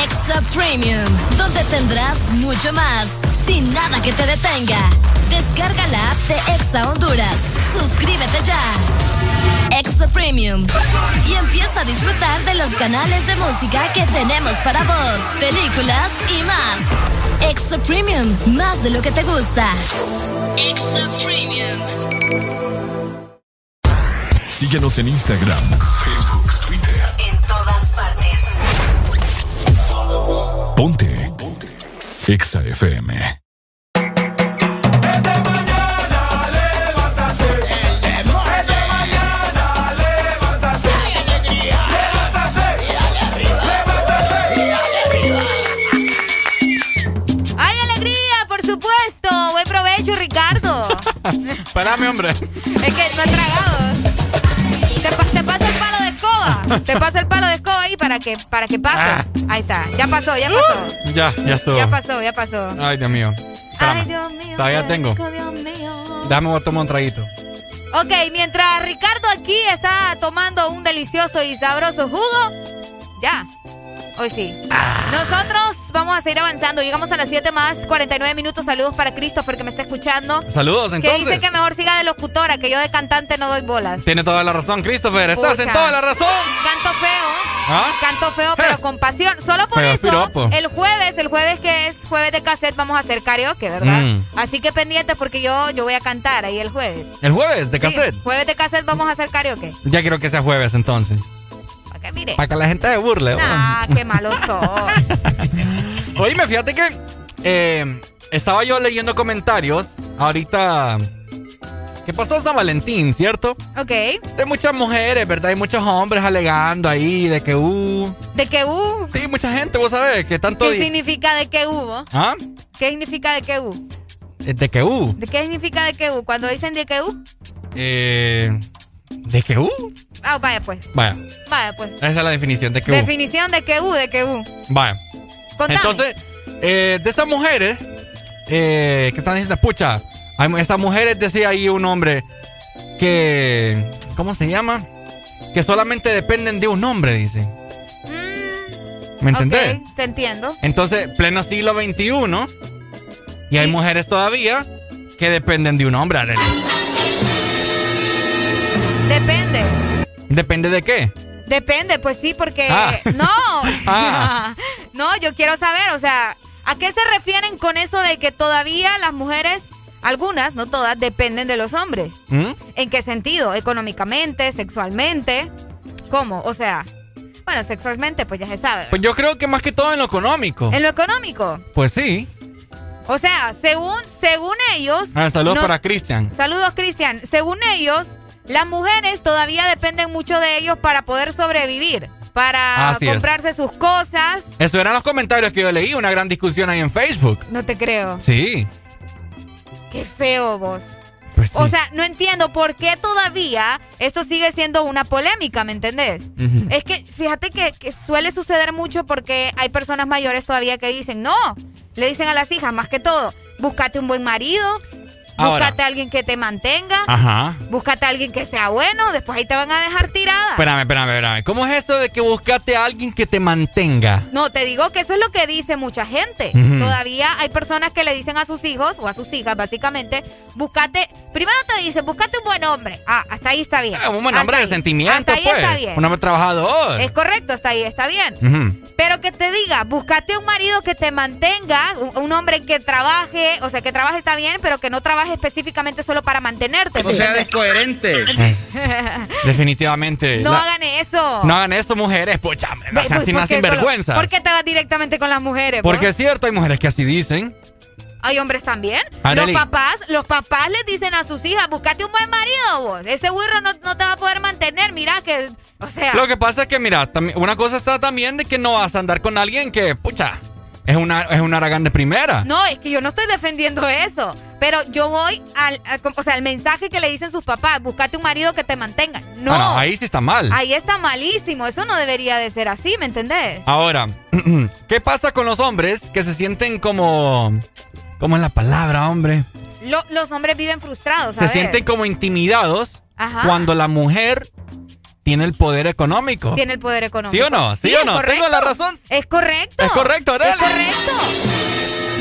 Extra Premium, donde tendrás mucho más, sin nada que te detenga. Descarga la app de Exa Honduras. Suscríbete ya. Extra Premium. Y empieza a disfrutar de los canales de música que tenemos para vos, películas y más. Extra Premium, más de lo que te gusta. Extra Premium. Síguenos en Instagram, Ponte. Ponte. Exa FM. ¡Ay, alegría! Por supuesto. Buen provecho, Ricardo. Espérame, hombre. Es que no he tragado. Te escoba. Te paso el palo de escoba ahí para que, para que pase. Ah. Ahí está. Ya pasó, ya pasó. Ya, ya estuvo. Ya pasó, ya pasó. Ay, Dios mío. Ay. Dios mío. Todavía tengo. rico, Dios mío. Dame voy a tomar un traguito. Ok, mientras Ricardo aquí está tomando un delicioso y sabroso jugo, ya. Hoy sí. Nosotros vamos a seguir avanzando. Llegamos a las 7 más 49 minutos. Saludos para Christopher que me está escuchando. Saludos, Que entonces. dice que mejor siga de locutora, que yo de cantante no doy bolas. Tiene toda la razón, Christopher. Estás en toda la razón. Canto feo. ¿Ah? Canto feo, pero con pasión. Solo por Pero eso, piropo. el jueves, el jueves que es jueves de cassette, vamos a hacer karaoke, ¿verdad? Mm. Así que pendiente porque yo, yo voy a cantar ahí el jueves. El jueves de Sí, cassette. jueves de cassette vamos a hacer karaoke. Ya quiero que sea jueves entonces. Para que mire. Para que la gente se burle. Ah, qué malo sos. Oíme, fíjate que eh, estaba yo leyendo comentarios ahorita. ¿Qué pasó San Valentín, cierto? ok. De muchas mujeres, ¿verdad? Hay muchos hombres alegando ahí de que uh. ¿De qué hubo? Sí, mucha gente, vos sabés, que tanto. ¿Qué significa de qué hubo? ¿Ah? ¿Qué significa de qué hubo? Eh, De que uh. ¿De qué significa de qué hubo? Cuando dicen de qué hubo. Eh, ¿De que uh? Ah, vaya pues. Vaya, Vaya pues. esa es la definición de que uh. Definición de qué hubo, de qué hubo. Vaya. Contame. Entonces, eh, de estas mujeres eh, que están diciendo, pucha, hay- estas mujeres decía ahí un hombre que, ¿cómo se llama? Que solamente dependen de un hombre, dice. ¿Me entendés? Ok, te entiendo. Entonces, pleno siglo XXI, y hay mujeres todavía que dependen de un hombre, Arely. Depende. ¿Depende de qué? Depende, pues sí, porque. Ah. No. Ah. no, yo quiero saber, o sea, ¿a qué se refieren con eso de que todavía las mujeres, algunas, no todas, dependen de los hombres? ¿Mm? ¿En qué sentido? ¿Económicamente? ¿Sexualmente? ¿Cómo? O sea, bueno, sexualmente, pues ya se sabe. Pues yo creo que más que todo en lo económico. En lo económico. Pues sí. O sea, según, según ellos. Ah, saludos para Cristian. Saludos, Cristian. Según ellos, las mujeres todavía dependen mucho de ellos para poder sobrevivir, para Así es. comprarse sus cosas. Eso eran los comentarios que yo leí, una gran discusión ahí en Facebook. No te creo. Sí. Qué feo vos. Pues sí. O sea, no entiendo por qué todavía esto sigue siendo una polémica, ¿me entendés? Es que fíjate que, que suele suceder mucho porque hay personas mayores todavía que dicen, no, le dicen a las hijas más que todo, búscate un buen marido, Ahora. búscate a alguien que te mantenga, Ajá. búscate a alguien que sea bueno, después ahí te van a dejar tirada. Espérame, espérame, espérame. ¿Cómo es eso de que buscate a alguien que te mantenga? No, te digo que eso es lo que dice mucha gente. Todavía hay personas que le dicen a sus hijos o a sus hijas, básicamente, búscate, primero te dicen, búscate un buen hombre. Ah, hasta ahí está bien. Eh, un buen hombre de sentimiento, Hasta ahí pues. está bien. Un hombre trabajador. Es correcto, hasta ahí está bien. Pero que te diga, búscate un marido que te mantenga, un, un hombre que trabaje, o sea, que trabaje está bien, pero que no trabaje específicamente solo para mantenerte. ¿me entiendes? descoherente. Definitivamente. No La- hagan eso. No hagan eso, mujeres. Pucha, no sean pues, sin ¿por qué solo- sinvergüenza. ¿Por qué te vas directamente con las mujeres? vos? Porque es cierto, hay mujeres que así dicen. Hay hombres también. Arely. Los papás, los papás les dicen a sus hijas, búscate un buen marido, vos. Ese burro no, no te va a poder mantener. Mira que, o sea, Lo que pasa es que, mira, también- una cosa está también de que no vas a andar con alguien que, pucha, es una, es un aragán de primera. no, es que yo no estoy defendiendo eso. Pero yo voy al, o sea, al mensaje que le dicen sus papás, búscate un marido que te mantenga. No. Ah, no, ahí sí está mal. Ahí está malísimo. Eso no debería de ser así, ¿me entendés? Ahora, ¿qué pasa con los hombres que se sienten como... ¿Cómo es la palabra, hombre? Lo- los hombres viven frustrados, Se sienten como intimidados Ajá. cuando la mujer tiene el poder económico. Tiene el poder económico. ¿Sí o no? ¿Sí o no? correcto. ¿Tengo la razón? Es correcto. Es correcto, Arely. Es correcto.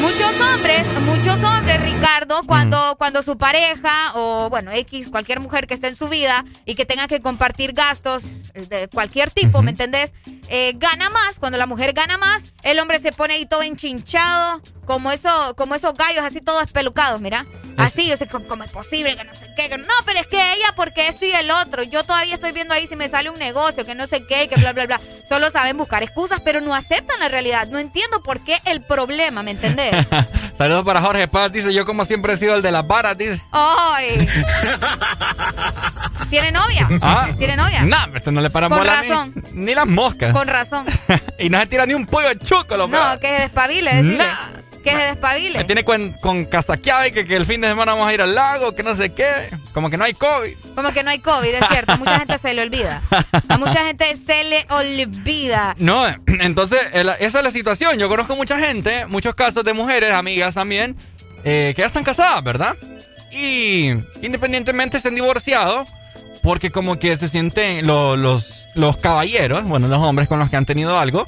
Muchos hombres, muchos hombres, Ricardo, cuando, cuando su pareja o, bueno, X, cualquier mujer que esté en su vida y que tenga que compartir gastos eh, de cualquier tipo, ¿me entendés? Eh, gana más, cuando la mujer gana más, el hombre se pone ahí todo enchinchado, como, eso, como esos gallos así todos espelucados, mira. Así, o sea, ¿cómo, es posible que no sé qué? Que no, pero es que ella, porque esto y el otro. Yo todavía estoy viendo ahí si me sale un negocio, que no sé qué, que bla, bla, bla. Solo saben buscar excusas, pero no aceptan la realidad. No entiendo por qué el problema, ¿me entendés? Saludos para Jorge Paz, dice, yo como siempre he sido el de las varas, dice. ¡Ay! ¿Tiene novia? Ah. ¿Tiene novia? No, este no le paran Con bola razón. Ni, las moscas. Con razón. y no se tira ni un pollo de chuco, lo No, que se despabile, decirle. Que se Me despabile. tiene con, con casaqueada y que, que el fin de semana vamos a ir al lago, que no sé qué. Como que no hay COVID. Como que no hay COVID, es cierto. A mucha gente se le olvida. A mucha gente se le olvida. No, entonces esa es la situación. Yo conozco mucha gente, muchos casos de mujeres, amigas también, eh, que ya están casadas, ¿verdad? Y independientemente estén divorciados, porque como que se sienten lo- los, los caballeros, bueno, los hombres con los que han tenido algo,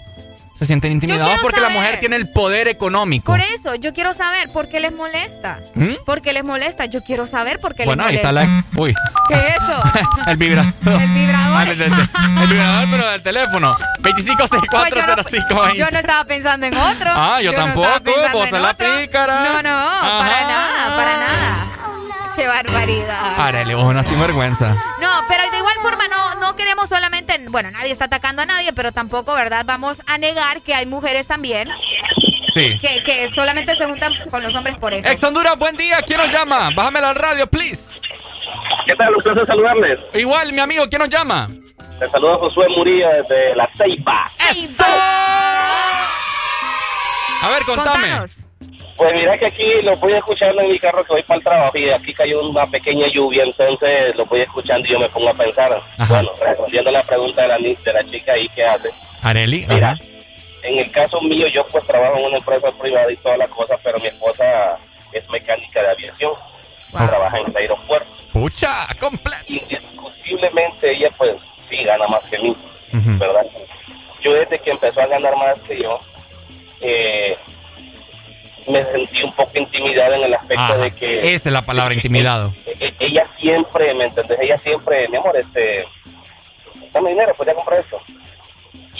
se sienten intimidados porque la mujer tiene el poder económico. Por eso, yo quiero saber por qué les molesta. ¿Mm? ¿Por qué les molesta? Yo quiero saber por qué Bueno, ahí les está molesta. la... Uy, ¿Qué es eso? el vibrador. El vibrador. el, el- el vibrador, pero del teléfono. 25640520. Pues yo no estaba pensando en otro. Ah, yo no tampoco, vos sos la pícara. No, no, para nada, para nada. Qué barbaridad. Párale, vos una sinvergüenza. No, pero de igual forma no, no queremos solamente, bueno, nadie está atacando a nadie, pero tampoco, ¿verdad? Vamos a negar que hay mujeres también Sí. que, que solamente se juntan con los hombres por eso. Ex Honduras, buen día. ¿Quién nos llama? Bájamela al radio, please. ¿Qué tal? Un placer saludarles. Igual, mi amigo, ¿quién nos llama? Te saluda Josué Murillo desde La Ceiba. ¡Eso! A ver, contame. Pues mira que aquí lo voy escuchando en mi carro que voy para el trabajo y aquí cayó una pequeña lluvia, entonces lo voy escuchando y yo me pongo a pensar. Bueno, respondiendo a la pregunta de la, de la chica ahí que hace. Areli, Mira, ajá. en el caso mío yo pues trabajo en una empresa privada y toda la cosa, pero mi esposa es mecánica de aviación. Trabaja en el aeropuerto. Pucha, completo. Indiscutiblemente ella pues sí gana más que mí, ¿verdad? Yo desde que empezó a ganar más que yo, eh, me sentí un poco intimidada en el aspecto Ajá. de que Esa es la palabra intimidado. e- ella siempre, ¿me entendés? Ella siempre, mi amor, este, dame dinero, podría comprar esto.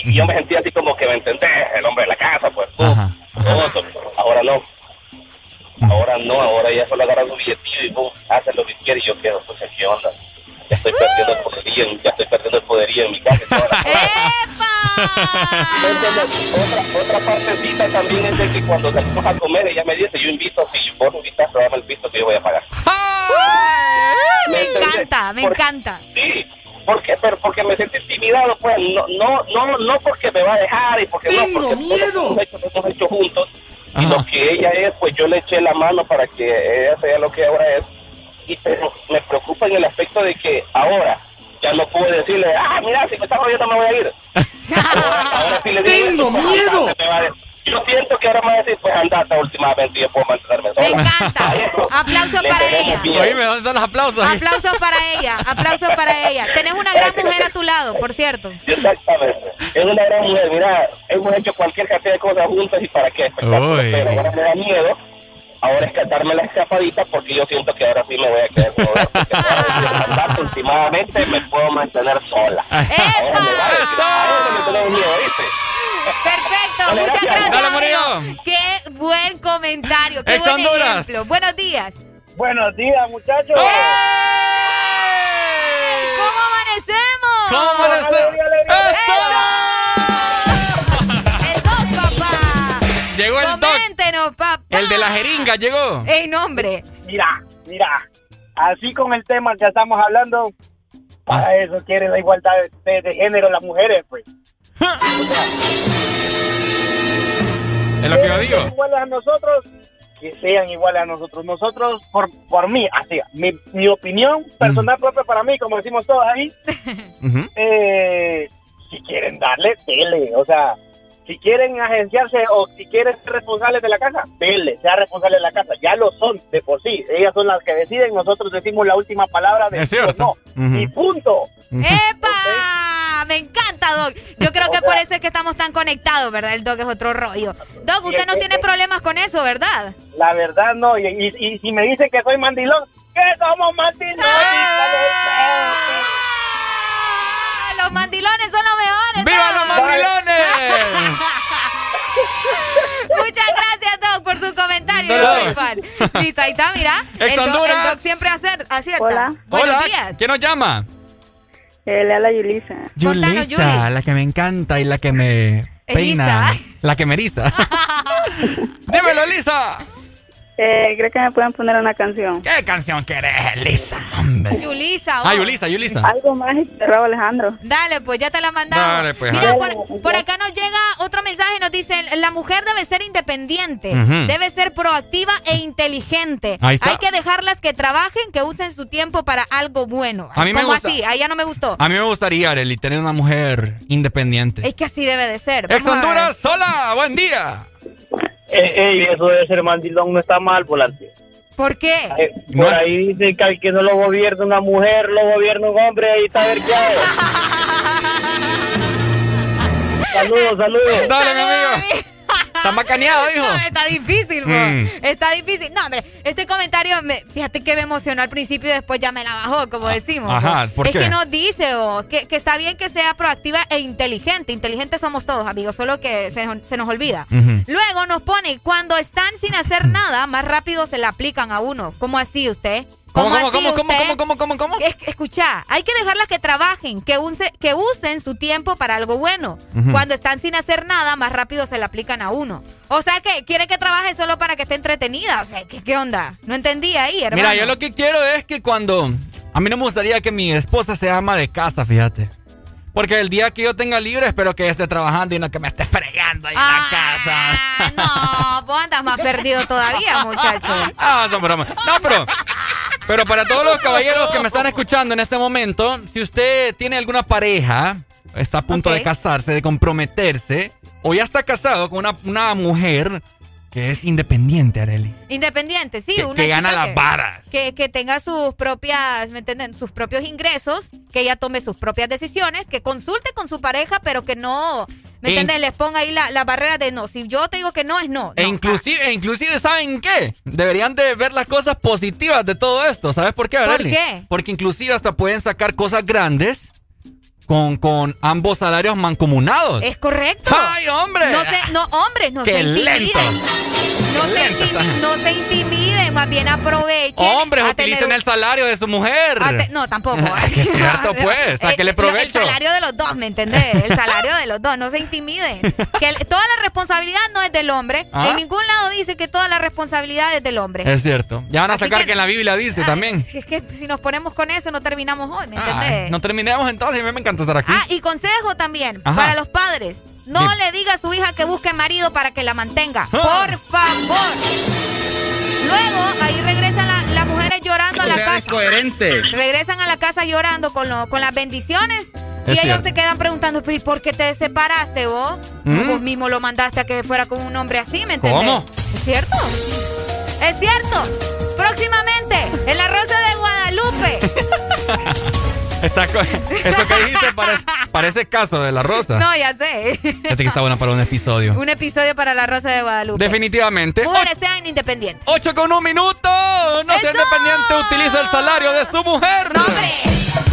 Y yo me sentía así como que, ¿me entendés? El hombre de la casa, pues, todo eso. Ahora no. Ahora no, ahora ella solo agarra su billetillo y pum, hace lo que quiere y yo quedo, pues, ¿qué onda? Ya estoy perdiendo el poderío, en- ya estoy perdiendo el poderío en mi casa. y toda la cosa. ¿Me entiendes? Otra, otra partecita también es de que cuando salimos a comer, ella me dice, yo invito, si vos no invitas, dame el piso que yo voy a pagar. Me encanta, me Por- encanta. Sí, porque, pero porque me siento intimidado, pues, no, no, no, no porque me va a dejar y porque Tengo no, porque miedo. hemos hecho, hemos hecho juntos. Y lo que ella es, pues yo le eché la mano para que ella sea lo que ahora es. Y pero me preocupa en el aspecto de que ahora ya no puedo decirle, ah, mira, si me estás jodiendo me voy a ir. ahora, ahora sí le digo, Tengo pues, miedo. Yo siento que ahora me va a decir, pues andate últimamente y yo puedo mantenerme sola. Me encanta. Aplausos para ella. Oíme, ¿dónde están los aplausos? Aplausos para ella, aplausos para ella. Tenés una gran mujer a tu lado, por cierto. Exactamente. Es una gran mujer. Mira, hemos hecho cualquier cantidad de cosas juntas y para qué. Pero ahora me da miedo. Ahora es darme la escapadita porque yo siento que ahora sí me voy a quedar con andar últimamente me puedo mantener sola. Ahora me va a decir, "A ella me tenés miedo, ¿viste? Perfecto, muchas gracias. gracias. Qué buen comentario, qué Ex buen Honduras. ejemplo. Buenos días. Buenos días, muchachos. ¿Cómo amanecemos? ¿Cómo amanecemos? El dos, papá. Llegó el doc. Coméntenos, papá. El de la jeringa llegó. Ey, nombre. Mira, mira, así con el tema que estamos hablando, para eso quiere la igualdad de, de género las mujeres, pues. Es lo que yo digo. iguales a nosotros, que sean iguales a nosotros. Nosotros, por, por mí, así, mi, mi opinión personal propia para mí, como decimos todos ahí, eh, si quieren darle, dele. O sea, si quieren agenciarse o si quieren ser responsables de la casa, dele, sea responsable de la casa. Ya lo son de por sí. Ellas son las que deciden, nosotros decimos la última palabra de Es sí o cierto. no. Y punto. ¡Epa! Me encanta, Doc. Yo creo que por eso es que estamos tan conectados, ¿verdad? El Doc es otro rollo. Doc, usted no tiene problemas con eso, ¿verdad? La verdad no. Y, y, y si me dicen que soy mandilón, que somos mandilones. ¡Ah! Los mandilones son los mejores. ¡Viva Doc! los mandilones! Muchas gracias, Doc, por su comentario. Yo fan. Listo, ahí está, mira. Ex El Doc, el Honduras. Doc siempre acierta. Hola. Buenos Hola, días. ¿quién nos llama? Eh, le habla Yulisa. Contanos, Yulisa, la que me encanta y la que me peina. Elisa. La que me eriza. Dímelo, Lisa. Eh, creo que me pueden poner una canción. ¿Qué canción querés, Lisa? Hombre. Yulisa, Ah, oh. Yulisa, Yulisa. Algo más y te robo Alejandro. Dale, pues ya te la mandamos. Dale, pues, Mira, por, acá nos llega otro mensaje, nos dice, la mujer debe ser independiente, debe ser proactiva e inteligente. Ahí está. Hay que dejarlas que trabajen, que usen su tiempo para algo bueno. A mí me ¿Cómo gusta- así? A ella no me gustó. A mí me gustaría, Arely, tener una mujer independiente. Es que así debe de ser. Vamos. Honduras, hola, buen día. Eh, eh, eso de ser mandilón no está mal, volante. ¿Por qué? Eh, por ahí dice que al que no lo gobierna una mujer, lo gobierna un hombre, ahí está verqueado. saludos, saludos. Dale, mi amigo. Está macaneado, hijo. No, está difícil. Mm. Está difícil. No, hombre, este comentario, me, fíjate que me emocionó al principio y después ya me la bajó, como decimos. bo. ajá, ¿por es qué? que nos dice, bo, que, que está bien que sea proactiva e inteligente. Inteligentes somos todos, amigos, solo que se, nos- se nos olvida. Luego nos pone, cuando están sin hacer nada, más rápido se le aplican a uno. ¿Cómo así usted? ¿Cómo, cómo, cómo, cómo, usted? cómo, cómo, cómo, cómo? Es- escucha, hay que dejarlas que trabajen, que, use- que usen su tiempo para algo bueno. Ujú. Cuando están sin hacer nada, más rápido se le aplican a uno. O sea que quiere que trabaje solo para que esté entretenida. O sea, ¿qué, qué onda? No entendí ahí, hermano. Mira, yo lo que quiero es que cuando... A mí no me gustaría que mi esposa sea ama de casa, fíjate. Porque el día que yo tenga libre espero que ella esté trabajando y no que me esté fregando ahí en la casa. No, vos andas más perdido todavía, muchacho. Ah, son bromas. No, pero... Pero para todos los caballeros que me están escuchando en este momento, si usted tiene alguna pareja, está a punto de casarse, de comprometerse, o ya está casado con una, una mujer que es independiente, Areli. Independiente, sí. Que- una que gana las varas. Que, que tenga sus propias, ¿me entienden? Sus propios ingresos, que ella tome sus propias decisiones, que consulte con su pareja, pero que no, ¿me E entiendes? Les ponga ahí la, la barrera de no. Si yo te digo que no, es no. E No. inclusive, e inclusive, ¿saben qué? Deberían de ver las cosas positivas de todo esto. ¿Sabes por qué, ¿Por Arely? qué? Porque inclusive hasta pueden sacar cosas grandes con, con ambos salarios mancomunados. Es correcto. ¡Ay, hombre! No se, no, hombres, no ¡Qué se lento! No se, lento intimi- está. no se intimiden, más bien aprovechen. Hombres, a utilicen un- el salario de su mujer. a te- no, tampoco. Es cierto, pues. Eh, provecho. El salario de los dos, ¿me entendés? El salario de los dos, no se intimiden. Que el- toda la responsabilidad no es del hombre. Ah. En ningún lado dice que toda la responsabilidad es del hombre. Es cierto. Ya van a Así sacar que- que, en la Biblia dice también. Es que si nos ponemos con eso no terminamos hoy, ¿me entendés? no terminemos entonces, a mí me encanta estar aquí. Ah, y consejo también Ajá. para los padres. No le diga a su hija que busque marido para que la mantenga. Ah. Por favor. Luego, ahí regresan las mujeres llorando a la sea, casa. coherente. Regresan a la casa llorando con, lo, con las bendiciones. Y ellos se quedan preguntando, ¿por qué te separaste vos? Mm. Vos mismo lo mandaste a que fuera con un hombre así, ¿me entendés? ¿Cómo? ¿Es cierto? ¿Es cierto? Próximamente en la Rosa de Guadalupe. Esto que dijiste parece, parece, caso de la rosa. No, ya sé. Fíjate que está buena para un episodio. Un episodio para la rosa de Guadalupe. Definitivamente. Mujeres sean independientes. ¡Ocho con un minuto! No sea independiente, utiliza el salario de su mujer. ¡No, hombre!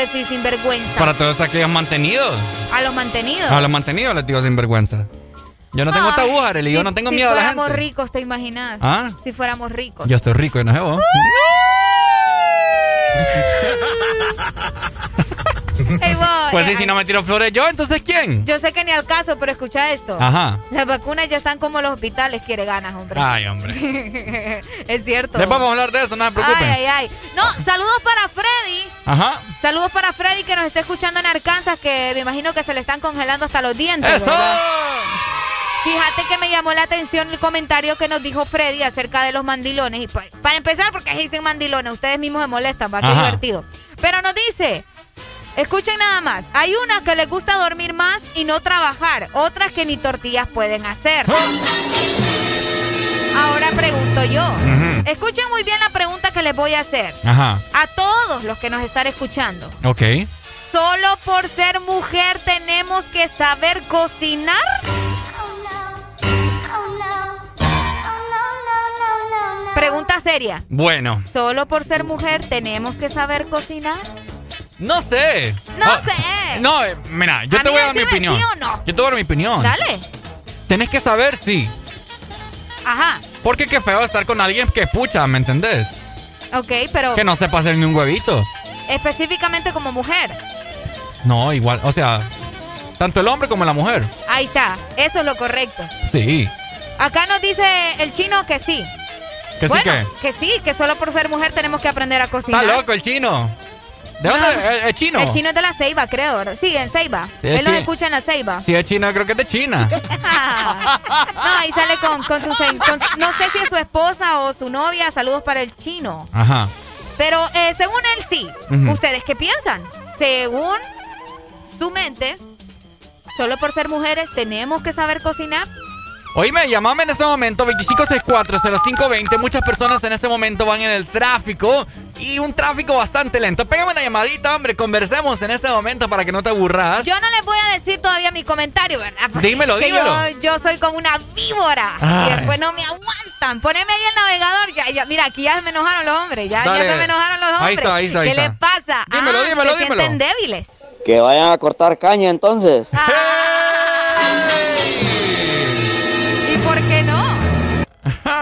decís sinvergüenza? Para todos aquellos mantenidos. ¿A los mantenidos? A los mantenidos les digo sinvergüenza. Yo no tengo tabú, Arely, si, yo no tengo miedo a la gente. Si fuéramos ricos, ¿te imaginas? ¿Ah? Si fuéramos ricos. Yo estoy rico y no sé vos. Hey, boy, pues sí, eh, si no me tiro flores yo, entonces ¿quién? Yo sé que ni al caso, pero escucha esto. Ajá. Las vacunas ya están como los hospitales, quiere ganas, hombre. Ay, hombre. Es cierto. Les vamos a hablar de eso, no se preocupen. Ay, ay, ay. No, saludos para Freddy. Ajá. Saludos para Freddy que nos está escuchando en Arkansas, que me imagino que se le están congelando hasta los dientes. ¡Eso! Fíjate que me llamó la atención el comentario que nos dijo Freddy acerca de los mandilones. Y pues, para empezar, porque dicen mandilones, ustedes mismos se molestan, va, qué divertido. Pero nos dice, Escuchen nada más. Hay unas que les gusta dormir más y no trabajar, otras que ni tortillas pueden hacer. ¡Ah! Ahora pregunto yo, Escuchen muy bien la pregunta que les voy a hacer. Ajá. A todos los que nos están escuchando. Ok. ¿Solo por ser mujer tenemos que saber cocinar? Pregunta seria. Bueno. ¿Solo por ser mujer tenemos que saber cocinar? No sé. No ah, sé. No, eh, mira, yo te voy a dar mi opinión. Sí o no. Yo te voy a dar mi opinión. Dale. Tenés que saber si. Ajá. Porque qué feo estar con alguien que pucha, ¿me entendés? Ok, pero Que no sepa hacer ni un huevito. específicamente como mujer. No, igual, o sea, tanto el hombre como la mujer. Ahí está. Eso es lo correcto. Sí. Acá nos dice el chino que sí. Que sí bueno, que. que sí, que solo por ser mujer tenemos que aprender a cocinar. Está loco el chino. ¿De dónde? No. ¿El, el chino? El chino es de la Ceiba, creo. Sí, en Ceiba. Sí, Él nos escucha en la Ceiba. Si es chino, creo que es de China. No, ahí sale con, con su... con no sé si es su esposa o su novia. Saludos para el chino. Ajá. Pero eh, según él sí. ¿Ustedes qué piensan? Según su mente, solo por ser mujeres tenemos que saber cocinar. Oíme, llamame en este momento 25640520. Muchas personas en este momento van en el tráfico y un tráfico bastante lento. Pégame una llamadita, hombre, conversemos en este momento para que no te aburras. Yo no les voy a decir todavía mi comentario, ¿verdad? Porque Dímelo, dímelo. Yo, yo soy como una víbora. Ay. Y después no me aguantan. Poneme ahí el navegador. Ya, ya, mira, aquí ya se me enojaron los hombres. Ya, se me enojaron los Ahí hombres. está, ahí está, ahí ¿Qué está. les pasa? Dímelo, Ah, dímelo, se dímelo. sienten débiles. Que vayan a cortar caña entonces. ¿Y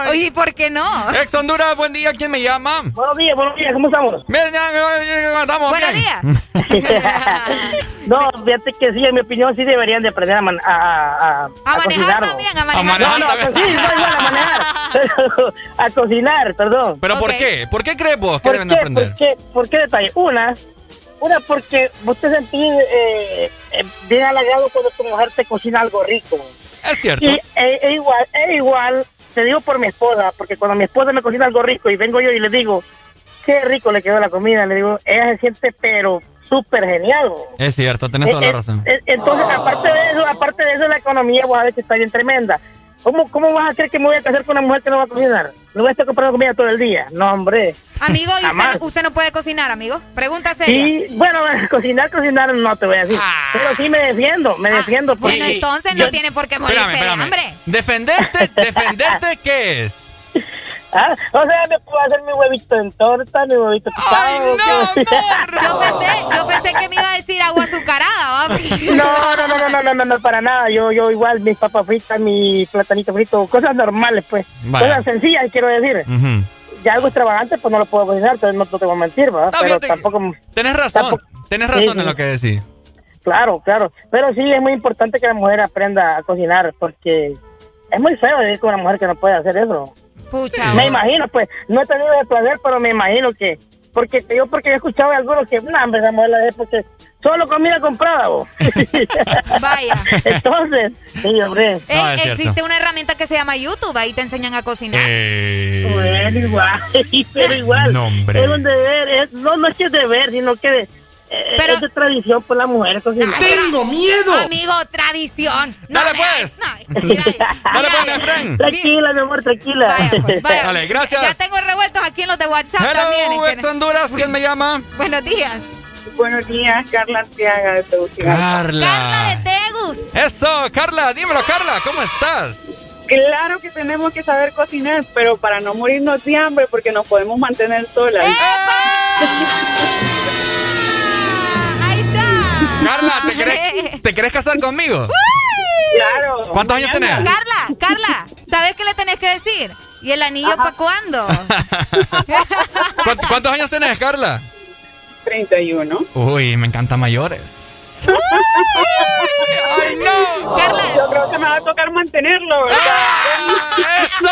Oye, ¿y por qué no? Ex Honduras, buen día. ¿Quién me llama? Buenos días, buenos días, ¿cómo estamos? Ya, estamos Buenos días. No, fíjate que sí, en mi opinión sí deberían de aprender a, man- a, a, A manejar cocinar, ¿no? también, a manejar. No, no, pues sí, no igual a manejar. Pero, a cocinar, perdón. ¿Pero por qué? ¿Por qué crees vos que ¿Por deben de qué? aprender? ¿Por qué? ¿Por qué detalle? Una, una porque vos te sentís eh, eh, bien halagado cuando tu mujer te cocina algo rico. Es cierto. Y e, e igual, e igual, te digo por mi esposa, porque cuando mi esposa me cocina algo rico y vengo yo y le digo, qué rico le quedó la comida, le digo, ella se siente pero súper genial. Es cierto, tenés toda Eh, la eh, razón. eh, Entonces, aparte de eso, aparte de eso, la economía, vos sabés que está bien tremenda. ¿Cómo, ¿Cómo vas a creer que me voy a casar con una mujer que no va a cocinar? ¿No voy a estar comprando comida todo el día? No, hombre. Amigo, ¿y usted, usted no puede cocinar, amigo? Pregunta seria. Sí, bueno, cocinar, cocinar no te voy a decir. Pero sí me defiendo, me defiendo. Bueno, porque entonces yo- no tiene por qué morirse Espérame, de espérame. hambre. ¿Defenderte? ¿Defenderte qué es? Ah, o sea, me puedo hacer mi huevito en torta, mi huevito picado. Yo pensé, yo pensé que me iba a decir agua azucarada, ¿va? No, no, no, no, no, no, no, no, para nada. Yo, yo igual, mis papas fritas, mi platanito frito, cosas normales, pues. Vaya. Cosas sencillas, quiero decir. Ujú. Ya algo extravagante, pues no lo puedo cocinar, entonces no, no te voy a mentir, ¿va? No, Pero tampoco... Tenés razón. tampoco- Tenés Sí, razón sí. en lo que decís. Claro, claro. Pero sí es muy importante que la mujer aprenda a cocinar, porque es muy feo vivir con una mujer que no puede hacer eso. Pucha. Me imagino, pues, no he tenido el placer, pero me imagino que... Porque yo porque he escuchado de algunos que, no, hombre, esa mujer la dejé porque solo comida comprada, vos. Vaya. Entonces, sí, hombre. Ey, existe una herramienta que se llama YouTube, ahí te enseñan a cocinar. Eh, Bueno, igual, pero igual. No, hombre. Es un deber, es- no, no es que es deber, sino que eh, es de tradición por la mujer cocinar. ¡Tengo miedo! Amigo, tradición. No Dale, pues. no, mira, Dale, mira, pues, Efren. Tranquila, mi amor, tranquila. Vaya, pues, vaya. Dale, gracias. Ya tengo revueltos aquí en los de WhatsApp también. Hello, ¿y ex Honduras, ¿quién me llama? Buenos días. Buenos días, Carla Arteaga de Tegucigalpa. Carla. Carla de Tegus. Eso, Carla, dímelo, Carla, ¿cómo estás? Claro que tenemos que saber cocinar, pero para no morirnos de hambre, porque nos podemos mantener solas. Carla, ¿te querés, ¿te querés casar conmigo? Claro. ¿Cuántos años tenés? Carla, Carla, ¿sabes qué le tenés que decir? ¿Y el anillo para cuándo? ¿Cuántos, cuántos años tenés, Carla? 31. Uy, me encantan mayores. ¡Ay, no! Carla. Yo creo que me va a tocar mantenerlo, ¿verdad? ¡Eso!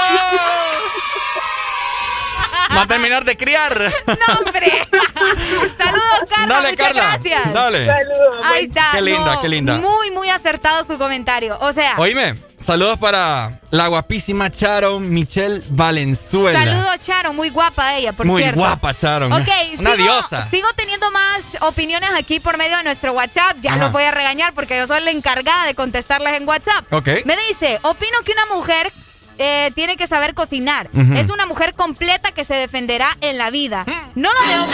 Va a terminar de criar. ¡No, hombre! Saludos, Carla. Dale, muchas Carla. gracias. Dale. Ahí está. Qué linda, no, qué linda. Muy, muy acertado su comentario. O sea, Oíme, saludos para la guapísima Sharon Michelle Valenzuela. saludos, Charo. Muy guapa ella, por Muy cierto. guapa, Sharon. Ok, Una sigo, diosa. sigo teniendo más opiniones aquí por medio de nuestro WhatsApp. Ya Ajá. los voy a regañar porque yo soy la encargada de contestarles en WhatsApp. Ok. Me dice, opino que una mujer eh, tiene que saber cocinar. Es una mujer completa que se defenderá en la vida. Mm. No lo veo.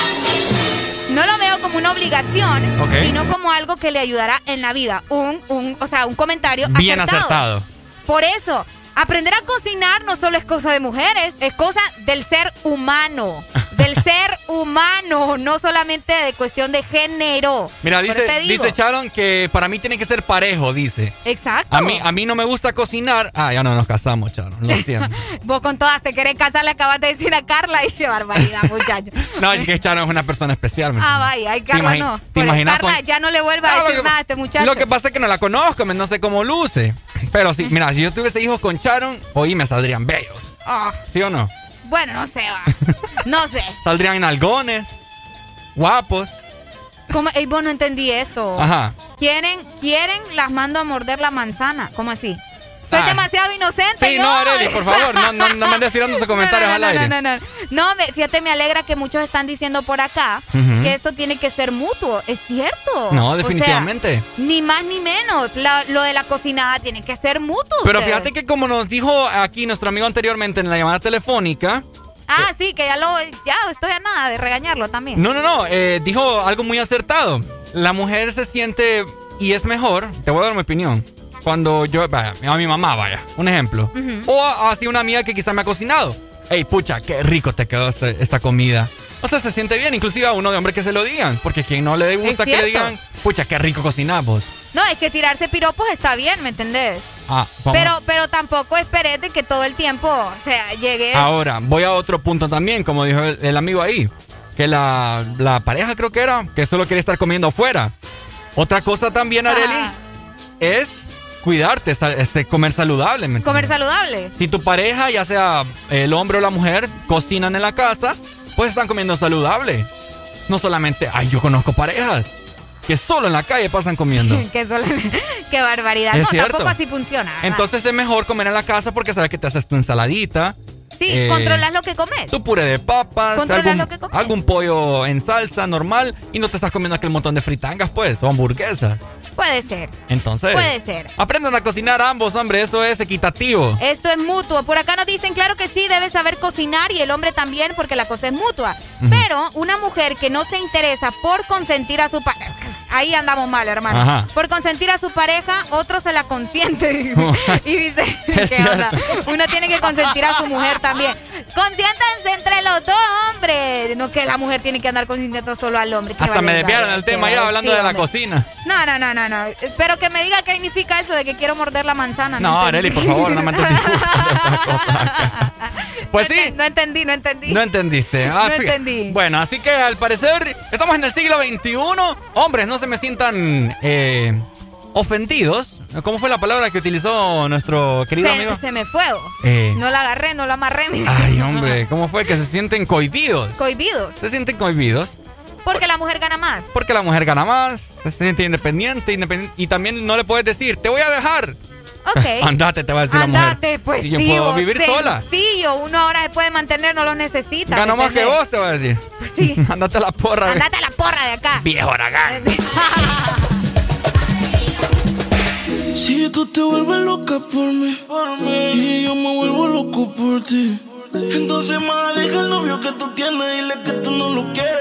no lo veo como una obligación, Ok. sino como algo que le ayudará en la vida. Un, un, o sea, un comentario Bien acertado. acertado. Por eso, aprender a cocinar no solo es cosa de mujeres, es cosa del ser humano. Del ser humano, no solamente de cuestión de género. Mira, dice, dice Sharon que para mí tiene que ser parejo, dice. Exacto. A mí, a mí no me gusta cocinar. Ah, ya no nos casamos, Sharon. Lo siento. Vos con todas te querés casar, le acabas de decir a Carla y qué barbaridad, muchacho. No, es que Sharon es una persona especial. ¿me Ah, vaya, ay, ¿Te Carla no. te imaginas Carla con- ya no le vuelva a decir que- nada a este muchacho. Lo que pasa es que no la conozco, no sé cómo luce. Pero sí, mira, si yo tuviese hijos con Sharon, hoy me saldrían bellos. Ah, ¿Sí o no? Bueno, no sé, va. No sé. Saldrían nalgones, guapos. ¿Cómo? Ey, vos no entendí esto. Ajá. Quieren, quieren, las mando a morder la manzana. ¿Cómo así? Soy Ah. demasiado inocente. Sí, yo. no, Arely, por favor, no, no, no me andes tirando esos comentarios no, no, al aire. No, no, no. No, me- fíjate, me alegra que muchos están diciendo por acá que esto tiene que ser mutuo. Es cierto. No, O sea, definitivamente. ni más ni menos. La- lo de la cocinada tiene que ser mutuo. Pero fíjate que como nos dijo aquí nuestro amigo anteriormente en la llamada telefónica, Ah, sí, que ya lo. Ya estoy a nada de regañarlo también. no, no, no, eh, dijo algo muy acertado. La mujer se siente y es mejor, te voy a dar mi opinión, cuando yo, vaya, a mi mamá, vaya, un ejemplo. Ujú. O a- así una amiga que quizá me ha cocinado. Ey, pucha, qué rico te quedó este- esta comida. O sea, se siente bien, inclusive a uno de hombre que se lo digan, porque quien no le gusta que le digan, pucha, qué rico cocinás vos. No, es que tirarse piropos está bien, ¿me entendés? Ah, vamos. Pero, pero tampoco esperes de que todo el tiempo, o sea, llegues. Ahora, voy a otro punto también, como dijo el, el amigo ahí, que la, la pareja creo que era, que solo quiere estar comiendo afuera. Otra cosa también, Areli, Ajá. es cuidarte, este, comer saludable. ¿me Comer saludable. Si tu pareja, ya sea el hombre o la mujer, cocinan en la casa, pues están comiendo saludable. No solamente, ay, yo conozco parejas que solo en la calle pasan comiendo. Qué, sola- qué barbaridad. Es no, cierto. tampoco así funciona. ¿verdad? Entonces es mejor comer en la casa porque sabes que te haces tu ensaladita. Sí, eh, controlas lo que comes. Tu puré de papas, algún, lo que comes. algún pollo en salsa normal y no te estás comiendo aquel montón de fritangas, pues, o hamburguesas. Puede ser. Entonces, Puede ser. aprendan a cocinar ambos, hombre, esto es equitativo. Esto es mutuo. Por acá nos dicen, claro que sí, debe saber cocinar y el hombre también porque la cosa es mutua. Pero una mujer que no se interesa por consentir a su pareja, ahí andamos mal, hermano. Ajá. Por consentir a su pareja, otro se la consiente. y dice, ¿qué onda? Uno tiene que consentir a su mujer también. Consiéntanse entre los dos, hombre. No que la mujer tiene que andar consintiendo solo al hombre. Hasta me desviaron el tema ya hablando Sí, de la cocina. No, no, no, no, no. Pero que me diga qué significa eso de que quiero morder la manzana. No. Areli, por favor, no me entendí. Pues sí, No entendí, no entendí. no entendiste. Ah, No entendí. Bueno, así que al parecer estamos en el siglo XXI. Hombres, no se me sientan eh, ofendidos. ¿Cómo fue la palabra que utilizó nuestro querido amigo? se, me fue. Eh. No la agarré, no la amarré. Ay, hombre, ¿cómo fue que se sienten cohibidos? Cohibidos. Se sienten cohibidos Porque la mujer gana más. porque la mujer gana más, se siente independiente, independiente y también no le puedes decir, te voy a dejar. Ok. Andate, te va a decir la mujer. Andate, pues Si sí. yo puedo vivir sola. Sencillo, uno ahora se puede mantener, no lo necesita. Gano ¿me más que vos, te va a decir. Sí. Andate a la porra. Andate a la porra de acá. Viejo aragán. Si tú te vuelves loca por mí, y yo me vuelvo loco por ti, entonces más deja el novio que tú tienes, dile que tú no lo quieres.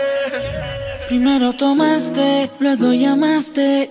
Primero tomaste, luego llamaste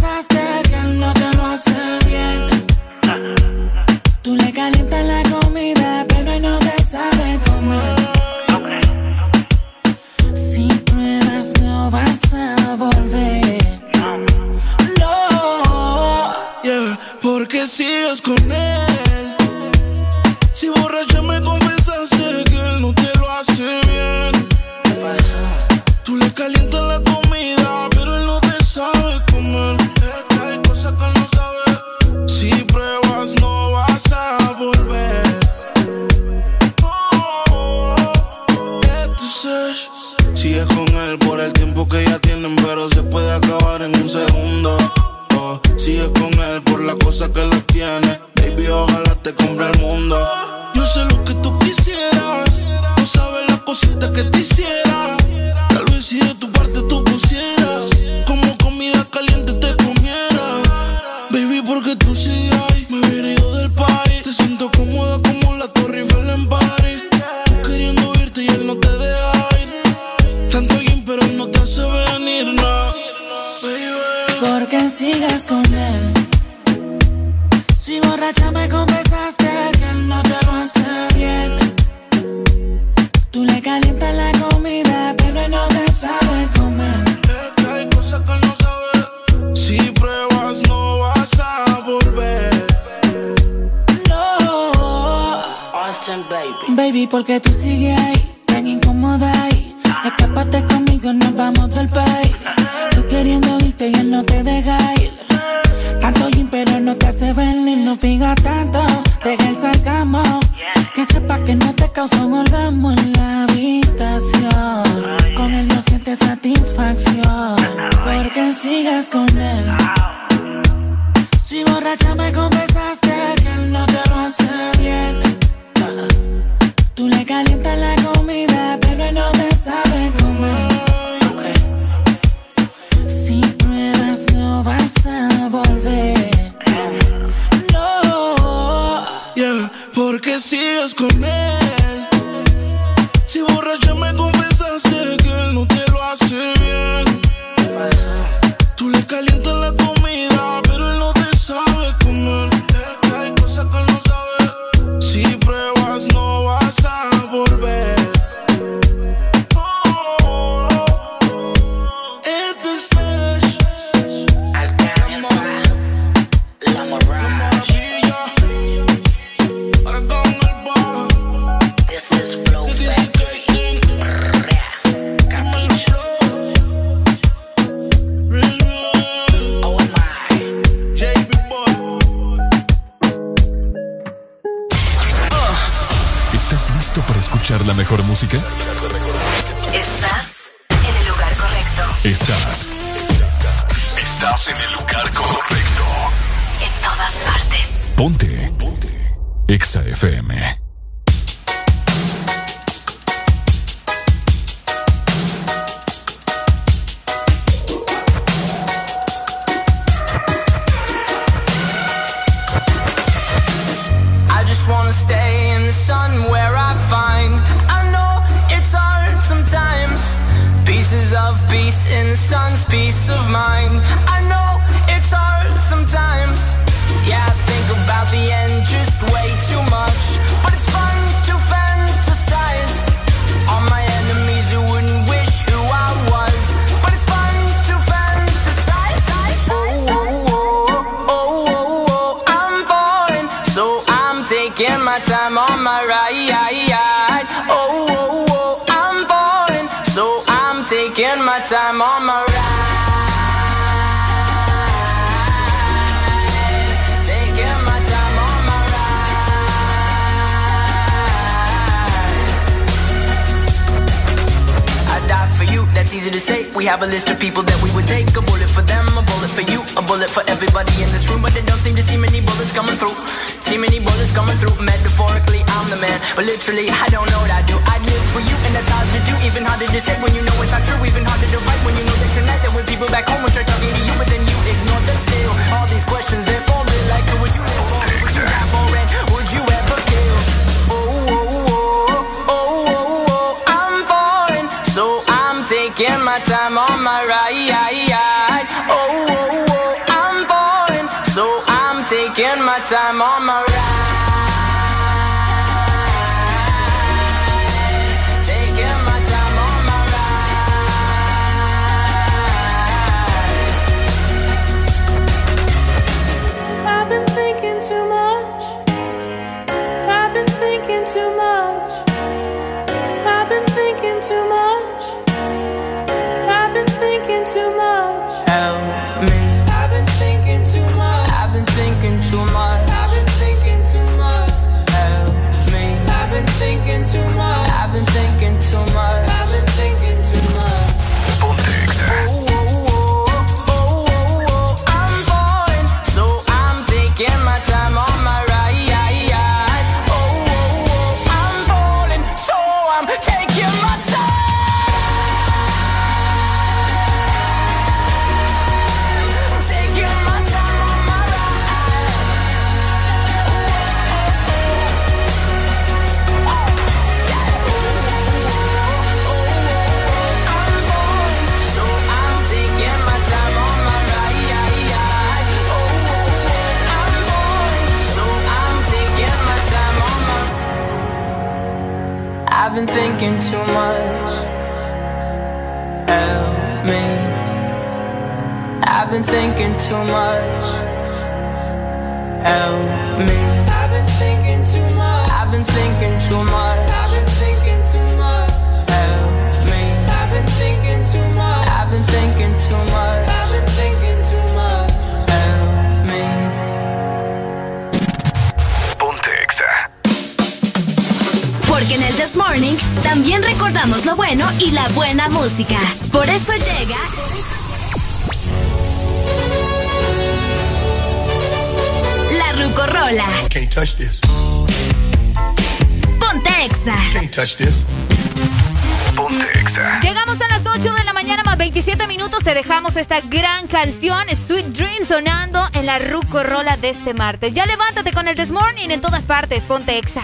Lola de este martes. Ya levántate con el This Morning en todas partes. Ponte exa.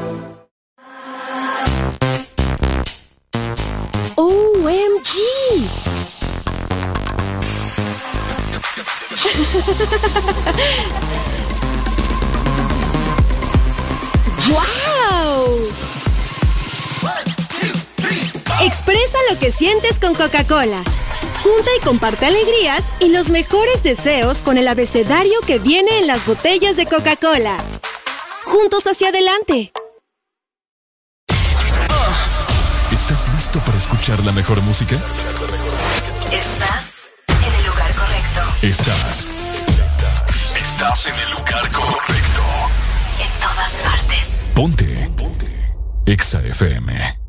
Con Coca-Cola. Junta y comparte alegrías y los mejores deseos con el abecedario que viene en las botellas de Coca-Cola. Juntos hacia adelante. ¿Estás listo para escuchar la mejor música? Estás en el lugar correcto. Estás. Estás en el lugar correcto. En todas partes. Ponte. Ponte. Exa FM.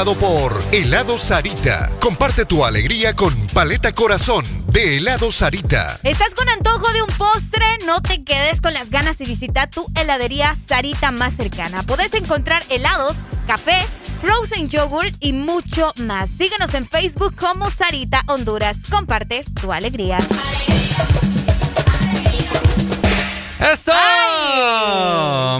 Presentado por Helado Sarita. Comparte tu alegría con Paleta Corazón de Helado Sarita. ¿Estás con antojo de un postre? No te quedes con las ganas y visita tu heladería Sarita más cercana. Podés encontrar helados, café, frozen yogurt y mucho más. Síguenos en Facebook como Sarita Honduras. Comparte tu alegría. ¡Eso!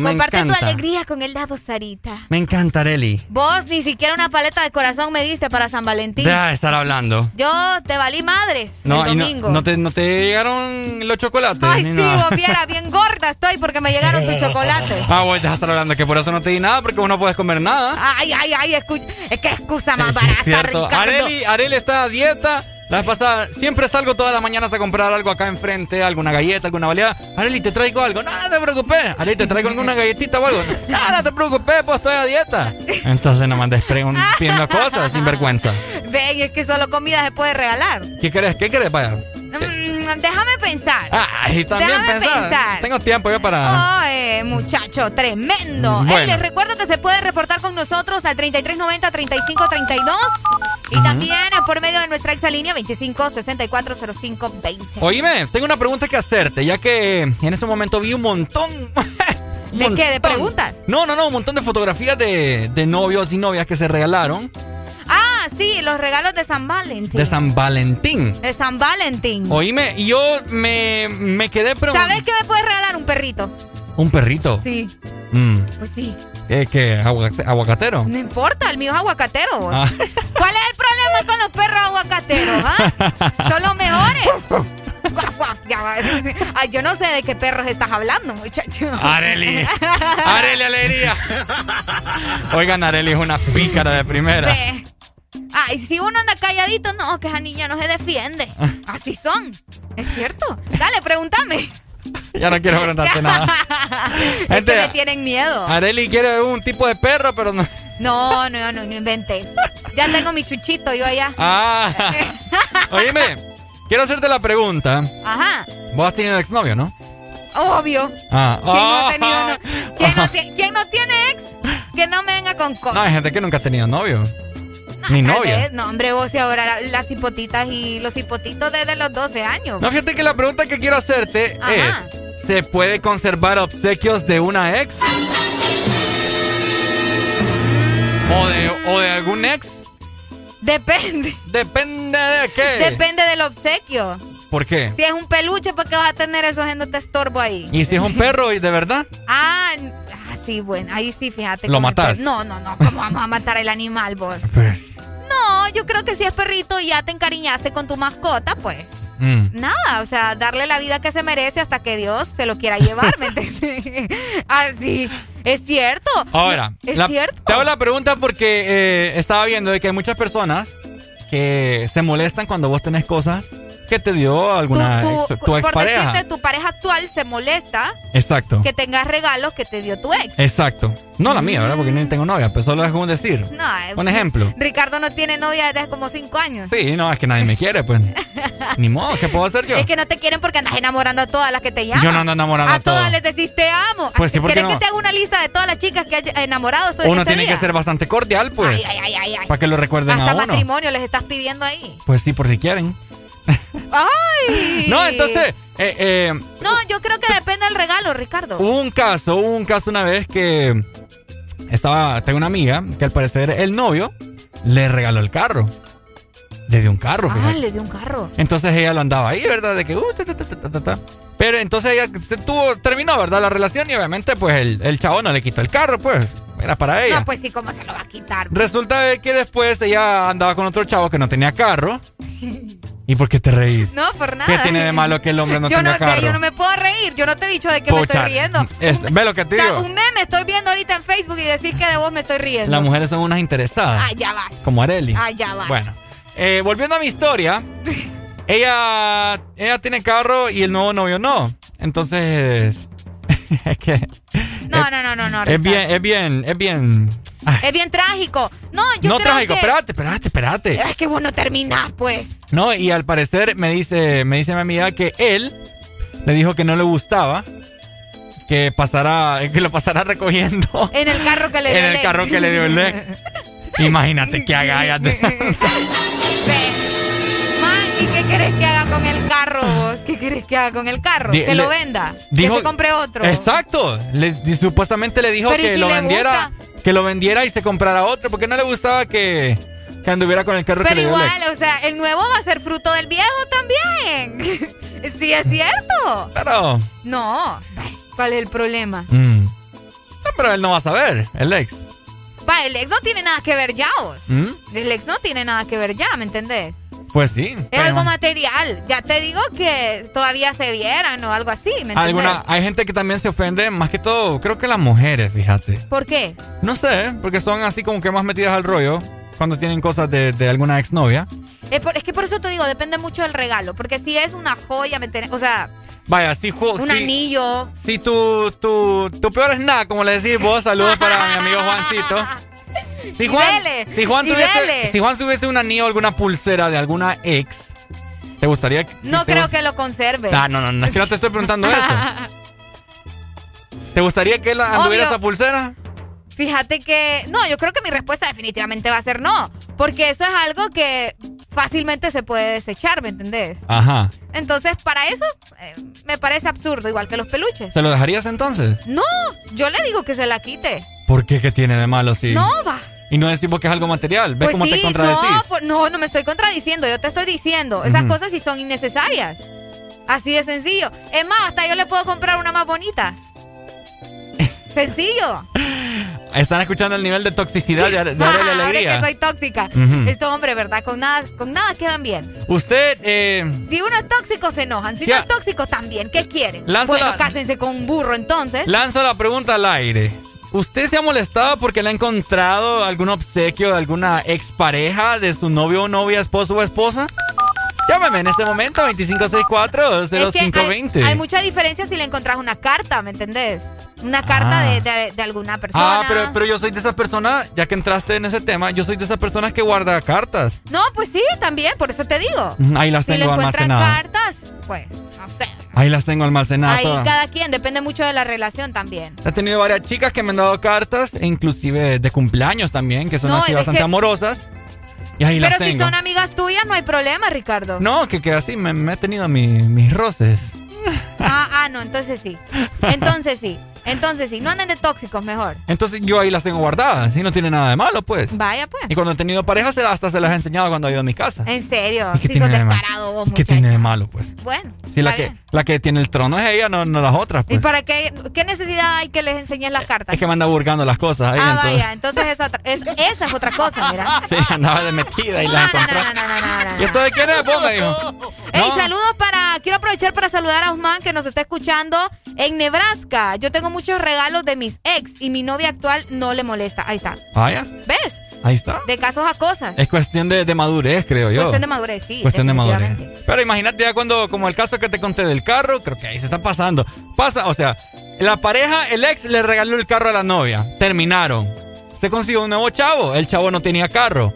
Me Comparte tu encanta. alegría con helado Sarita. Me encanta, Areli. Vos ni siquiera una paleta de corazón me diste para San Valentín. Deja de estar hablando. Yo te valí madres No, el y no, domingo. no te, no te llegaron los chocolates. Ay, sí, nada. vos viera, bien gorda estoy porque me llegaron tus chocolates. Ah, voy, deja de estar hablando que por eso no te di nada porque vos no puedes comer nada. Ay, ay, ay, es que excusa más barata, es cierto. Areli, Areli está a dieta. La vez pasada, siempre salgo todas las mañanas a comprar algo acá enfrente, alguna galleta, alguna baleada. Areli, te traigo algo. No, no te preocupes. Areli, te traigo alguna galletita o algo. No, no te preocupes, pues estoy a dieta. Entonces no me andes preguntando cosas sin vergüenza. Ven, es que solo comida se puede regalar. ¿Qué querés? ¿Qué querés, vaya? Déjame pensar. Ay, también Déjame pensar. pensar. Tengo tiempo yo para. Muchacho, tremendo. Bueno. Les recuerdo que se puede reportar con nosotros al 3390-3532 y también por medio de nuestra exalínea 25640520. Oíme, tengo una pregunta que hacerte, ya que en ese momento vi un montón. un ¿De qué? ¿De preguntas? No, no, no, un montón de fotografías de, de novios y novias que se regalaron Ah, sí, los regalos de San Valentín. de San Valentín. De San Valentín. Oíme, yo me, me quedé preguntando. ¿Sabes qué me puedes regalar? Un perrito. ¿Un perrito? Sí, Mm, pues sí. ¿Qué? qué, aguacate- ¿Aguacatero? No importa, el mío es aguacatero. Ah. ¿Cuál es el problema con los perros aguacateros? ah? Son los mejores. Ay, yo no sé de qué perros estás hablando, muchacho. Areli. Areli Alegría. Oigan, Areli es una pícara de primera. Ve. Ay, si uno anda calladito, no, que esa niña no se defiende. Así son. Es cierto. Dale, pregúntame. Ya no quiero preguntarte nada. es que Gente, me tienen miedo. Areli quiere un tipo de perro, pero no. No, no, no, no inventes. Ya tengo mi chuchito yo allá. Ah. Oíme, quiero hacerte la pregunta. Ajá. Vos has tenido exnovio, ¿no? Obvio. Ah. ¿Quién no ha Ah. tenido no- ¿Quién no quién no tiene ex? Que no me venga con No, cosas. hay gente que nunca ha tenido novio. Ni novia. No, hombre, vos y ahora la- las hipotitas y los hipotitos desde los 12 años. No, fíjate que la pregunta que quiero hacerte Ajá. es: ¿se puede conservar obsequios de una ex? ¿O de, o de algún ex? Depende. Depende de qué. Depende del obsequio. ¿Por qué? Si es un peluche, ¿por qué vas a tener eso haciéndote estorbo ahí? ¿Y si es un perro y de verdad? Ah, ah, sí, bueno, ahí sí, fíjate. ¿Lo matás? No, no, no, ¿cómo vamos a matar el animal vos? No, yo creo que si es perrito y ya te encariñaste con tu mascota, pues Mm. nada, o sea, darle la vida que se merece hasta que Dios se lo quiera llevar, ¿me entiendes? Así, es cierto. Ahora, es la- cierto. te hago la pregunta porque eh, estaba viendo de que hay muchas personas que se molestan cuando vos tenés cosas que te dio alguna ex- tu, por expareja. decirte, tu pareja actual se molesta Exacto. que tengas regalos que te dio tu ex. Exacto. No la mía, ¿verdad? Porque ni tengo novia, pero solo es un decir. No, eh, Un ejemplo. Ricardo no tiene novia desde como cinco años. Sí, no, es que nadie me quiere, pues. Ni modo, ¿qué puedo hacer yo? Es que no te quieren porque andas enamorando a todas las que te llaman. Yo no ando enamorando a A todas todas. les decís te amo. Pues sí, ¿por qué ¿Querés no? que te haga una lista de todas las chicas que has enamorado esto Uno tiene que ser bastante cordial, pues. Ay, ay, ay, ay. Para que lo recuerden Hasta a uno. matrimonio les estás pidiendo ahí. Pues sí, por si quieren. ¡Ay! No, entonces, eh, eh, No, yo creo que depende del regalo, Ricardo. hubo un caso, hubo un caso una vez que estaba, tengo una amiga que al parecer el novio le regaló el carro. Le dio un carro. Ah, le dio un carro. Entonces ella lo andaba ahí, ¿verdad? De que... Uh, ta, ta, ta, ta, Pero entonces ella tuvo, terminó, ¿verdad? La relación y obviamente pues el, el chavo no le quitó el carro, pues. Era para ella. No, pues sí, ¿cómo se lo va a quitar? Resulta que después ella andaba con otro chavo que no tenía carro. ¿Y por qué te reís? No, por nada. ¿Qué tiene de malo que el hombre no yo tenga no, carro? Yo no me puedo reír. Yo no te he dicho de que me estoy riendo. Es, ve lo que te digo. un meme estoy viendo ahorita en Facebook y decís que de vos me estoy riendo. Las mujeres son unas interesadas. Ah, ya vas. Como Areli. Ah, ya vas. Bueno, eh, volviendo a mi historia, ella, ella tiene carro y el nuevo novio no. Entonces, es que... No, no, no, no, no. Es bien, es bien, es bien... Es bien trágico. No, yo no creo trágico, que... espérate, espérate, espérate. Es que vos no terminás, pues. No, y al parecer me dice, me dice mi amiga que él le dijo que no le gustaba que pasara, que lo pasara recogiendo. En el carro que le dio En el ex. carro que le dio el ex. Imagínate que haga. Man, ¿y qué querés que haga con el carro vos? ¿Qué querés que haga con el carro? Que lo venda. dijo- que se compre otro. Exacto. Le- supuestamente le dijo Pero ¿y que si lo vendiera, que lo vendiera y se comprara otro, porque no le gustaba que, que anduviera con el carro que Pero le dio igual, o sea, el nuevo va a ser fruto del viejo también. sí, es cierto. Pero, No. ¿Cuál es el problema? mm, no, pero él no va a saber, el ex. Va, el ex no tiene nada que ver ya, vos. ¿Mm? El ex no tiene nada que ver ya, ¿me entendés? Pues sí. Es pero- algo material. Ya te digo que todavía se vieran o algo así, ¿me? Alguna, hay gente que también se ofende, más que todo, creo que las mujeres, fíjate. ¿Por qué? No sé, porque son así como que más metidas al rollo cuando tienen cosas de, de alguna exnovia. Es, por- es que por eso te digo, depende mucho del regalo. Porque si es una joya, ¿me? O sea, Vaya, si, un si- anillo. Si tu, tu, tu peor es nada, como le decís vos, saludos para mi amigo Juancito. Si Juan, dele, si Juan tuviese, si Juan tuviese un anillo o alguna pulsera de alguna ex, ¿te gustaría que No te creo que lo conserve. Ah, no, no, no, es que no te estoy preguntando eso. ¿Te gustaría que él anduviera Obvio. esa pulsera? Fíjate que. No, yo creo que mi respuesta definitivamente va a ser no. Porque eso es algo que fácilmente se puede desechar, ¿me entendés? Ajá. Entonces, para eso eh, me parece absurdo, igual que los peluches. ¿Se lo dejarías entonces? No, yo le digo que se la quite. ¿Por qué? ¿Qué tiene de malo si...? No, va. Y no decimos que es algo material. ¿Ves Pues cómo sí, te contradecís? no, por- no, no me estoy contradiciendo, yo te estoy diciendo. Esas cosas sí son innecesarias. Así de sencillo. Es más, hasta yo le puedo comprar una más bonita. Sencillo. Están escuchando el nivel de toxicidad de, de Ahora Alegría. que soy tóxica. Ujú. Estos hombres, ¿verdad? Con nada, con nada quedan bien. Usted, eh, Si uno es tóxico, se enojan. Si no es tóxico, también. ¿Qué quieren? Bueno, la- cásense con un burro entonces. lanzo la pregunta al aire. ¿Usted se ha molestado porque le ha encontrado algún obsequio de alguna expareja de su novio o novia, esposo o esposa? Llámame en este momento, 2564-0520. Es que hay, hay mucha diferencia si le encontrás una carta, ¿me entendés? Una carta Ah. de, de- de alguna persona. Ah, pero, pero yo soy de esas personas, ya que entraste en ese tema, yo soy de esas personas que guarda cartas. No, pues sí, también, por eso te digo. Ahí las Si le tengo encuentran almacenadas. cartas, pues, no sé. Ahí las tengo almacenadas Ahí todas. cada quien, depende mucho de la relación también. He tenido varias chicas que me han dado cartas, inclusive de cumpleaños también, que son No, así bastante que- amorosas. Y ahí Pero las si son amigas tuyas, no hay problema, Ricardo. No, que, que así me, me he tenido mi- mis roces. Ah, ah, no, entonces sí. Entonces sí. Entonces sí. No anden de tóxicos, mejor. Entonces yo ahí las tengo guardadas y no tiene nada de malo, pues. Vaya, pues. Y cuando he tenido parejas, se- hasta se las he enseñado cuando he ido a mi casa. En serio. ¿Y qué Si sos descarado vos, ¿Y ¿Qué tiene de malo, pues? Bueno. Si la que, la que tiene el trono es ella, no, no las otras, ¿Y pues. para qué? ¿Qué necesidad hay que les enseñes las cartas? Es que me anda burgando las cosas ahí, ah, entonces. vaya. Entonces esa, es- esa es otra cosa, mira. Sí, andaba de metida y No, la no, encontré. no, no, no, no. ¿Y esto de quién es? Vos me dijo. Ey, saludos para. Quiero aprovechar para saludar a Osman que nos está escuchando en Nebraska. Yo tengo muchos regalos de mis ex y mi novia actual no le molesta. Ahí está. Vaya, ¿Ves? ahí está. De casos a cosas. Es cuestión de, de madurez, creo yo. Cuestión de madurez, sí. Cuestión de madurez. Pero imagínate ya cuando, como el caso que te conté del carro, creo que ahí se está pasando. Pasa, o sea, la pareja, el ex le regaló el carro a la novia. Terminaron. Se consiguió un nuevo chavo. El chavo no tenía carro.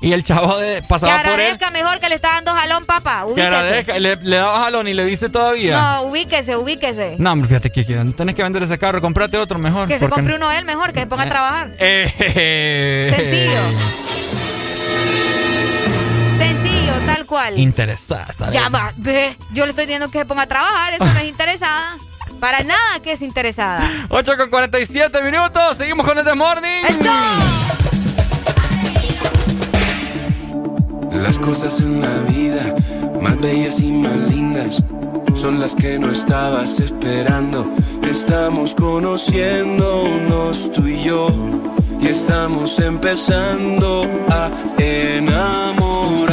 Y el chavo de- Que pasaba por él. agradezca mejor que le está dando jalón, papá. Que Ubíquese. agradezca. Le, le daba jalón y le dice todavía. No, ubíquese, ubíquese. No, hombre, fíjate que, que tenés que vender ese carro, comprate otro mejor. Que se compre uno él mejor, que se ponga a trabajar. Eh, Sencillo. Sencillo, tal cual. Interesada. está Ya bien. va, ve. Yo le estoy diciendo que se ponga a trabajar, eso no es interesada. Para nada que es interesada. 8 con 47 minutos. Seguimos con el The Morning. Las cosas en la vida, más bellas y más lindas, son las que no estabas esperando. Estamos conociéndonos tú y yo, y estamos empezando a enamorarnos.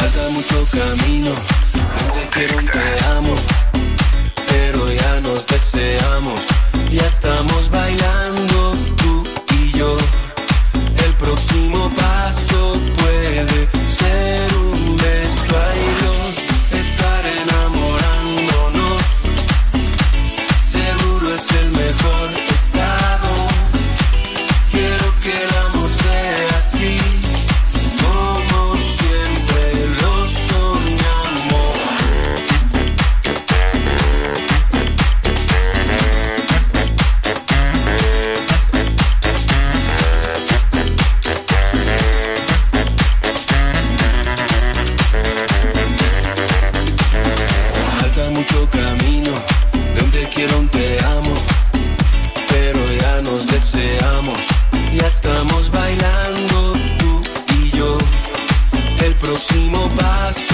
Falta mucho camino, donde quiero un te amo, pero ya nos deseamos, ya estamos bailando tú y yo. El próximo paso puede deseamos, ya estamos bailando tú y yo. El próximo paso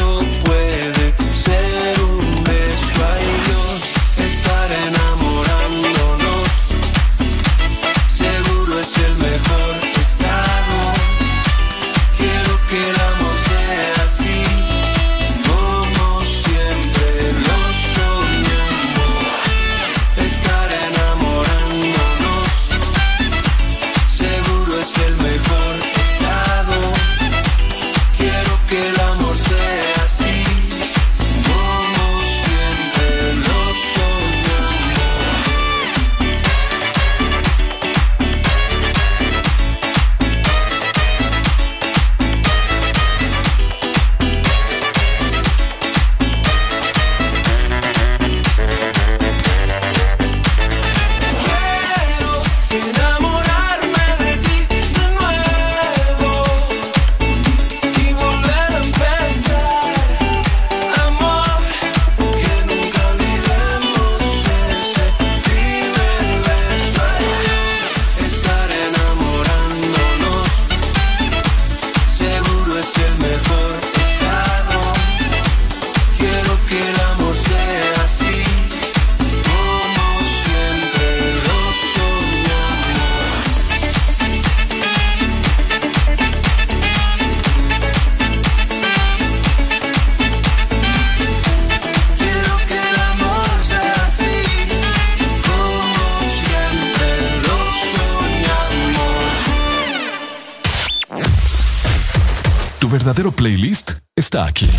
está aquí.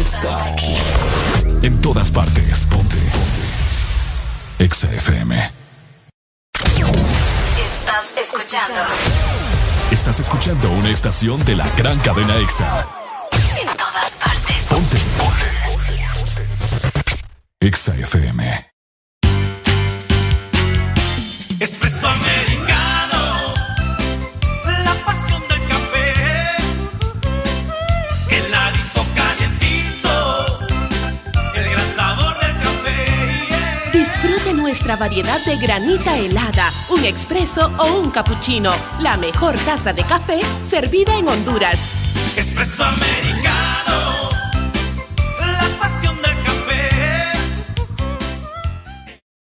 Está aquí. En todas partes. Ponte. Ponte. Exa FM. Estás escuchando Estás escuchando una estación de la gran cadena Exa. en todas partes. Ponte. Ponte. Exa FM. Variedad de granita helada, un expreso o un cappuccino. La mejor taza de café servida en Honduras. Espresso americano, la pasión del café.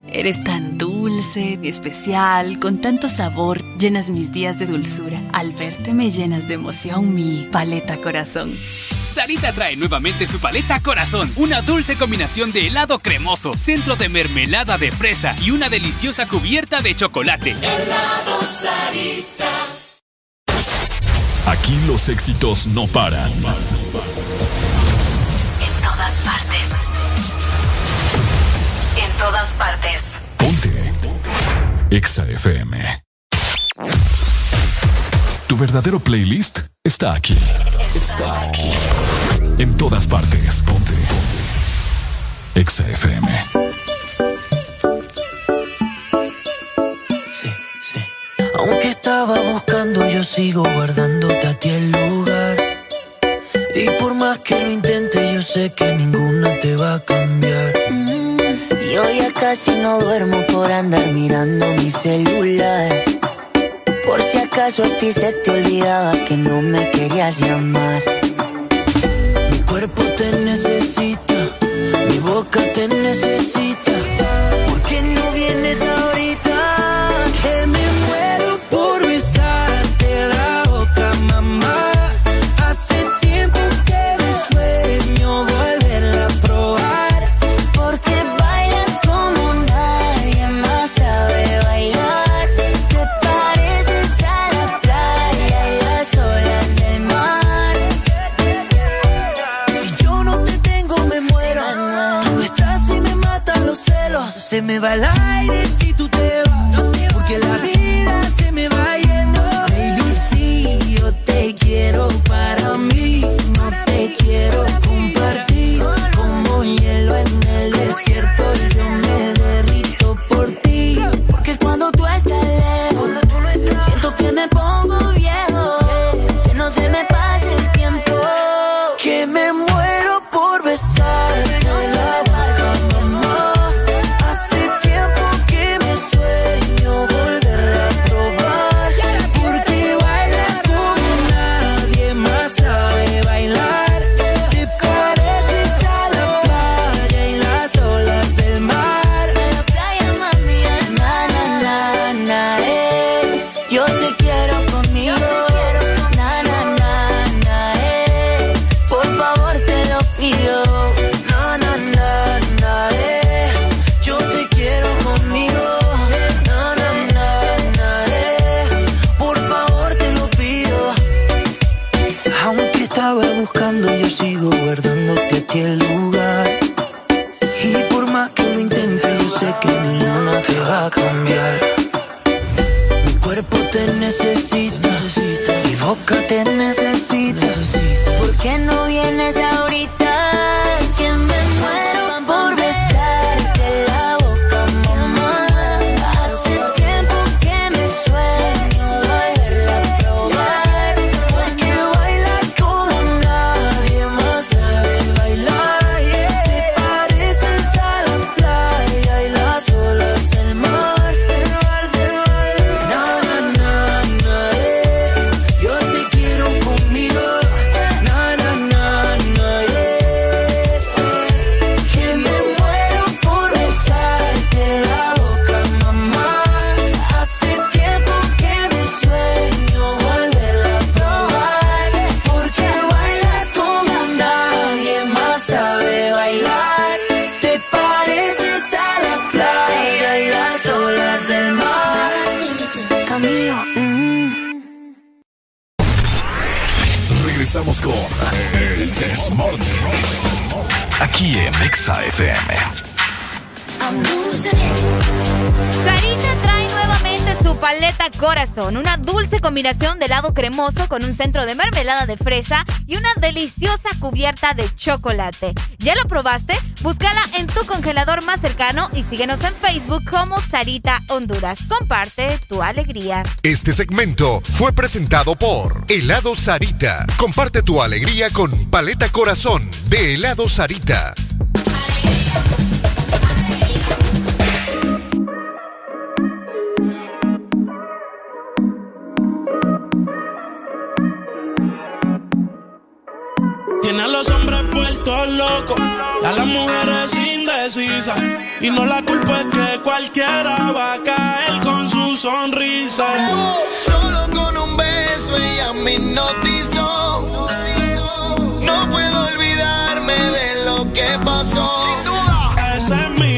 Eres tan dulce, especial, con tanto sabor, llenas mis días de dulzura. Al verte me llenas de emoción mi paleta corazón. Sarita trae nuevamente su paleta corazón, una dulce combinación de helado cremoso, centro de mermelada de fresa y una deliciosa cubierta de chocolate. Helado Sarita. Aquí los éxitos no paran. En todas partes. En todas partes. Ponte. Exa FM. Tu verdadero playlist está aquí. Está aquí. En todas partes. Ponte. Ponte. Exa FM. Sí, sí. Aunque estaba buscando, yo sigo guardándote a ti el lugar. Y por más que lo intente, yo sé que ninguno te va a cambiar. Yo ya casi no duermo por andar mirando mi celular. Por si acaso a ti se te olvidaba que no me querías llamar. Mi cuerpo te necesita, mi boca te necesita con un centro de mermelada de fresa y una deliciosa cubierta de chocolate. ¿Ya lo probaste? Búscala en tu congelador más cercano y síguenos en Facebook como Sarita Honduras. Comparte tu alegría. Este segmento fue presentado por Helado Sarita. Comparte tu alegría con Paleta Corazón de Helado Sarita. loco, a las mujeres indecisas. Y no la culpa es que cualquiera va a caer con su sonrisa. Solo con un beso ella me hipnotizó. No puedo olvidarme de lo que pasó. Ese es mi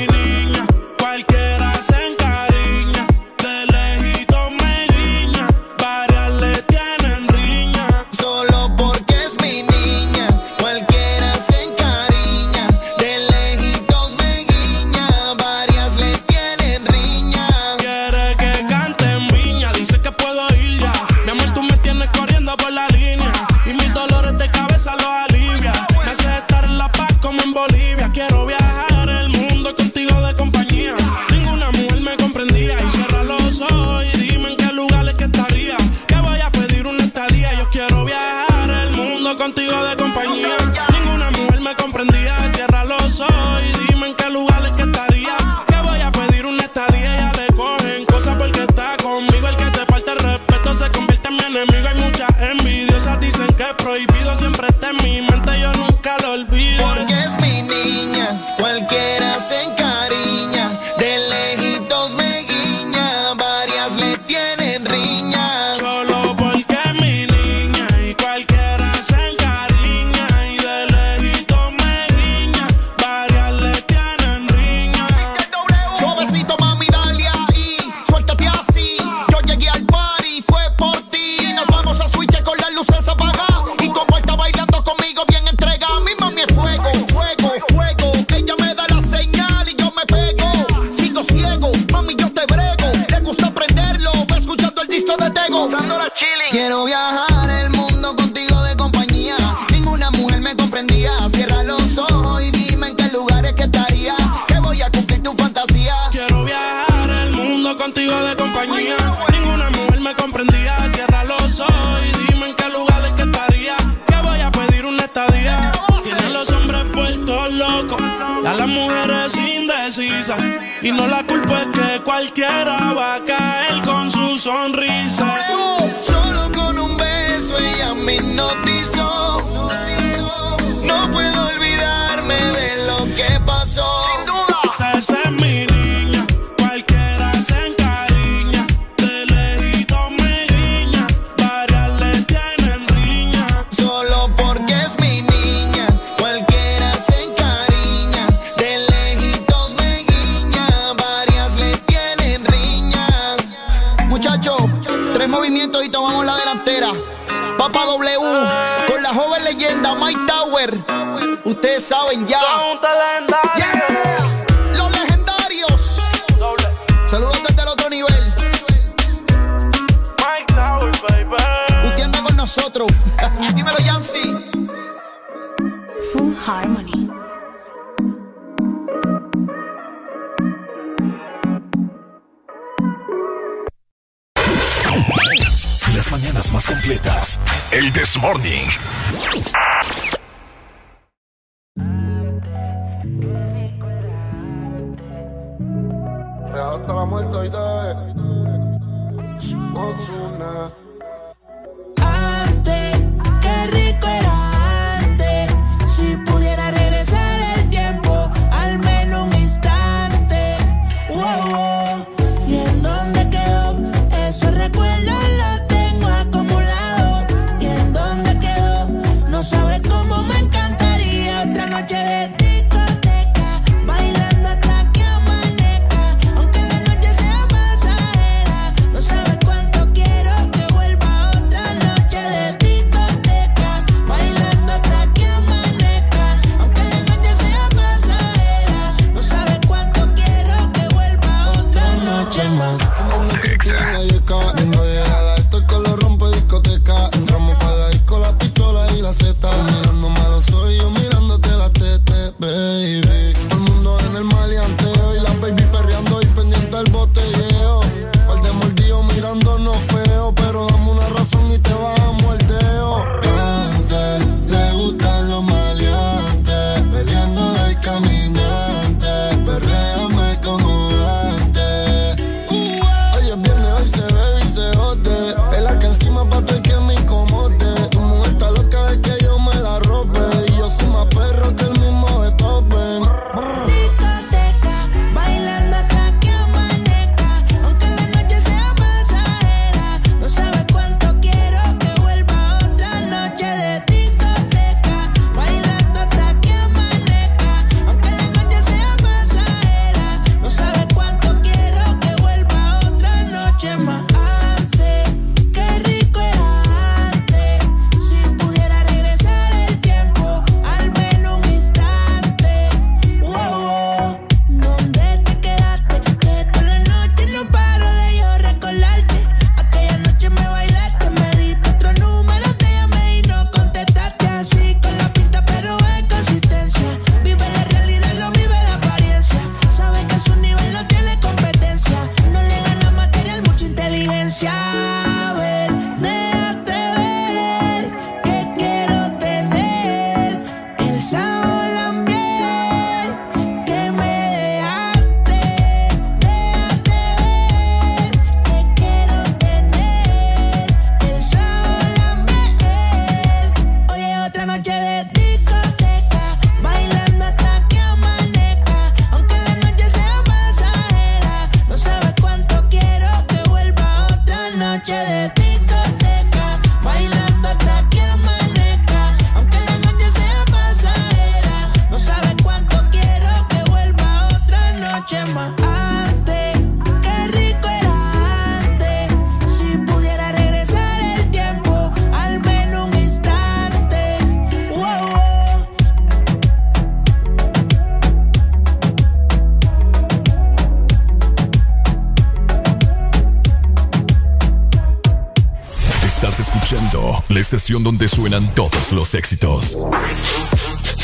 donde suenan todos los éxitos.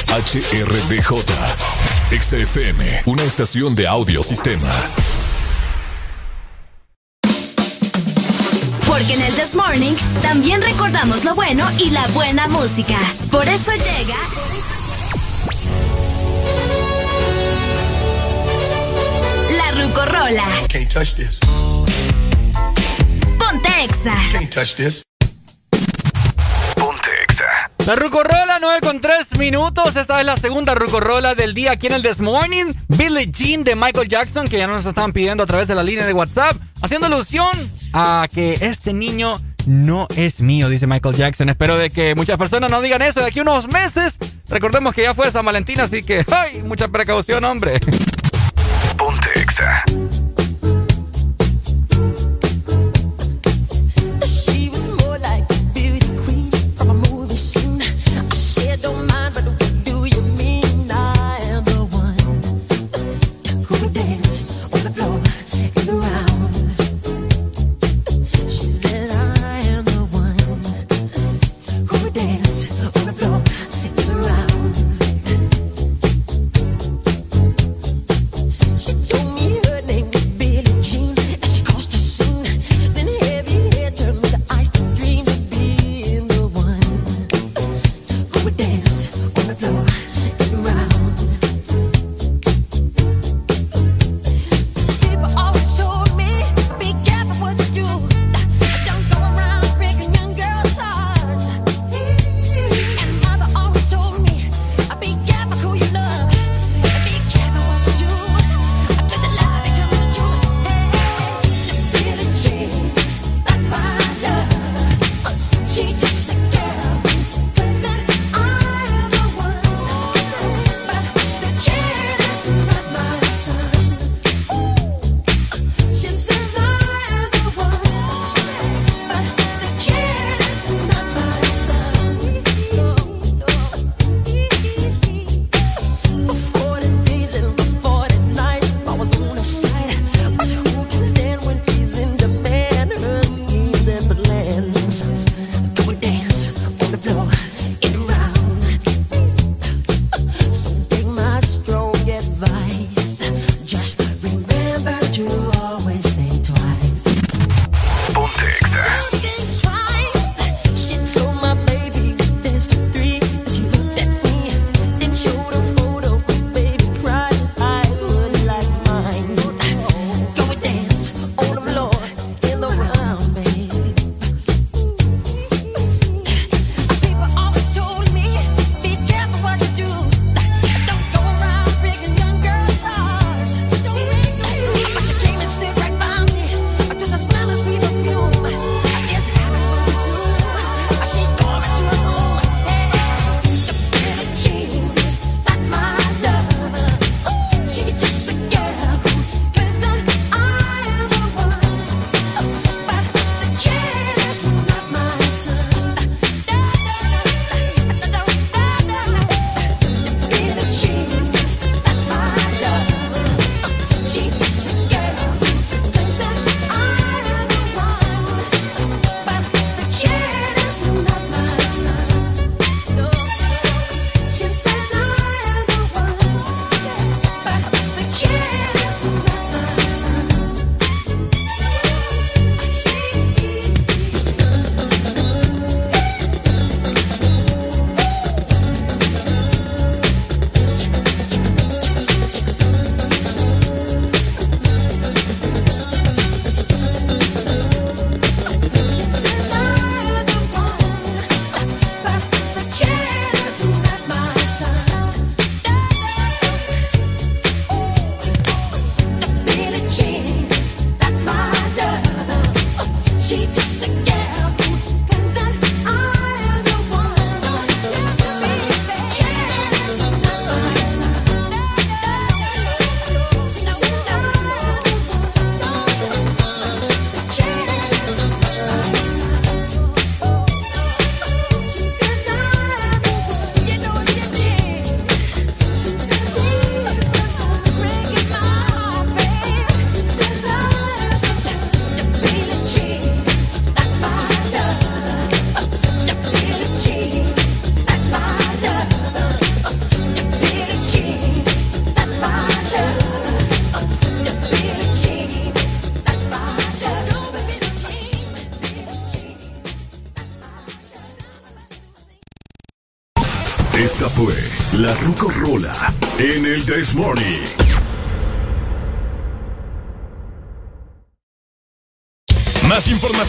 HRDJ, XFM, una estación de audiosistema. Porque en el This Morning también recordamos lo bueno y la buena música. Por eso llega... La Rucorola. Can't touch this. Ponte Exa. Can't touch this. La Rucorola 9 con 3 minutos. Esta es la segunda Rucorola del día aquí en el This Morning. Billie Jean de Michael Jackson, que ya nos estaban pidiendo a través de la línea de WhatsApp, haciendo alusión a que este niño no es mío, dice Michael Jackson. Espero de que muchas personas no digan eso de aquí unos meses. Recordemos que ya fue San Valentín, así que ¡ay! Mucha precaución, hombre.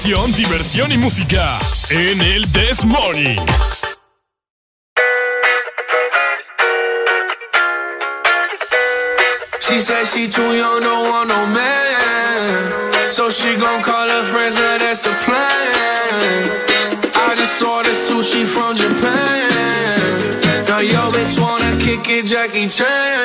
Información, diversión y música en el This Morning. She said she too young, don't want no man. So she gon' call her friends, that's a plan. I just ordered sushi from Japan. Now yo bitch wanna kick it, Jackie Chan.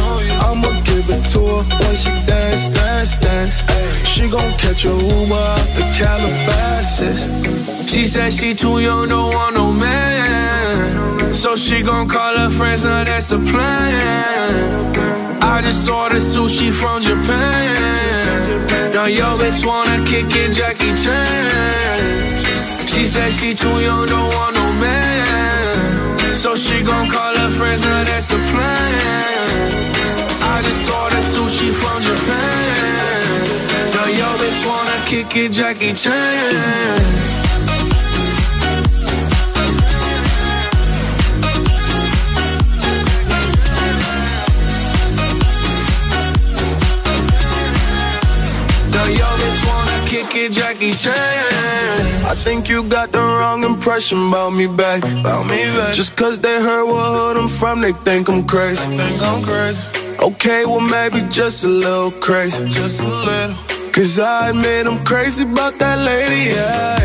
To when she dance, dance, dance. She gon' catch a Uber out the Calabasas. She said she too young, don't want no man. So she gon' call her friends, now that's a plan. I just ordered sushi from Japan. Now yo bitch wanna kick it, Jackie Chan. She said she too young, don't want no man. So she gon' call her friends, now that's a plan. I just ordered sushi from Japan. Now yo bitch wanna kick it, Jackie Chan. Jackie Chan. I think you got the wrong impression about me back. About me back. Just cause they heard what hood I'm from, they think I'm crazy. think I'm crazy. Okay, well maybe just a little crazy. Just a little. Cause I admit I'm crazy about that lady, yeah.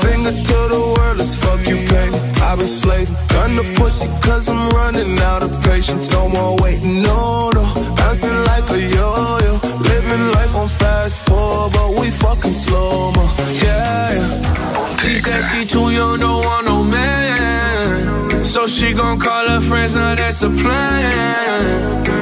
Finger to the world, as fuck you pay. I've been slaving, gun the pussy cause I'm running out of patience. No more waiting, no, no. Bouncing like a yo-yo. Living life on fast forward, but we fucking slow mo. Yeah, yeah. She said she too young, don't want no man. So she gon' call her friends, now that's a plan.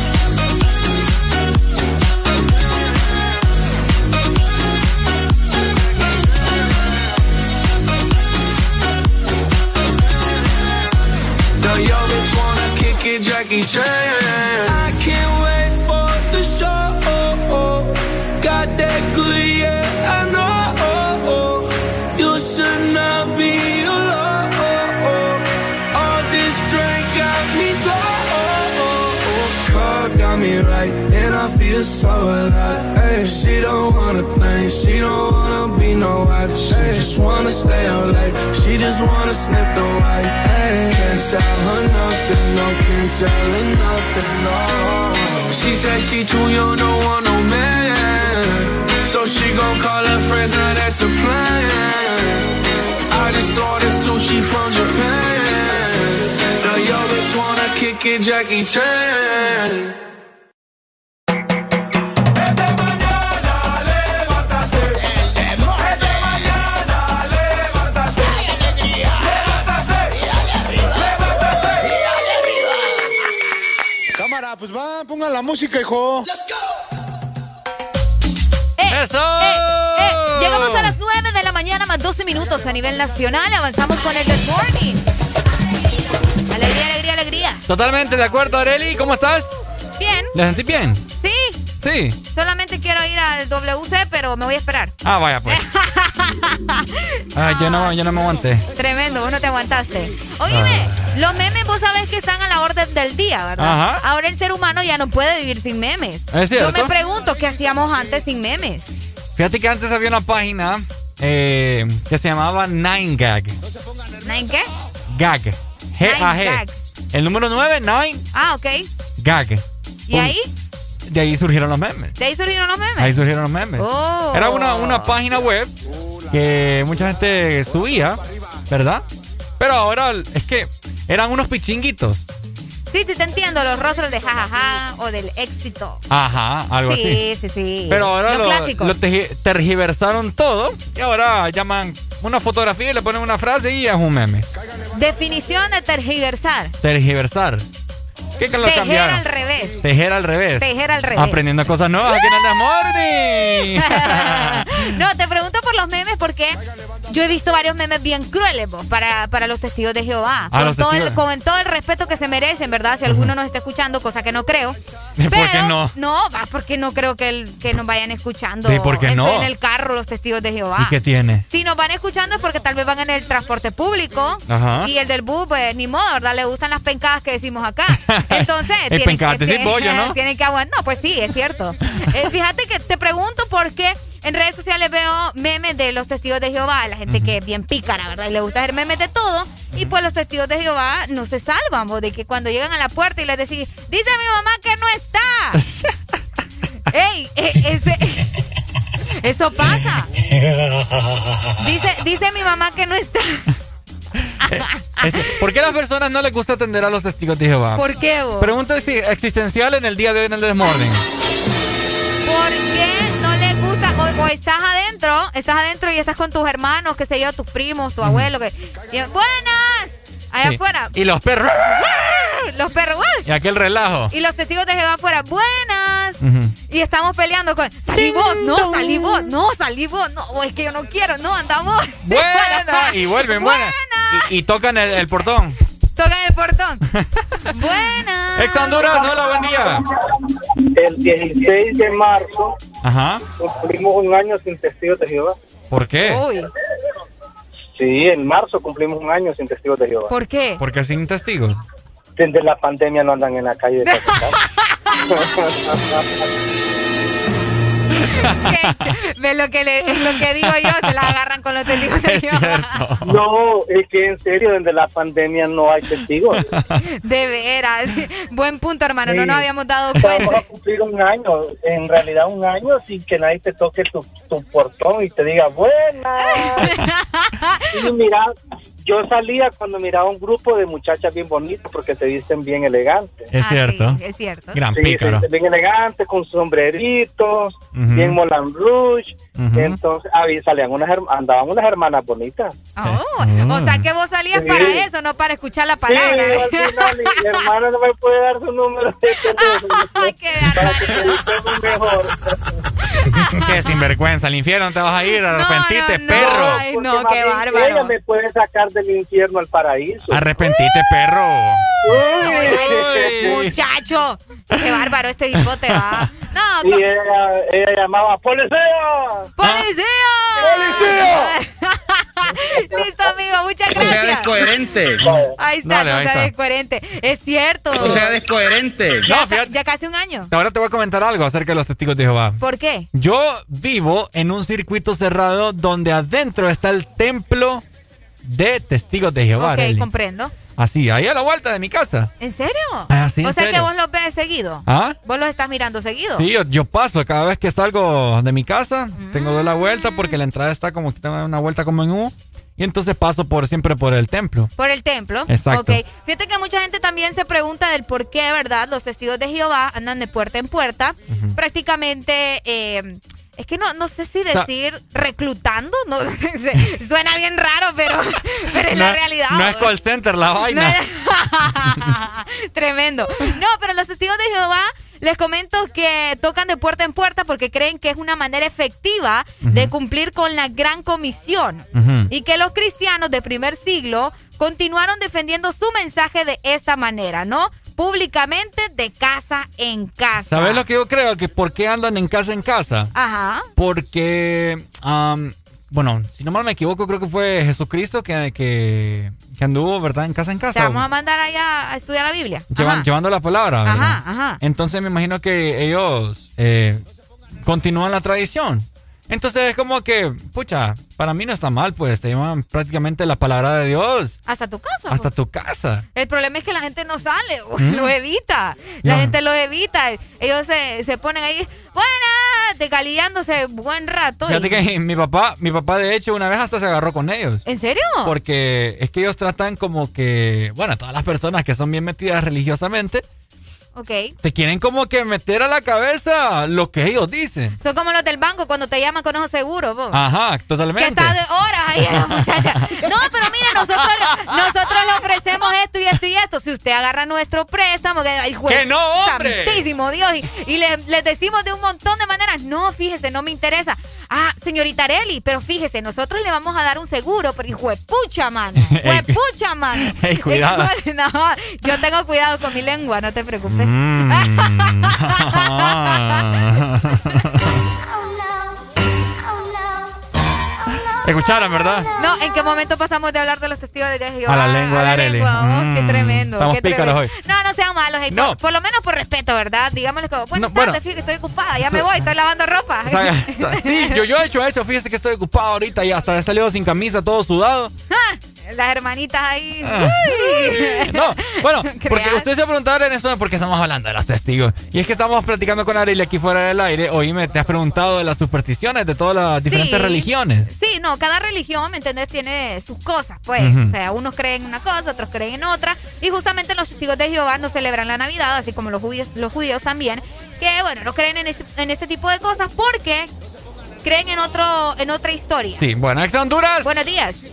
Now yo bitch wanna kick it, Jackie Chan. I can't wait for the show. Got that good, yeah, I know. You should not be alone. All this drink got me gone. Car got me right, and I feel so alive. Don't wanna think, she don't wanna be no wife. She just wanna stay out late, she just wanna sniff the white. Can't tell her nothing, no, can't tell her nothing, no. She said she too young, don't want no man. So she gon' call her friends, now that's a plan. I just ordered sushi from Japan. Now yo bitch wanna kick it, Jackie Chan. Pues va, pongan la música, hijo. ¡Eso! Eh, llegamos a las 9 de la mañana más 12 minutos a nivel nacional. Avanzamos con el This Morning. Alegría, alegría, alegría. Totalmente de acuerdo, Areli. ¿Cómo estás? Bien. ¿Te sentís bien? Sí. Sí. Solamente quiero ir al WC, pero me voy a esperar. Ah, vaya pues. Ay, yo no, yo no me aguanté. Tremendo, vos no te aguantaste. Oíme, los memes vos sabés que están a la orden del día, ¿verdad? Ajá. Ahora el ser humano ya no puede vivir sin memes. ¿Es cierto? Yo me pregunto qué hacíamos antes sin memes. Fíjate que antes había una página eh, que se llamaba 9gag. ¿Nine qué? Gag. G-A-G. Gag. El número 9, 9 Ah, ok. gag. ¿Y ahí? De ahí surgieron los memes. ¿De ahí surgieron los memes? Ahí surgieron los memes. Oh. Era una, una página web que mucha gente subía, ¿verdad? Pero ahora es que eran unos pichinguitos. Sí, sí, te entiendo, los rostros de jajaja o del éxito. Ajá, algo sí, así. Sí, sí, Pero ahora lo, lo teji- tergiversaron todo y ahora llaman una fotografía y le ponen una frase y es un meme. Definición de tergiversar. Tergiversar. ¿Qué que lo Tejer cambiaron? al revés. Tejer al revés. Tejer al revés. Aprendiendo cosas nuevas aquí en el Desmorning. no, te pregunto por los memes porque yo he visto varios memes bien crueles vos, para, para los testigos de Jehová. Ah, con, todo el, con todo el respeto que se merecen, ¿verdad? Si alguno nos está escuchando, cosa que no creo. ¿Por Pero, qué no? No, va, porque no creo que, el- que nos vayan escuchando Sí, ¿por qué en, no? en el carro los testigos de Jehová. ¿Y qué tiene? Si nos van escuchando es porque tal vez van en el transporte público Ajá. y el del bus, pues ni modo, ¿verdad? Le gustan las pencadas que decimos acá. Entonces, tienen que, decís pollo, ¿no? tienen que aguantar. No, pues sí, es cierto. Eh, fíjate que te pregunto por qué en redes sociales veo memes de los testigos de Jehová, la gente que es bien pícara, ¿verdad? Y le gusta hacer memes de todo. Y pues los testigos de Jehová no se salvan, vos, de que cuando llegan a la puerta y les decís, dice mi mamá que no está. ¡Ey! eh, ese- eso pasa. Dice, dice mi mamá que no está. Es- ¿Por qué a las personas no les gusta atender a los testigos de Jehová? ¿Por qué vos? Pregunta exi- existencial en el día de hoy en el Desmorning. ¿Por qué gusta? O, o estás adentro, estás adentro y estás con tus hermanos, qué sé yo, tus primos, tu abuelo. Que, y- ¡Buenas! Allá Sí. afuera. Y los perros. Los perros. ¡uy! Y aquel relajo. Y los testigos de Jehová afuera. ¡Buenas! Y estamos peleando con. ¡Salí vos! ¡No, salí vos! ¡No, salí vos! ¡No, o es que yo no quiero! ¡No, andamos! Buena. Y vuelven, buena. Y, y tocan el, el portón. Tocan el portón. ¡Buenas! Ex Honduras, hola, buen día. El 16 de marzo Ajá. cumplimos un año sin testigos de Jehová. ¿Por qué? Uy, Sí, en marzo cumplimos un año sin testigos de Jehová. ¿por qué? Porque sin testigos. Desde la pandemia no andan en la calle. de. Ve lo que, le, es lo que digo yo, se la agarran con los testigos de Es Jehová. cierto. no, es que en serio, desde la pandemia no hay testigos. De veras. Buen punto, hermano. No Sí. nos habíamos dado Vamos cuenta. a cumplir un año, en realidad un año sin que nadie te toque tu, tu portón y te diga buenas. y mira, yo salía cuando miraba un grupo de muchachas bien bonitas porque se visten bien elegantes. Es cierto. Ah, es cierto. Gran Sí, pícaro. se bien elegantes, con sombreritos, bien Moulin Rouge. Entonces, había, salían unas, andaban unas hermanas bonitas. Oh, o sea que vos salías Sí. para eso, no para escuchar la palabra. Sí, al final, mi hermana no me puede dar su número de teléfono para que te busquemos mejor. Qué sinvergüenza. Al infierno te vas a ir. Arrepentite, perro. Ay, no, qué bárbaro. Ella me puede sacar del infierno al paraíso. Arrepentite, perro. Uy. Muchacho, qué bárbaro este tipo te va. No, Y ella, ella llamaba, ¡Policía! ¡Policía! Listo, amigo, muchas O sea gracias. descoherente. Ahí está, Dale, no ahí sea está. descoherente. Es cierto. O sea descoherente. ya, No, fíjate. ya casi un año. Ahora te voy a comentar algo acerca de los testigos de Jehová. ¿Por qué? Yo vivo en un circuito cerrado donde adentro está el templo de testigos de Jehová. ok, Arely. comprendo. Así, ahí a la vuelta de mi casa. ¿En serio? Ah, sí, o sea que vos los ves seguido. ¿Ah? Vos los estás mirando seguido. Sí, yo, yo paso cada vez que salgo de mi casa, tengo dar la vuelta porque la entrada está como que una vuelta como en U. Y entonces paso por siempre por el templo. Por el templo. Exacto. Ok. Fíjate que mucha gente también se pregunta del por qué, ¿verdad? Los testigos de Jehová andan de puerta en puerta. Prácticamente. eh, es que no, no sé si sea- decir reclutando, no suena bien raro, pero, pero es la realidad. No es call center la vaina. No Tremendo. No, pero los testigos de Jehová les comento que tocan de puerta en puerta porque creen que es una manera efectiva de cumplir con la gran comisión y que los cristianos de primer siglo continuaron defendiendo su mensaje de esta manera, ¿no? Públicamente de casa en casa. ¿Sabes lo que yo creo? Que por qué andan en casa en casa. Ajá. Porque, am, bueno, si no mal me equivoco, creo que fue Jesucristo que, que, que anduvo, ¿verdad? En casa en Te casa. vamos a mandar allá a estudiar la Biblia. Llevan- llevando la palabra. ¿verdad? Ajá, ajá. Entonces me imagino que ellos eh, continúan la tradición. Entonces es como que, pucha, para mí no está mal, pues te llevan prácticamente la palabra de Dios Hasta tu casa. hasta pues. tu casa. El problema es que la gente no sale, ¿Mm? lo evita. La gente lo evita. Ellos se, se ponen ahí, buena, decalillándose buen rato. y- Fíjate que mi papá, mi papá de hecho una vez hasta se agarró con ellos. ¿En serio? Porque es que ellos tratan como que, bueno, todas las personas que son bien metidas religiosamente, Ok. te quieren como que meter a la cabeza lo que ellos dicen. Son como los del banco cuando te llaman con ojos seguros, vos. Ajá, Que totalmente. está de horas ahí la muchacha. No, pero mire, nosotros, le- nosotros le ofrecemos esto y esto y esto. Si usted agarra nuestro préstamo, que, ay, jue- ¡Que no, hombre! Santísimo Dios. Y, y le- les decimos de un montón de maneras, no, fíjese, no me interesa. Ah, señorita Areli, pero fíjese, nosotros le vamos a dar un seguro, pero hijo de pucha, mano. Hijo de pucha, mano. Ey, cuidado. No, yo tengo cuidado con mi lengua, no te preocupes. Mm. Escucharon, ¿verdad? No, ¿en qué momento pasamos de hablar de los testigos de Jehová? A la lengua A de la lengua, oh, qué Mm. tremendo. Estamos qué pícaros tremendo. hoy. No, no sean malos. hey, No. Por, por lo menos por respeto, ¿verdad? Digámosle como, buenas No, bueno. tardes, fíjate, estoy ocupada, ya me voy, estoy lavando ropa. Sí, yo, yo he hecho eso. Fíjese que estoy ocupado ahorita y hasta he salido sin camisa, todo sudado. Ah, Las hermanitas ahí. Ah. No, bueno, porque usted se preguntará en esto porque estamos hablando de los testigos. Y es que estamos platicando con Ariel aquí fuera del aire. Oíme, te has preguntado de las supersticiones de todas las diferentes Sí. religiones. Sí, no, cada religión, ¿me entendés? Tiene sus cosas, pues. O sea, unos creen en una cosa, otros creen en otra. Y justamente los testigos de Jehová no celebran la Navidad, así como los judíos, los judíos también, que, bueno, no creen en este, en este tipo de cosas porque creen en, otro, en otra historia. Sí, bueno, ex Honduras. Buenos días.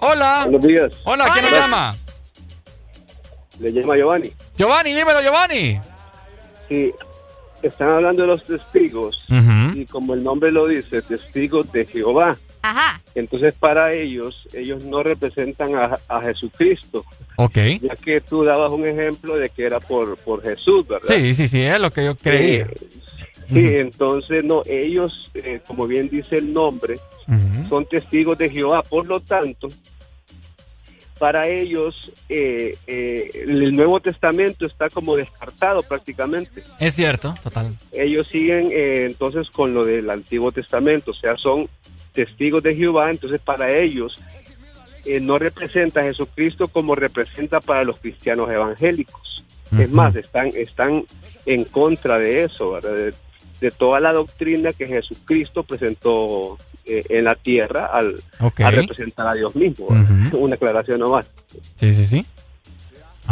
Hola. Buenos días. Hola, ¿quién nos Hola. llama? Le llama Giovanni. Giovanni, dímelo, Giovanni. Sí, están hablando de los testigos. Y como el nombre lo dice, testigos de Jehová. Ajá. Entonces, para ellos, ellos no representan a, a Jesucristo. Ok. Ya que tú dabas un ejemplo de que era por, por Jesús, ¿verdad? Sí, sí, sí, es lo que yo creía. Eh, sí, entonces, no, ellos, eh, como bien dice el nombre, son testigos de Jehová. Por lo tanto, para ellos, eh, eh, el Nuevo Testamento está como descartado prácticamente. Es cierto, total. ellos siguen eh, entonces con lo del Antiguo Testamento, o sea, son testigos de Jehová, entonces para ellos no representa a Jesucristo como representa para los cristianos evangélicos. Es más, están, están en contra de eso, ¿verdad? De, toda la doctrina que Jesucristo presentó eh, en la tierra al, representar a Dios mismo. Una aclaración nomás. Sí, sí, sí.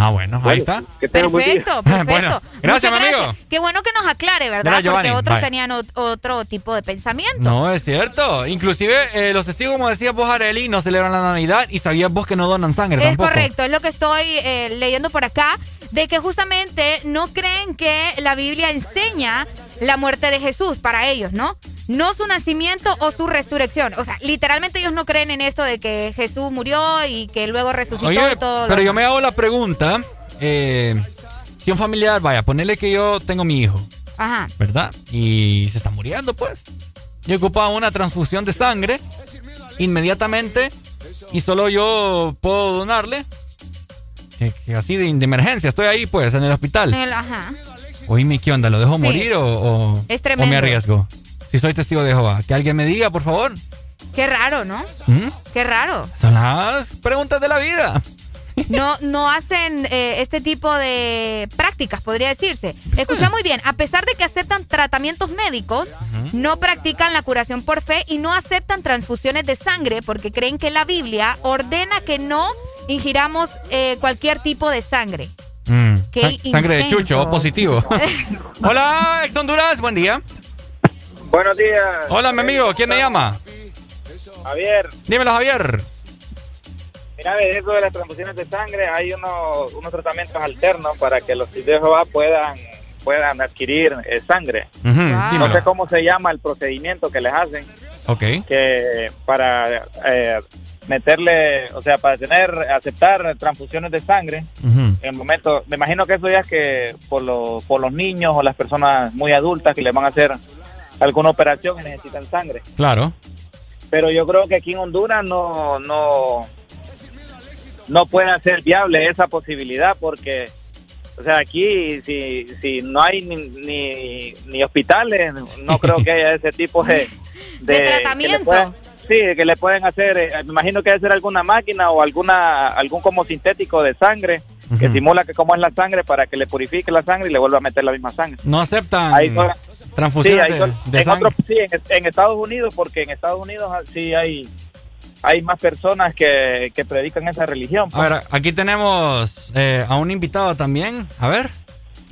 Ah, bueno, ahí está. Perfecto, perfecto. bueno, gracias, mi amigo. Qué bueno que nos aclare, ¿verdad? Mira, Porque Giovanni, otros bye. tenían ot- otro tipo de pensamiento. No, es cierto. Inclusive eh, los testigos, como decías vos, Areli, no celebran la Navidad y sabías vos que no donan sangre Es tampoco. correcto, es lo que estoy eh, leyendo por acá, de que justamente no creen que la Biblia enseña la muerte de Jesús para ellos, ¿no? No su nacimiento o su resurrección. O sea, literalmente ellos no creen en esto de que Jesús murió y que luego resucitó Oye, y todo. lo pero yo demás. me hago la pregunta, eh, si un familiar, vaya, ponerle que yo tengo mi hijo, Ajá. ¿verdad? Y se está muriendo, pues. Yo ocupaba una transfusión de sangre inmediatamente y solo yo puedo donarle. Que- que así de, de emergencia, estoy ahí pues en el hospital. El- ajá. Oíme, ¿qué onda? ¿Lo dejo Sí. morir o, o- Es o tremendo. me arriesgo? Si soy testigo de Jehová. Que alguien me diga, por favor. Qué raro, ¿no? ¿Mm? Qué raro. Son las preguntas de la vida. No, no hacen eh, este tipo de prácticas, podría decirse. Escucha muy bien, a pesar de que aceptan tratamientos médicos, no practican la curación por fe y no aceptan transfusiones de sangre porque creen que la Biblia ordena que no ingiramos eh, cualquier tipo de sangre. Mm. Qué Sa- Sangre de chucho, positivo. Hola, ex Honduras, buen día. Buenos días. Hola, mi amigo, ¿quién me llama? Javier, Dímelo, Javier. mira, de eso de las transfusiones de sangre, hay unos, unos tratamientos alternos para que los hijos de Jehová puedan, puedan adquirir eh, sangre. Ujú, No sé cómo se llama el procedimiento que les hacen, Ok. que para eh, meterle, o sea, para tener, aceptar transfusiones de sangre, en el momento, me imagino que eso ya es que por, los por los niños o las personas muy adultas que les van a hacer alguna operación y necesitan sangre. Claro. pero yo creo que aquí en Honduras no no no puede ser viable esa posibilidad porque O sea, aquí si, si no hay ni, ni, ni hospitales, no creo que haya ese tipo de... De tratamiento. Sí, que le pueden hacer, eh, me imagino que debe ser alguna máquina o alguna algún como sintético de sangre que simula que como es la sangre para que le purifique la sangre y le vuelva a meter la misma sangre. No aceptan Ahí transfusiones Sí, ahí de, de en, sangre. otro- sí, en, en Estados Unidos, porque en Estados Unidos ah, sí hay, hay más personas que, que predican esa religión. A ver, aquí tenemos eh, a un invitado también. A ver,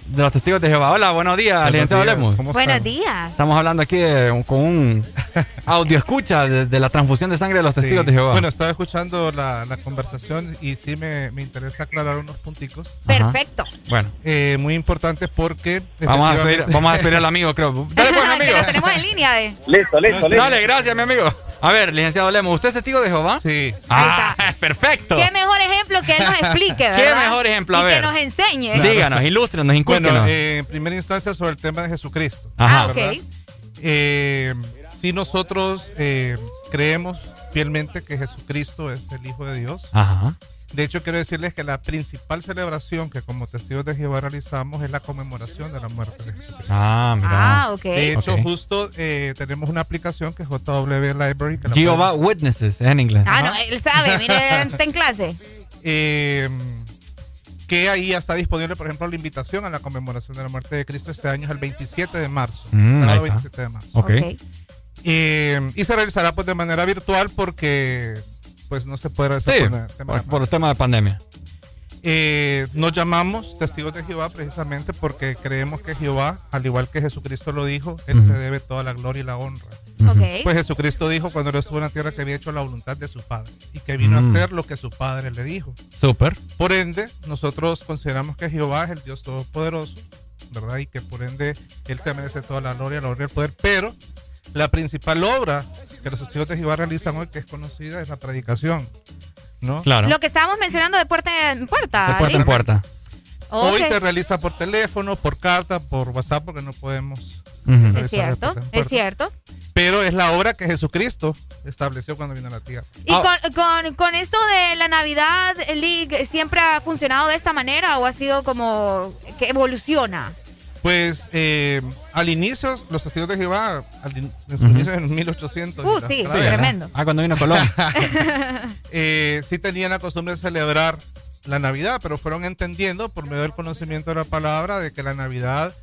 de los testigos de Jehová. Hola, buenos días, Buenos licenciado. ¿cómo Buenos días. Estamos hablando aquí de- con un audio escucha de, de la transfusión de sangre de los testigos Sí. de Jehová. Bueno, estaba escuchando la, la conversación y sí me, me interesa aclarar unos punticos. Perfecto. Bueno. Eh, muy importante porque... Vamos a, despedir, efectivamente- vamos a despedir al amigo, creo. Dale, pues, mi que amigo. lo tenemos en línea de. Listo, listo, listo. Dale, gracias, mi amigo. A ver, licenciado Lemos, ¿usted es testigo de Jehová? Sí. Ah, perfecto. Qué mejor ejemplo que él nos explique, ¿Qué ¿verdad? mejor ejemplo? A y ver. que nos enseñe. Díganos, ilústrenos, incúlquenos. Bueno, eh, en primera instancia sobre el tema de Jesucristo. Ajá. Ah, ¿verdad? ok. Eh, si nosotros eh, creemos fielmente que Jesucristo es el Hijo de Dios. Ajá. De hecho, quiero decirles que la principal celebración que como testigos de Jehová realizamos es la conmemoración de la muerte de Jesucristo. Ah, mira. Ah, ok. De hecho, justo eh, tenemos una aplicación que es JW Library. Que Jehová Witnesses en inglés. Ah, no, él sabe, mire, está en clase. eh, que ahí ya está disponible, por ejemplo, la invitación a la conmemoración de la muerte de Cristo este año es el 27 de marzo. Mm, sábado ahí está. 27 de marzo. Ok. Eh, y se realizará pues de manera virtual porque pues no se puede realizar Sí, por el tema por, de- por el tema de pandemia. Eh, nos llamamos testigos de Jehová precisamente porque creemos que Jehová, al igual que Jesucristo lo dijo, Él se debe toda la gloria y la honra. Ok. Pues Jesucristo dijo cuando él estuvo en la tierra que había hecho la voluntad de su Padre y que vino Mm. a hacer lo que su Padre le dijo. Súper. Por ende, nosotros consideramos que Jehová es el Dios Todopoderoso, ¿verdad? Y que por ende Él se merece toda la gloria, la honra y el poder. Pero la principal obra que los testigos de Jehová realizan hoy, que es conocida, es la predicación, ¿no? Claro. Lo que estábamos mencionando de puerta en puerta. De puerta en ¿Ali? Hoy se realiza por teléfono, por carta, por WhatsApp, porque no podemos. Es cierto, es cierto. Pero es la obra que Jesucristo estableció cuando vino a la tierra. ¿Y con, con, con esto de la Navidad League siempre ha funcionado de esta manera o ha sido como que evoluciona? Pues eh, al inicio, los testigos de Jehová, al in- inicios en 1800. Uh, sí, tremendo. Ah, cuando vino Colón. eh, sí tenían la costumbre de celebrar la Navidad, pero fueron entendiendo por medio del conocimiento de la palabra de que la Navidad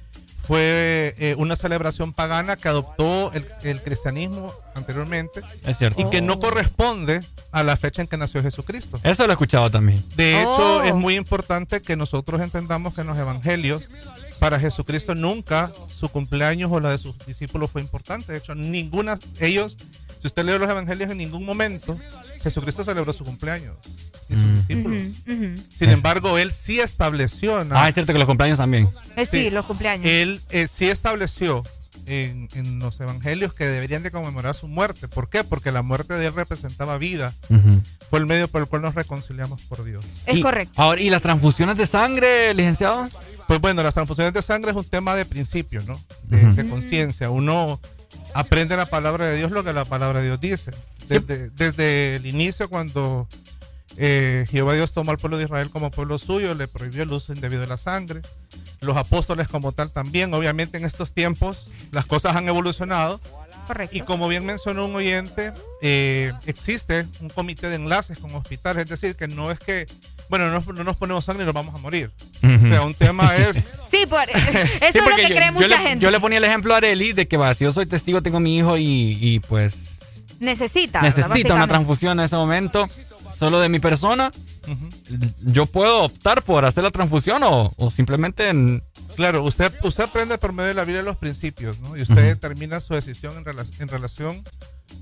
fue eh, una celebración pagana que adoptó el, el cristianismo anteriormente es cierto. y que no corresponde a la fecha en que nació Jesucristo. Eso lo he escuchado también. De hecho, Oh. es muy importante que nosotros entendamos que en los evangelios, para Jesucristo nunca su cumpleaños o la de sus discípulos fue importante. De hecho, ninguna, ellos, si usted lee los evangelios, en ningún momento Jesucristo celebró su cumpleaños. Ni sus Mm. discípulos. Sin embargo, él sí estableció. en la- Ah, es cierto que los cumpleaños también. Eh, sí, Sí. los cumpleaños. él eh, sí estableció en, en los evangelios que deberían de conmemorar su muerte. ¿Por qué? Porque la muerte de él representaba vida. Fue el medio por el cual nos reconciliamos por Dios. es Y- correcto. Ahora, ¿y las transfusiones de sangre, licenciado? Pues bueno, las transfusiones de sangre es un tema de principio, ¿no? De conciencia. Uno aprende la palabra de Dios lo que la palabra de Dios dice. Desde, desde el inicio, cuando eh, Jehová Dios tomó al pueblo de Israel como pueblo suyo, le prohibió el uso indebido de la sangre. Los apóstoles como tal también. Obviamente en estos tiempos las cosas han evolucionado. Correcto. Y como bien mencionó un oyente, eh, existe un comité de enlaces con hospitales. Es decir, que no es que, bueno, no, no nos ponemos sangre y nos vamos a morir. O sea, un tema es... Sí, por, eso Sí, es lo que yo, cree yo mucha le, gente. yo le ponía el ejemplo a Areli de que, va, si yo soy testigo, tengo mi hijo y, y, pues Necesita. necesita una transfusión en ese momento, solo de mi persona, yo puedo optar por hacer la transfusión o, o simplemente en- Claro, usted, usted aprende por medio de la Biblia los principios, ¿no? Y usted determina su decisión en, rela- en relación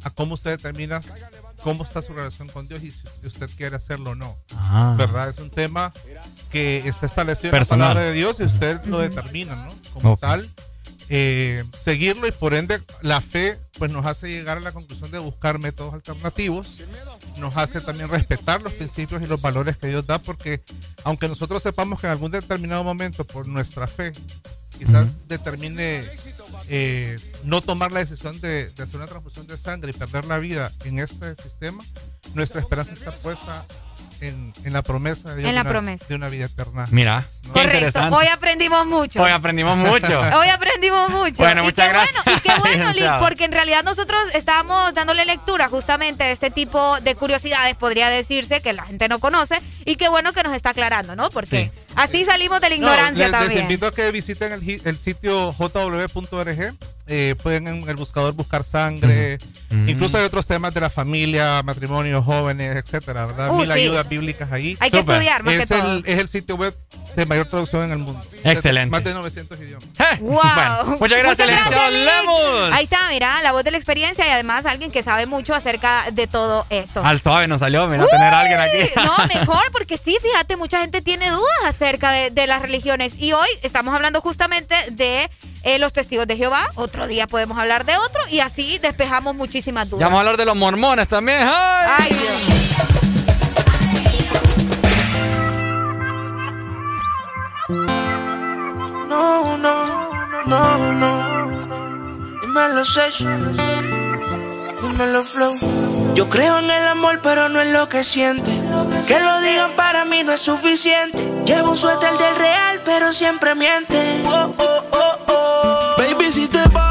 a cómo usted determina cómo está su relación con Dios y si usted quiere hacerlo o no. Ah. ¿Verdad? Es un tema que está establecido Personal. en la palabra de Dios y usted lo determina, ¿no? Como tal, eh, seguirlo y por ende la fe pues nos hace llegar a la conclusión de buscar métodos alternativos, nos hace también respetar los principios y los valores que Dios da porque aunque nosotros sepamos que en algún determinado momento por nuestra fe quizás determine eh, no tomar la decisión de, de hacer una transfusión de sangre y perder la vida en este sistema, nuestra esperanza está puesta en, en la promesa de, En de la una, promesa. de una vida eterna. Mira. Correcto. Hoy aprendimos mucho. Hoy aprendimos mucho. Hoy aprendimos mucho. Bueno, y muchas qué gracias, Bueno, y qué bueno, Lee, licenciado. porque en realidad nosotros estábamos dándole lectura justamente a este tipo de curiosidades, podría decirse, que la gente no conoce. Y qué bueno que nos está aclarando, ¿no? Porque así salimos de la No, ignorancia les, les también. invito a que visiten el, el sitio jw.org. Eh, pueden en el buscador buscar sangre. Incluso hay otros temas de la familia, matrimonio, jóvenes, etcétera, ¿verdad? Uh, Mil sí. ayudas bíblicas ahí. Hay que estudiar, más es que el, todo. Es el sitio web de mayor traducción en el mundo. Excelente. Es más de 900 idiomas. ¡Wow! Bueno, muchas gracias, licenciado Lick. Lemus. Ahí está, mira, la voz de la experiencia y además alguien que sabe mucho acerca de todo esto. Al suave nos salió, mira, tener a alguien aquí. No, mejor, porque sí, fíjate, mucha gente tiene dudas acerca de, de las religiones. Y hoy estamos hablando justamente de eh, los testigos de Jehová. Otro día podemos hablar de otro y así despejamos muchísimas dudas. Ya vamos a hablar de los mormones también. ¡Ay! Ay, Dios. No, no, no, no. Dímelo, Sesh. Dímelo, Flow. Yo creo en el amor, pero no en lo que siente. Que lo digan para mí no es suficiente. Llevo un suéter del real, pero siempre miente. Oh, oh, oh, oh. Baby, si te vas,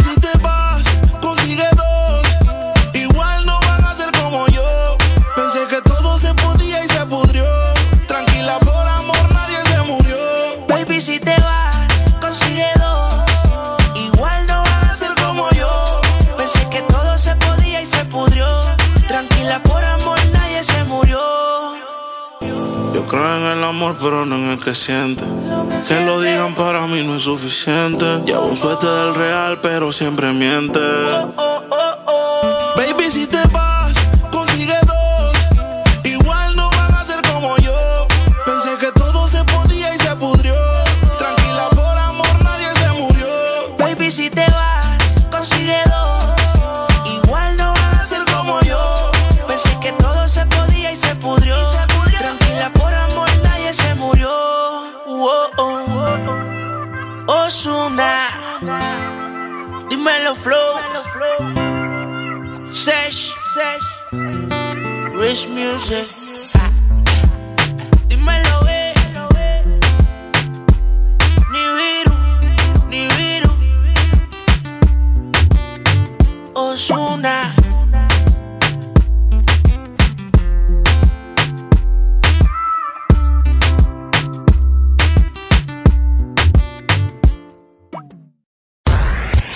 si te vas, consigue dos. Igual no van a ser como yo. Pensé que todo se podía y se pudrió. Tranquila, por amor nadie se murió. Yo creo en el amor, pero no en el que siente. Que lo digan para mí no es suficiente. Llevo un suerte del real, pero siempre miente. Baby, si te dímelo flow. Sesh, Rich Music. Dímelo, eh. Ni viru, ni viru. Osuna.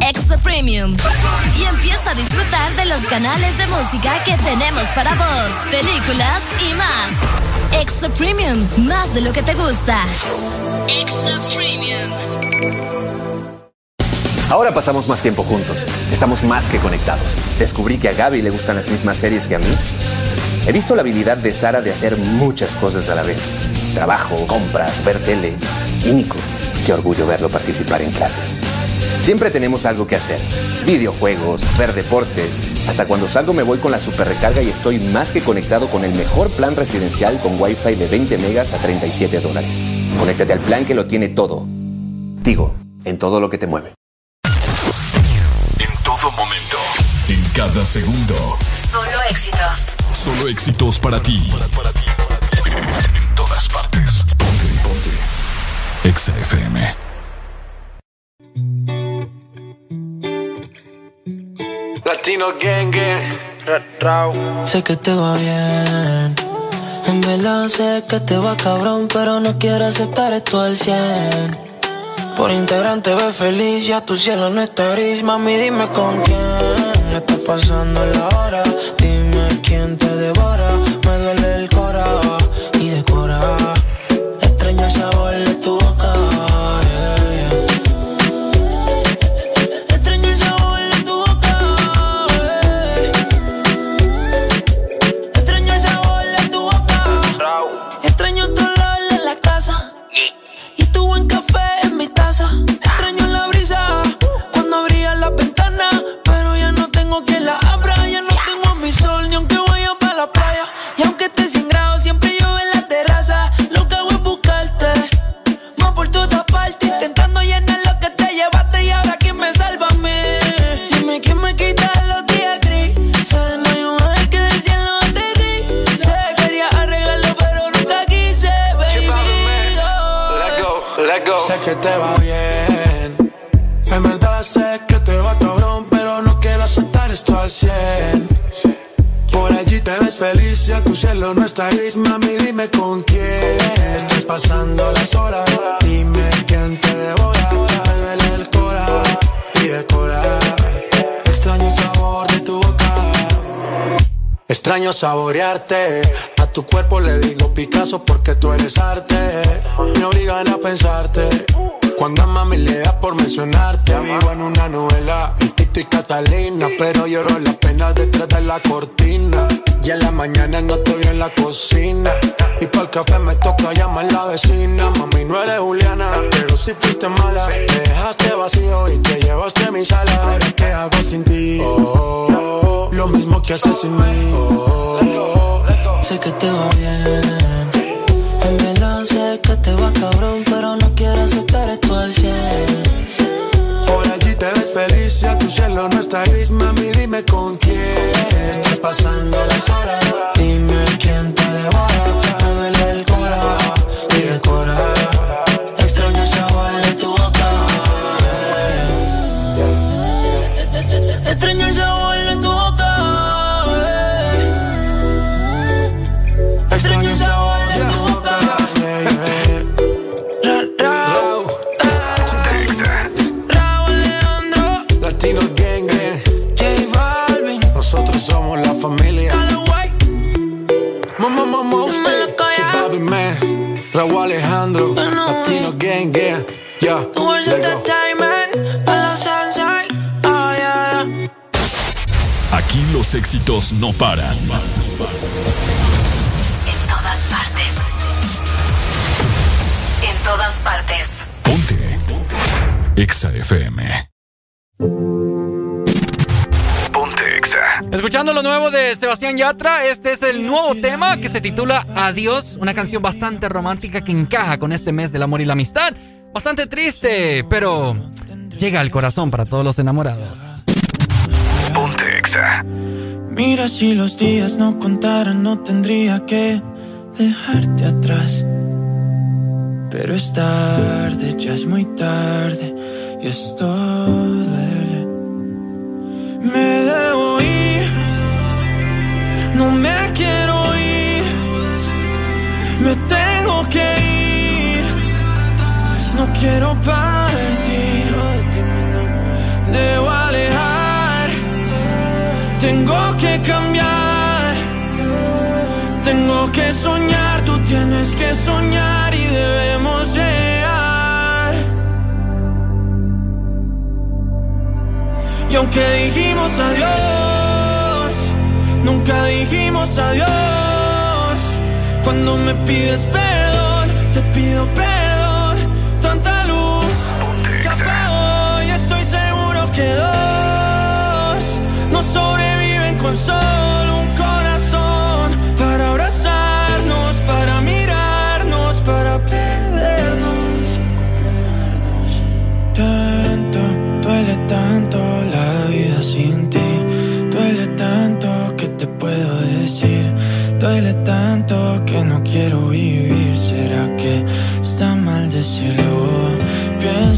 Extra Premium. Y empieza a disfrutar de los canales de música que tenemos para vos, películas y más. Extra Premium, más de lo que te gusta. Extra Premium. Ahora pasamos más tiempo juntos. Estamos más que conectados. Descubrí que a Gaby le gustan las mismas series que a mí. He visto la habilidad de Sara de hacer muchas cosas a la vez. Trabajo, compras, ver tele. Y Nico, qué orgullo verlo participar en clase. Siempre tenemos algo que hacer. Videojuegos, ver deportes. Hasta cuando salgo me voy con la super recarga y estoy más que conectado con el mejor plan residencial con Wi-Fi de 20 megas a 37 dólares. Conéctate al plan que lo tiene todo. Digo, en todo lo que te mueve. En todo momento. En cada segundo. Solo éxitos. Solo éxitos para ti. En todas partes. Ponte, ponte. Exa FM. Latino Gang Gang. Sé que te va bien. En verdad sé que te va cabrón, pero no quiero aceptar esto al 100. Por Instagram te ves feliz, ya tu cielo no está gris. Mami, dime con quién está pasando la hora. Dime que te va bien. En verdad sé que te va cabrón, pero no quiero aceptar esto al 100. Por allí te ves feliz, ya tu cielo no está gris, mami, dime con quién estás pasando las horas. Dime quién te devora, me duele el cora y decora. Extraño sabor de tu boca. Extraño saborearte. A tu cuerpo le digo Picasso porque tú eres arte. Me obligan a pensarte. Cuando a mami le da por mencionarte. Vivo en una novela, el Tito Catalina. Pero lloro las penas detrás de la cortina. Y en la mañana no te veo en la cocina. Y para el café me toca llamar la vecina. Mami, no eres Juliana, pero si fuiste mala. Me dejaste vacío y te llevaste mi sala. ¿qué hago sin ti? Oh, lo mismo que haces sin mí. Sé que te va bien. No paran. En todas partes. En todas partes. Ponte. Ponte. Exa FM. Ponte Exa. Escuchando lo nuevo de Sebastián Yatra, este es el nuevo tema que se titula Adiós, una canción bastante romántica que encaja con este mes del amor y la amistad. Bastante triste, pero llega al corazón para todos los enamorados. Ponte Exa. Mira, si los días no contaran, no tendría que dejarte atrás. Pero es tarde, ya es muy tarde, y esto duele. Me debo ir, no me quiero ir, me tengo que ir, no quiero partir, debo tengo que cambiar, tengo que soñar tu que soñar y debemos llegar. Y aunque dijimos adiós, nunca dijimos adiós. Cuando me pides perdón, te pido perdón. Tanta luz que apago y estoy seguro que con solo un corazón para abrazarnos, para mirarnos, para perdernos. Tanto, duele tanto la vida sin ti. Duele tanto que te puedo decir. Duele tanto que no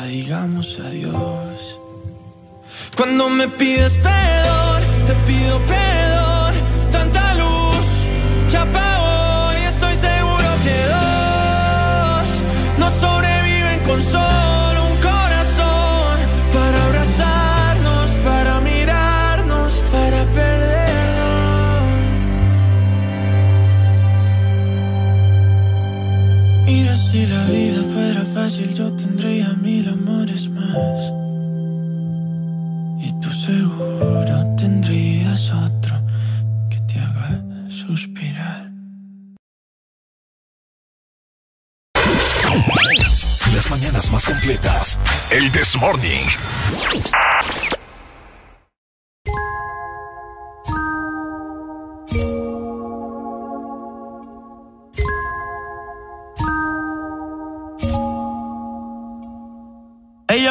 digamos adiós. Cuando me pides perdón, te pido perdón. Tanta luz que apago y estoy seguro que dos no sobreviven con solo un corazón para abrazarnos, para mirarnos, para perdernos. Mira, si la vida fácil, yo tendría mil amores más. Y tú seguro tendrías otro que te haga suspirar. Las mañanas más completas. El This Morning.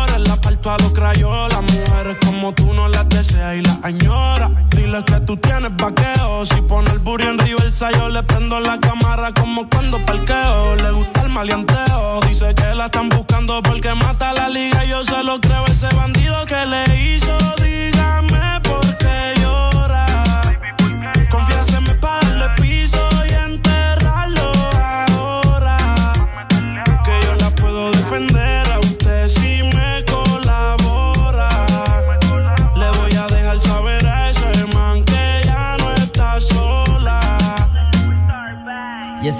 a los crayolas. Mujeres como tú no las deseas y las añora. Dile que tú tienes vaqueo. Si pone el burro en reversa, yo le prendo la cámara como cuando parqueo. Le gusta el maleanteo. Dice que la están buscando porque mata la liga. Yo se lo creo, ese bandido que le hizo.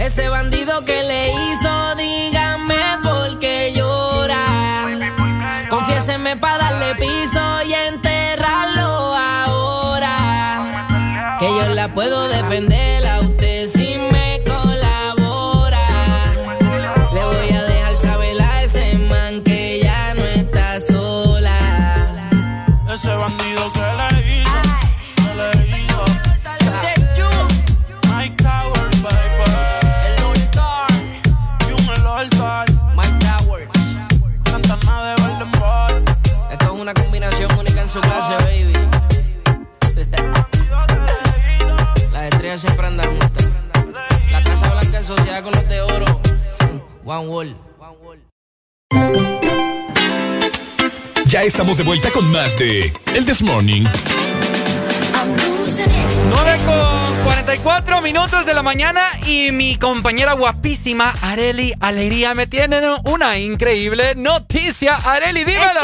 Ese bandido que le hizo, dígame por qué llora. Confiéseme para darle piso y enterrarlo Sociedad con los de oro. One Wall. Ya estamos de vuelta con más de El This Morning. 9 con 44 minutos de la mañana y mi compañera guapísima Areli Alegría me tiene una increíble noticia. Areli, dímelo.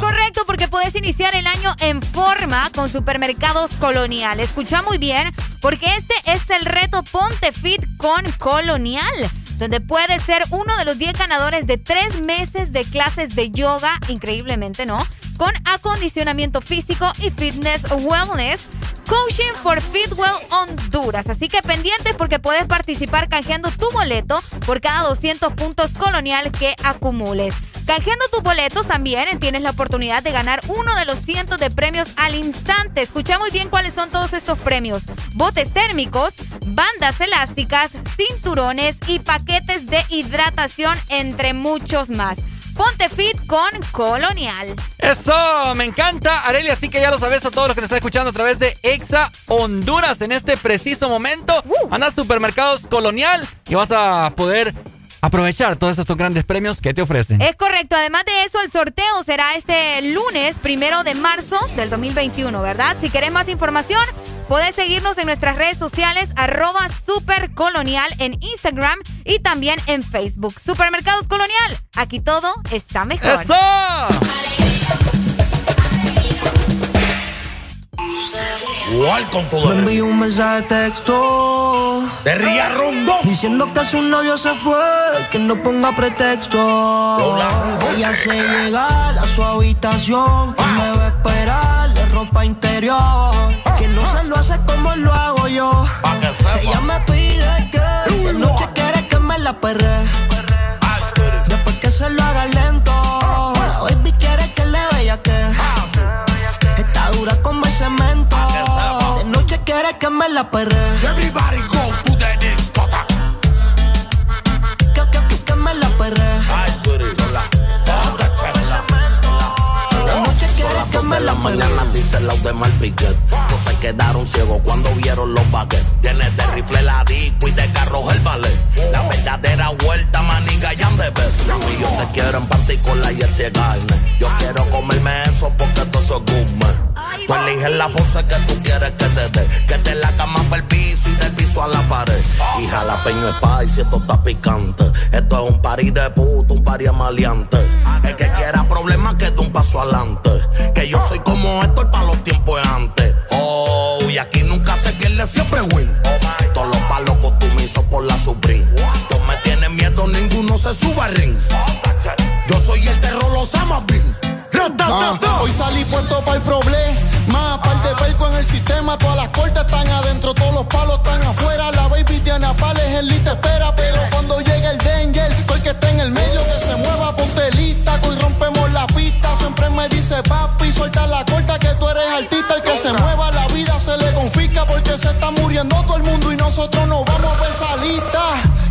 Correcto porque puedes iniciar el año en forma con Supermercados Colonial. Escucha muy bien porque este es el reto Ponte Fit con Colonial donde puedes ser uno de los 10 ganadores de tres meses de clases de yoga, increíblemente, ¿no? Con acondicionamiento físico y fitness wellness. Coaching for Fitwell Honduras. Así que pendientes porque puedes participar canjeando tu boleto por cada 200 puntos colonial que acumules. Canjeando tus boletos también tienes la oportunidad de ganar uno de los cientos de premios al instante. Escucha muy bien cuáles son todos estos premios. Botes térmicos, bandas elásticas, cinturones y paquetes de hidratación, entre muchos más. Ponte fit con Colonial. Eso, me encanta, Areli, así que ya lo sabes a todos los que nos están escuchando a través de Exa Honduras en este preciso momento. Anda a Supermercados Colonial y vas a poder aprovechar todos estos grandes premios que te ofrecen. Es correcto. Además de eso, el sorteo será este lunes, primero de marzo del 2021, ¿verdad? Si querés más información, podés seguirnos en nuestras redes sociales, arroba supercolonial en Instagram y también en Facebook. Supermercados Colonial, aquí todo está mejor. ¡Eso! ¿Cuál con Me envió un mensaje de texto. De Ría Rondón. Diciendo que su novio se fue, que no ponga pretexto. Ella se llega a su habitación, que me va a esperar ropa interior. Que no se lo hace como lo hago yo. Ella me pide que de noche quiere que me la perre. Después que se lo haga lento. Baby quiere que le vaya que. Está dura como el cemento. De noche quiere que me la perre. Everybody me la la mañana dice la de Malpiquet. No se quedaron ciegos cuando vieron los baguettes. Tiene de rifle la disco y de carros el ballet. La verdadera vuelta, maniga y de. Y yo te quiero en particular y el carne. Yo quiero comerme eso porque esto es gourmet. Tú eliges la pose que tú quieres que te dé. Que te la cama para el piso y del piso a la pared. Y jalapeño es y esto está picante. Esto es un party de puto, un party maleante. El que quiera problemas que dé un paso adelante. Que yo soy como esto para los tiempos de antes. Oh, y aquí nunca se pierde, siempre win. Todos los palos costumizo por la Supreme. Tú me tienes miedo, ninguno se suba al ring. Yo soy el terror, los amas bien. Ah, hoy salí puesto para el problema. Aparte perco en el sistema, todas las cortas están adentro, todos los palos están afuera. La baby tiene pales, el lit te espera. Pero cuando llegue el danger, todo que esté en el medio que se mueva, ponte lista. Hoy rompemos la pista. Siempre me dice papi, suelta la corta que tú eres artista. El que se mueva, la vida se le confisca porque se está muriendo todo el mundo y nosotros nos vamos a esa lista.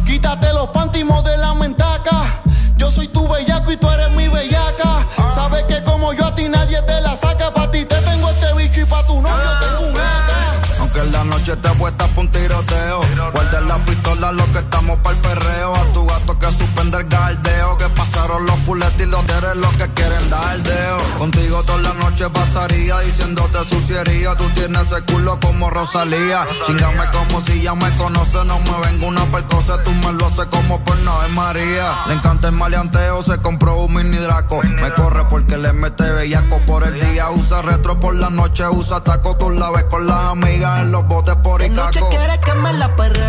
Quítate los pantimos de la mentaca. Yo soy tu bellaco y tú eres mi bellaca. Sabes que como yo a ti nadie te la saca. Pa' ti te tengo este bicho y pa' tu novio tengo un AK. Aunque en la noche te puestas pa' un tiroteo. Guarda la pistola, lo que estamos para el perreo. A tu gato que suspender galdeo. Que pasaron los fuletes y los eres los que quieren dar deo. Contigo toda la noche pasaría diciéndote suciería. Tú tienes ese culo como Rosalía. Chingame como si ya me conoce. No me vengo una percosa, tú me lo haces como por de María. Le encanta el maleanteo, se compró un mini draco. Me corre porque le mete bellaco por el día. Usa retro por la noche, usa taco. Tú la ves con las amigas en los botes por La noche Icaco. quiere que me la perre.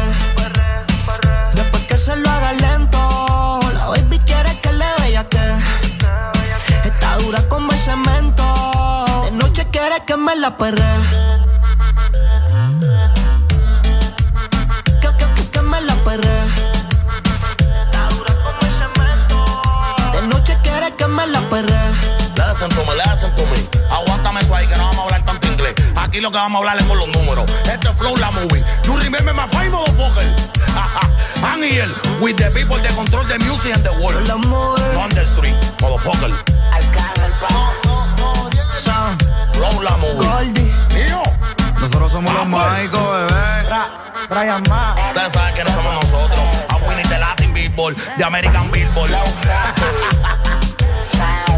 Después que se lo haga lento. Está dura como el cemento. De noche quiere que me la perre. Que, que, que, que me la perre. Está dura como el cemento. De noche quiere que me la perre. Listen to me, listen to me. Aguántame ahí que no Aquí lo que vamos a hablar es con los números. Este es flow la movie. You remember my five motherfucker. I'm here with the people that control the music and the world. No on the street, motherfucker. Flow la movie. Mío. Nosotros somos los mágicos, bebé. Brian Ma. Ustedes saben quiénes somos nosotros. A Winnie de Latin Billboard, de American Billboard.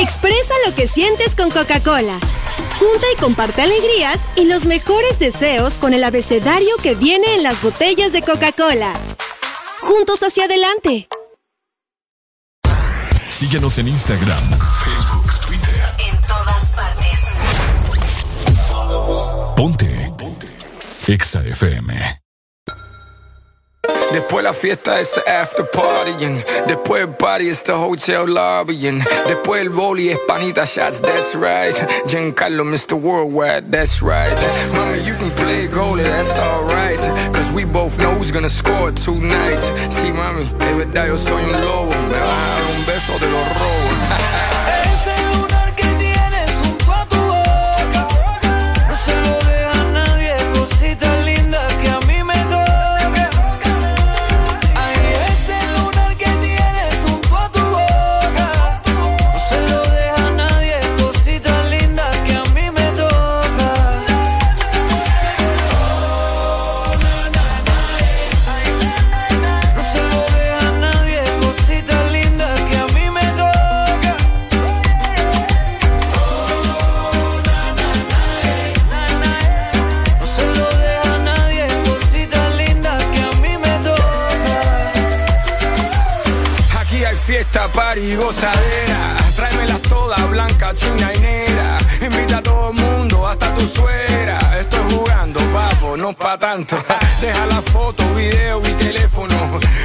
Expresa lo que sientes con Coca-Cola. Junta y comparte alegrías y los mejores deseos con el abecedario que viene en las botellas de Coca-Cola. Juntos hacia adelante. Síguenos en Instagram, Facebook, Twitter. En todas partes. Ponte. Ponte. Exa FM. Después la fiesta es the after partying. Después el party es the hotel lobbying. Después el boli es panita shots, that's right. Giancarlo, Mr. Worldwide, that's right. Mama, you can play goalie, that's alright. Cause we both know who's gonna score tonight. Sí, mami, de verdad yo soy un lobo. Me dar un beso de los robos. no pa' tanto. Deja la foto, video y teléfono.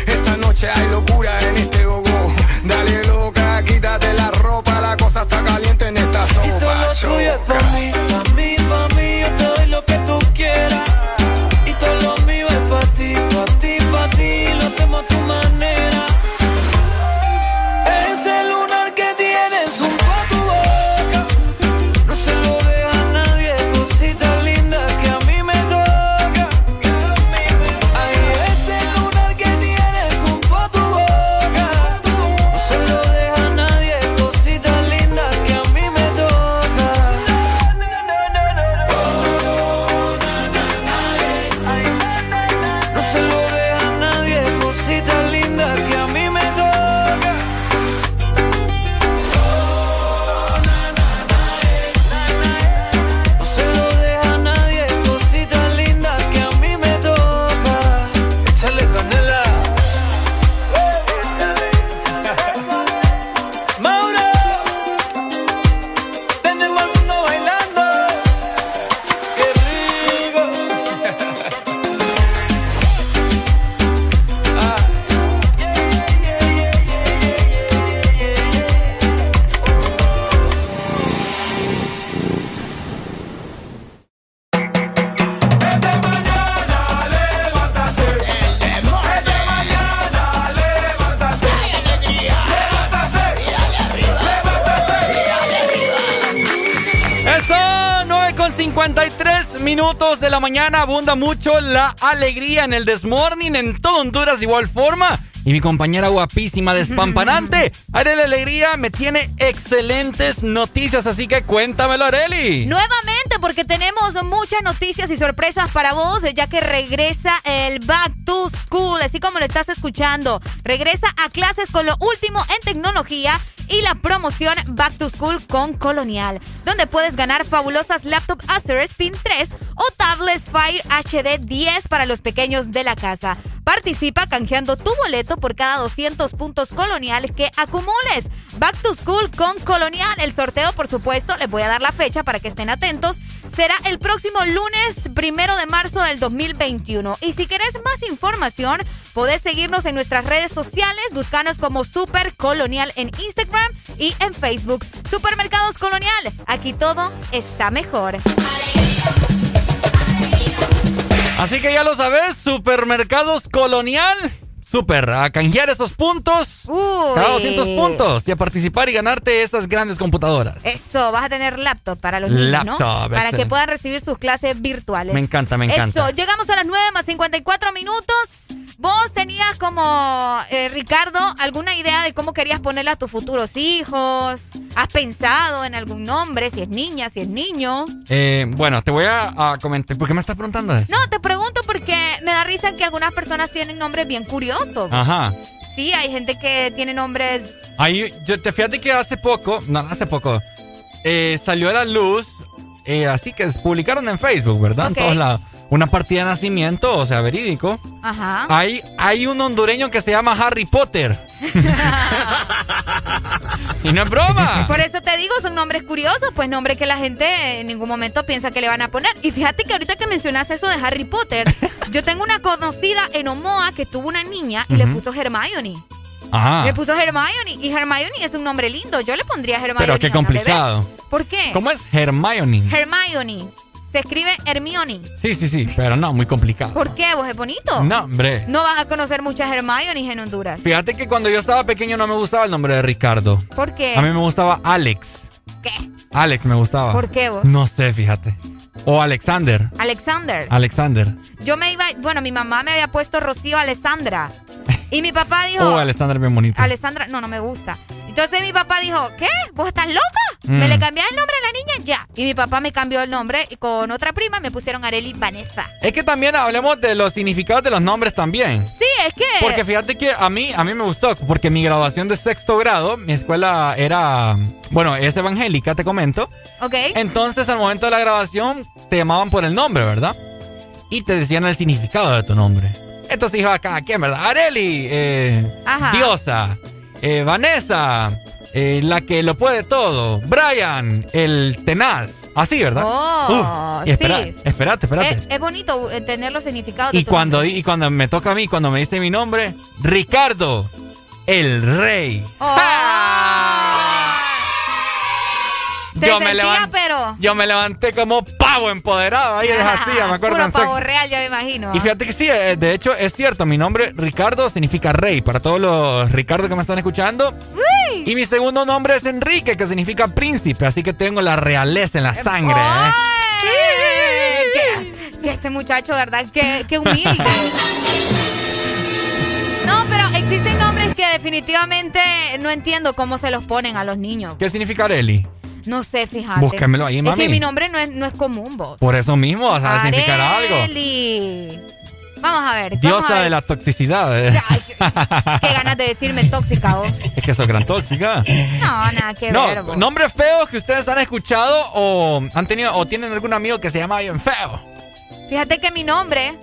Esta noche hay locura en este gogo. Dale loca, quítate la ropa, la cosa está caliente en esta sopa. Y todo la mañana abunda mucho la alegría en el Desmorning en todo Honduras de igual forma. Y mi compañera guapísima, despampanante, Areli Alegría, me tiene excelentes noticias, así que cuéntamelo, Areli. Nuevamente, porque tenemos muchas noticias y sorpresas para vos, ya que regresa el Back to School, así como lo estás escuchando. Regresa a clases con lo último en tecnología y la promoción Back to School con Colonial, donde puedes ganar fabulosas laptop Acer Spin 3 o tablets Fire HD 10 para los pequeños de la casa. Participa canjeando tu boleto por cada 200 puntos coloniales que acumules. Back to School con Colonial. El sorteo, por supuesto, les voy a dar la fecha para que estén atentos. Será el próximo lunes primero de marzo del 2021. Y si querés más información, podés seguirnos en nuestras redes sociales. Búscanos como Super Colonial en Instagram y en Facebook. Supermercados Colonial. Aquí todo está mejor. Así que ya lo sabes, Supermercados Colonial. Super, a canjear esos puntos. Cada 200 puntos y a participar y ganarte estas grandes computadoras. Eso, vas a tener laptop para los niños, ¿no? Para que puedan recibir sus clases virtuales. Me encanta, me encanta. Eso, llegamos a las 9 más 54 minutos. Vos tenías como, eh, Ricardo, alguna idea de cómo querías ponerle a tus futuros hijos. ¿Has pensado en algún nombre? Si es niña, si es niño. Eh, bueno, te voy a, comentar. ¿Por qué me estás preguntando eso? No, te pregunto porque me da risa que algunas personas tienen nombres bien curiosos. Ajá. Sí, hay gente que tiene nombres. Ahí, yo te fíjate que hace poco, no, hace poco, eh, salió a la luz, así que publicaron en Facebook, ¿verdad? En todos lados una partida de nacimiento, o sea, verídico. Ajá. Hay, hay un hondureño que se llama Harry Potter. y no es broma. Por eso te digo, son nombres curiosos, pues nombres que la gente en ningún momento piensa que le van a poner. Y fíjate que ahorita que mencionaste eso de Harry Potter, yo tengo una conocida en Omoa que tuvo una niña y le puso Hermione. Ajá. Le puso Hermione y Hermione es un nombre lindo. Yo le pondría Hermione. Pero qué complicado. ¿Por qué? ¿Cómo es Hermione? Hermione. Se escribe Hermione. Sí, sí, sí, pero no, muy complicado. ¿Por qué? ¿Vos es bonito? No, hombre. No vas a conocer muchas Hermiones en Honduras. Fíjate que cuando yo estaba pequeño no me gustaba el nombre de Ricardo. ¿Por qué? A mí me gustaba Alex. ¿Qué? Alex me gustaba. ¿Por qué vos? No sé, fíjate. O Alexander. Alexander. Alexander. Yo me iba, bueno, mi mamá me había puesto Rocío Alessandra. Y mi papá dijo. Oh, Alessandra bien bonito. Alessandra, no, no me gusta. Entonces mi papá dijo, ¿qué? ¿Vos estás loca? ¿Me le mm. cambiás el nombre a la niña? Ya. Y mi papá me cambió el nombre y con otra prima me pusieron Areli Vanessa. Es que también hablemos de los significados de los nombres también. Sí, es que... Porque fíjate que a mí, a mí me gustó, porque mi graduación de sexto grado, mi escuela era, bueno, es evangélica, te comento. Ok. Entonces al momento de la graduación te llamaban por el nombre, ¿verdad? Y te decían el significado de tu nombre. Entonces dijo acá, ¿quién, verdad? Areli, eh, Diosa, eh, Vanessa, eh, la que lo puede todo, Brian, el tenaz, así, ¿verdad? Oh, sí. Espérate, espérate. Es, bonito tener los significados. Y cuando, y cuando me toca a mí, cuando me dice mi nombre, Ricardo, el rey. Oh yo me levanté, pero... Yo me levanté como pavo empoderado ahí así, me acuerdo. Puro pavo real, ya me imagino. Y fíjate que sí, eh, de hecho es cierto, mi nombre Ricardo significa rey, para todos los Ricardo que me están escuchando. Y mi segundo nombre es Enrique, que significa príncipe, así que tengo la realeza en la sangre. ¿eh? este muchacho, ¿verdad? Qué, qué humilde. No, pero existen nombres que definitivamente no entiendo cómo se los ponen a los niños. ¿Qué significa Areli? No sé, fíjate. Búscamelo ahí, mami. Es que mi nombre no es, no es común, vos. Por eso mismo, vas a significar algo. Vamos a ver. Diosa de la toxicidad. ¿eh? qué ganas de decirme tóxica, vos. Es que sos gran tóxica. No, nada que no, ver. Vos. Nombres feos que ustedes han escuchado o han tenido o tienen algún amigo que se llama bien feo. Fíjate que mi nombre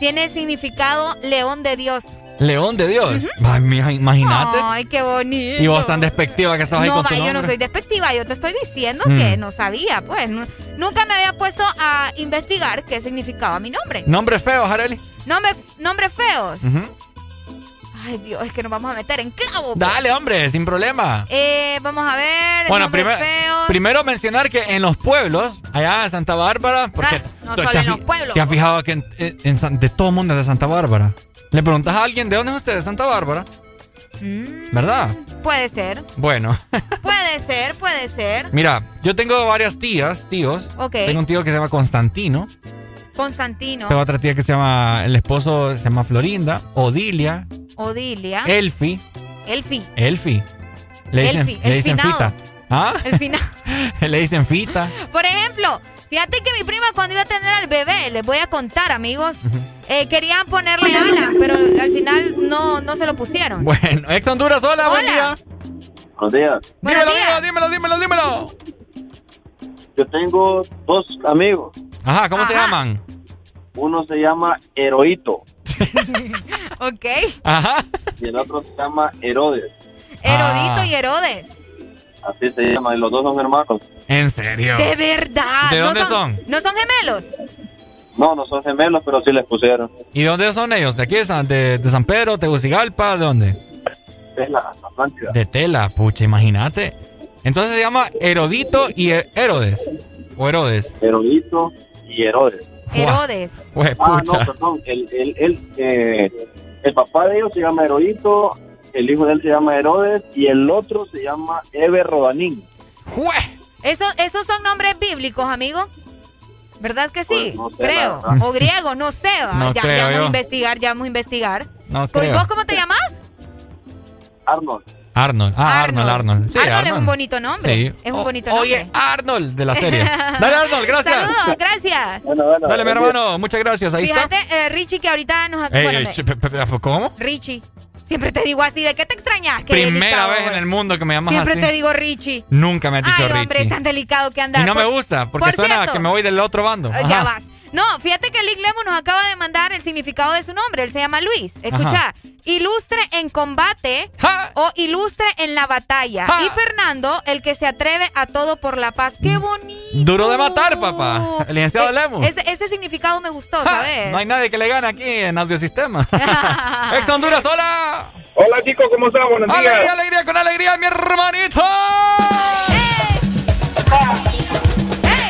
tiene significado león de Dios. León de Dios. Imagínate. Ay, qué bonito. Y vos tan despectiva que estabas ahí con tu No, yo no soy despectiva. Yo te estoy diciendo que mm. no sabía, pues. nunca me había puesto a investigar qué significaba mi nombre. ¿Nombres feos, Areli? Nombre, nombres feos. Ay, Dios, es que nos vamos a meter en clavo. Pues. Dale, hombre, sin problema. Eh, vamos a ver. Bueno, primero, primero mencionar que en los pueblos, allá en Santa Bárbara, porque ah, no solo en los pueblos. ¿Te has fijado que en, de todo el mundo es de Santa Bárbara? Le preguntas a alguien de dónde es usted, de Santa Bárbara. Mm, ¿Verdad? puede ser. Bueno. puede ser, puede ser. Mira, yo tengo varias tías, tíos. Ok. Tengo un tío que se llama Constantino. Constantino. Tengo otra tía que se llama, el esposo se llama Florinda, Odilia, Odilia. Elfi. Elfi. Elfi. Le dicen, Elfi, le dicen fita. ¿Ah? El final. le dicen fita. Por ejemplo, fíjate que mi prima cuando iba a tener al bebé, les voy a contar, amigos, eh, querían ponerle Alan, pero al final no, no se lo pusieron. Bueno, ex Honduras, hola, buen día. Buenos días. Dímelo, dímelo, dímelo, dímelo, dímelo. Yo tengo dos amigos. Ajá, ¿cómo se llaman? Uno se llama Heroito ok. Ajá. y el otro se llama Herodes. Herodito Ah. y Herodes. Así se llama. Y los dos son hermanos. ¿En serio? De verdad. ¿De ¿No dónde son? ¿No son gemelos? No, no son gemelos, pero sí les pusieron. ¿Y de dónde son ellos? ¿De aquí? ¿De San, de, de San Pedro, Tegucigalpa? ¿De dónde? Es la Atlántida. De Tela, pucha, imagínate. Entonces se llama Herodito y He- Herodes. ¿O Herodes? Herodito y Herodes. Herodes. Pues Ah, no, pucha. perdón. El, el, el, eh, el papá de ellos se llama Herodito, el hijo de él se llama Herodes y el otro se llama Eber Rodanín. Eso, esos son nombres bíblicos, amigo. ¿Verdad que sí? Pues, no sé, creo. O griego, no sé. No ya, creo ya vamos yo. a investigar, ya vamos a investigar. No ¿Y creo. vos cómo te llamas? Arnold. Arnold. Ah, Arnold, Arnold. Sí, Arnold, es un bonito nombre. Sí. Es un O- bonito nombre. Oye, Arnold de la serie. Dale, Arnold, gracias. Saludos, gracias. Dale, mi hermano, muchas gracias. Ahí Fíjate, está. eh, Richie, que ahorita nos... Ey, bueno, ey, ¿Cómo? Richie. Siempre te digo así, ¿de qué te extrañas? Qué Primera delicado, vez en el mundo que me llamas Siempre así. te digo Richie. Nunca me has dicho Ay, Richie. hombre, tan delicado que andas. y no me gusta, porque por suena cierto, que me voy del otro bando. eh, Ya Ajá. vas. No, fíjate que Lick Lemon nos acaba de mandar el significado de su nombre. Él se llama Luis. Escucha, Ajá. ilustre en combate o ilustre en la batalla. Y Fernando, el que se atreve a todo por la paz. ¡Qué bonito! Duro de matar, papá. El licenciado Eh, Lemus. Ese, ese significado me gustó, ¿sabes? No hay nadie que le gane aquí en Audiosistema. Ex Honduras, hola. Hola chicos, ¿cómo están? Buenos días. Alegría, alegría, con alegría, mi hermanito.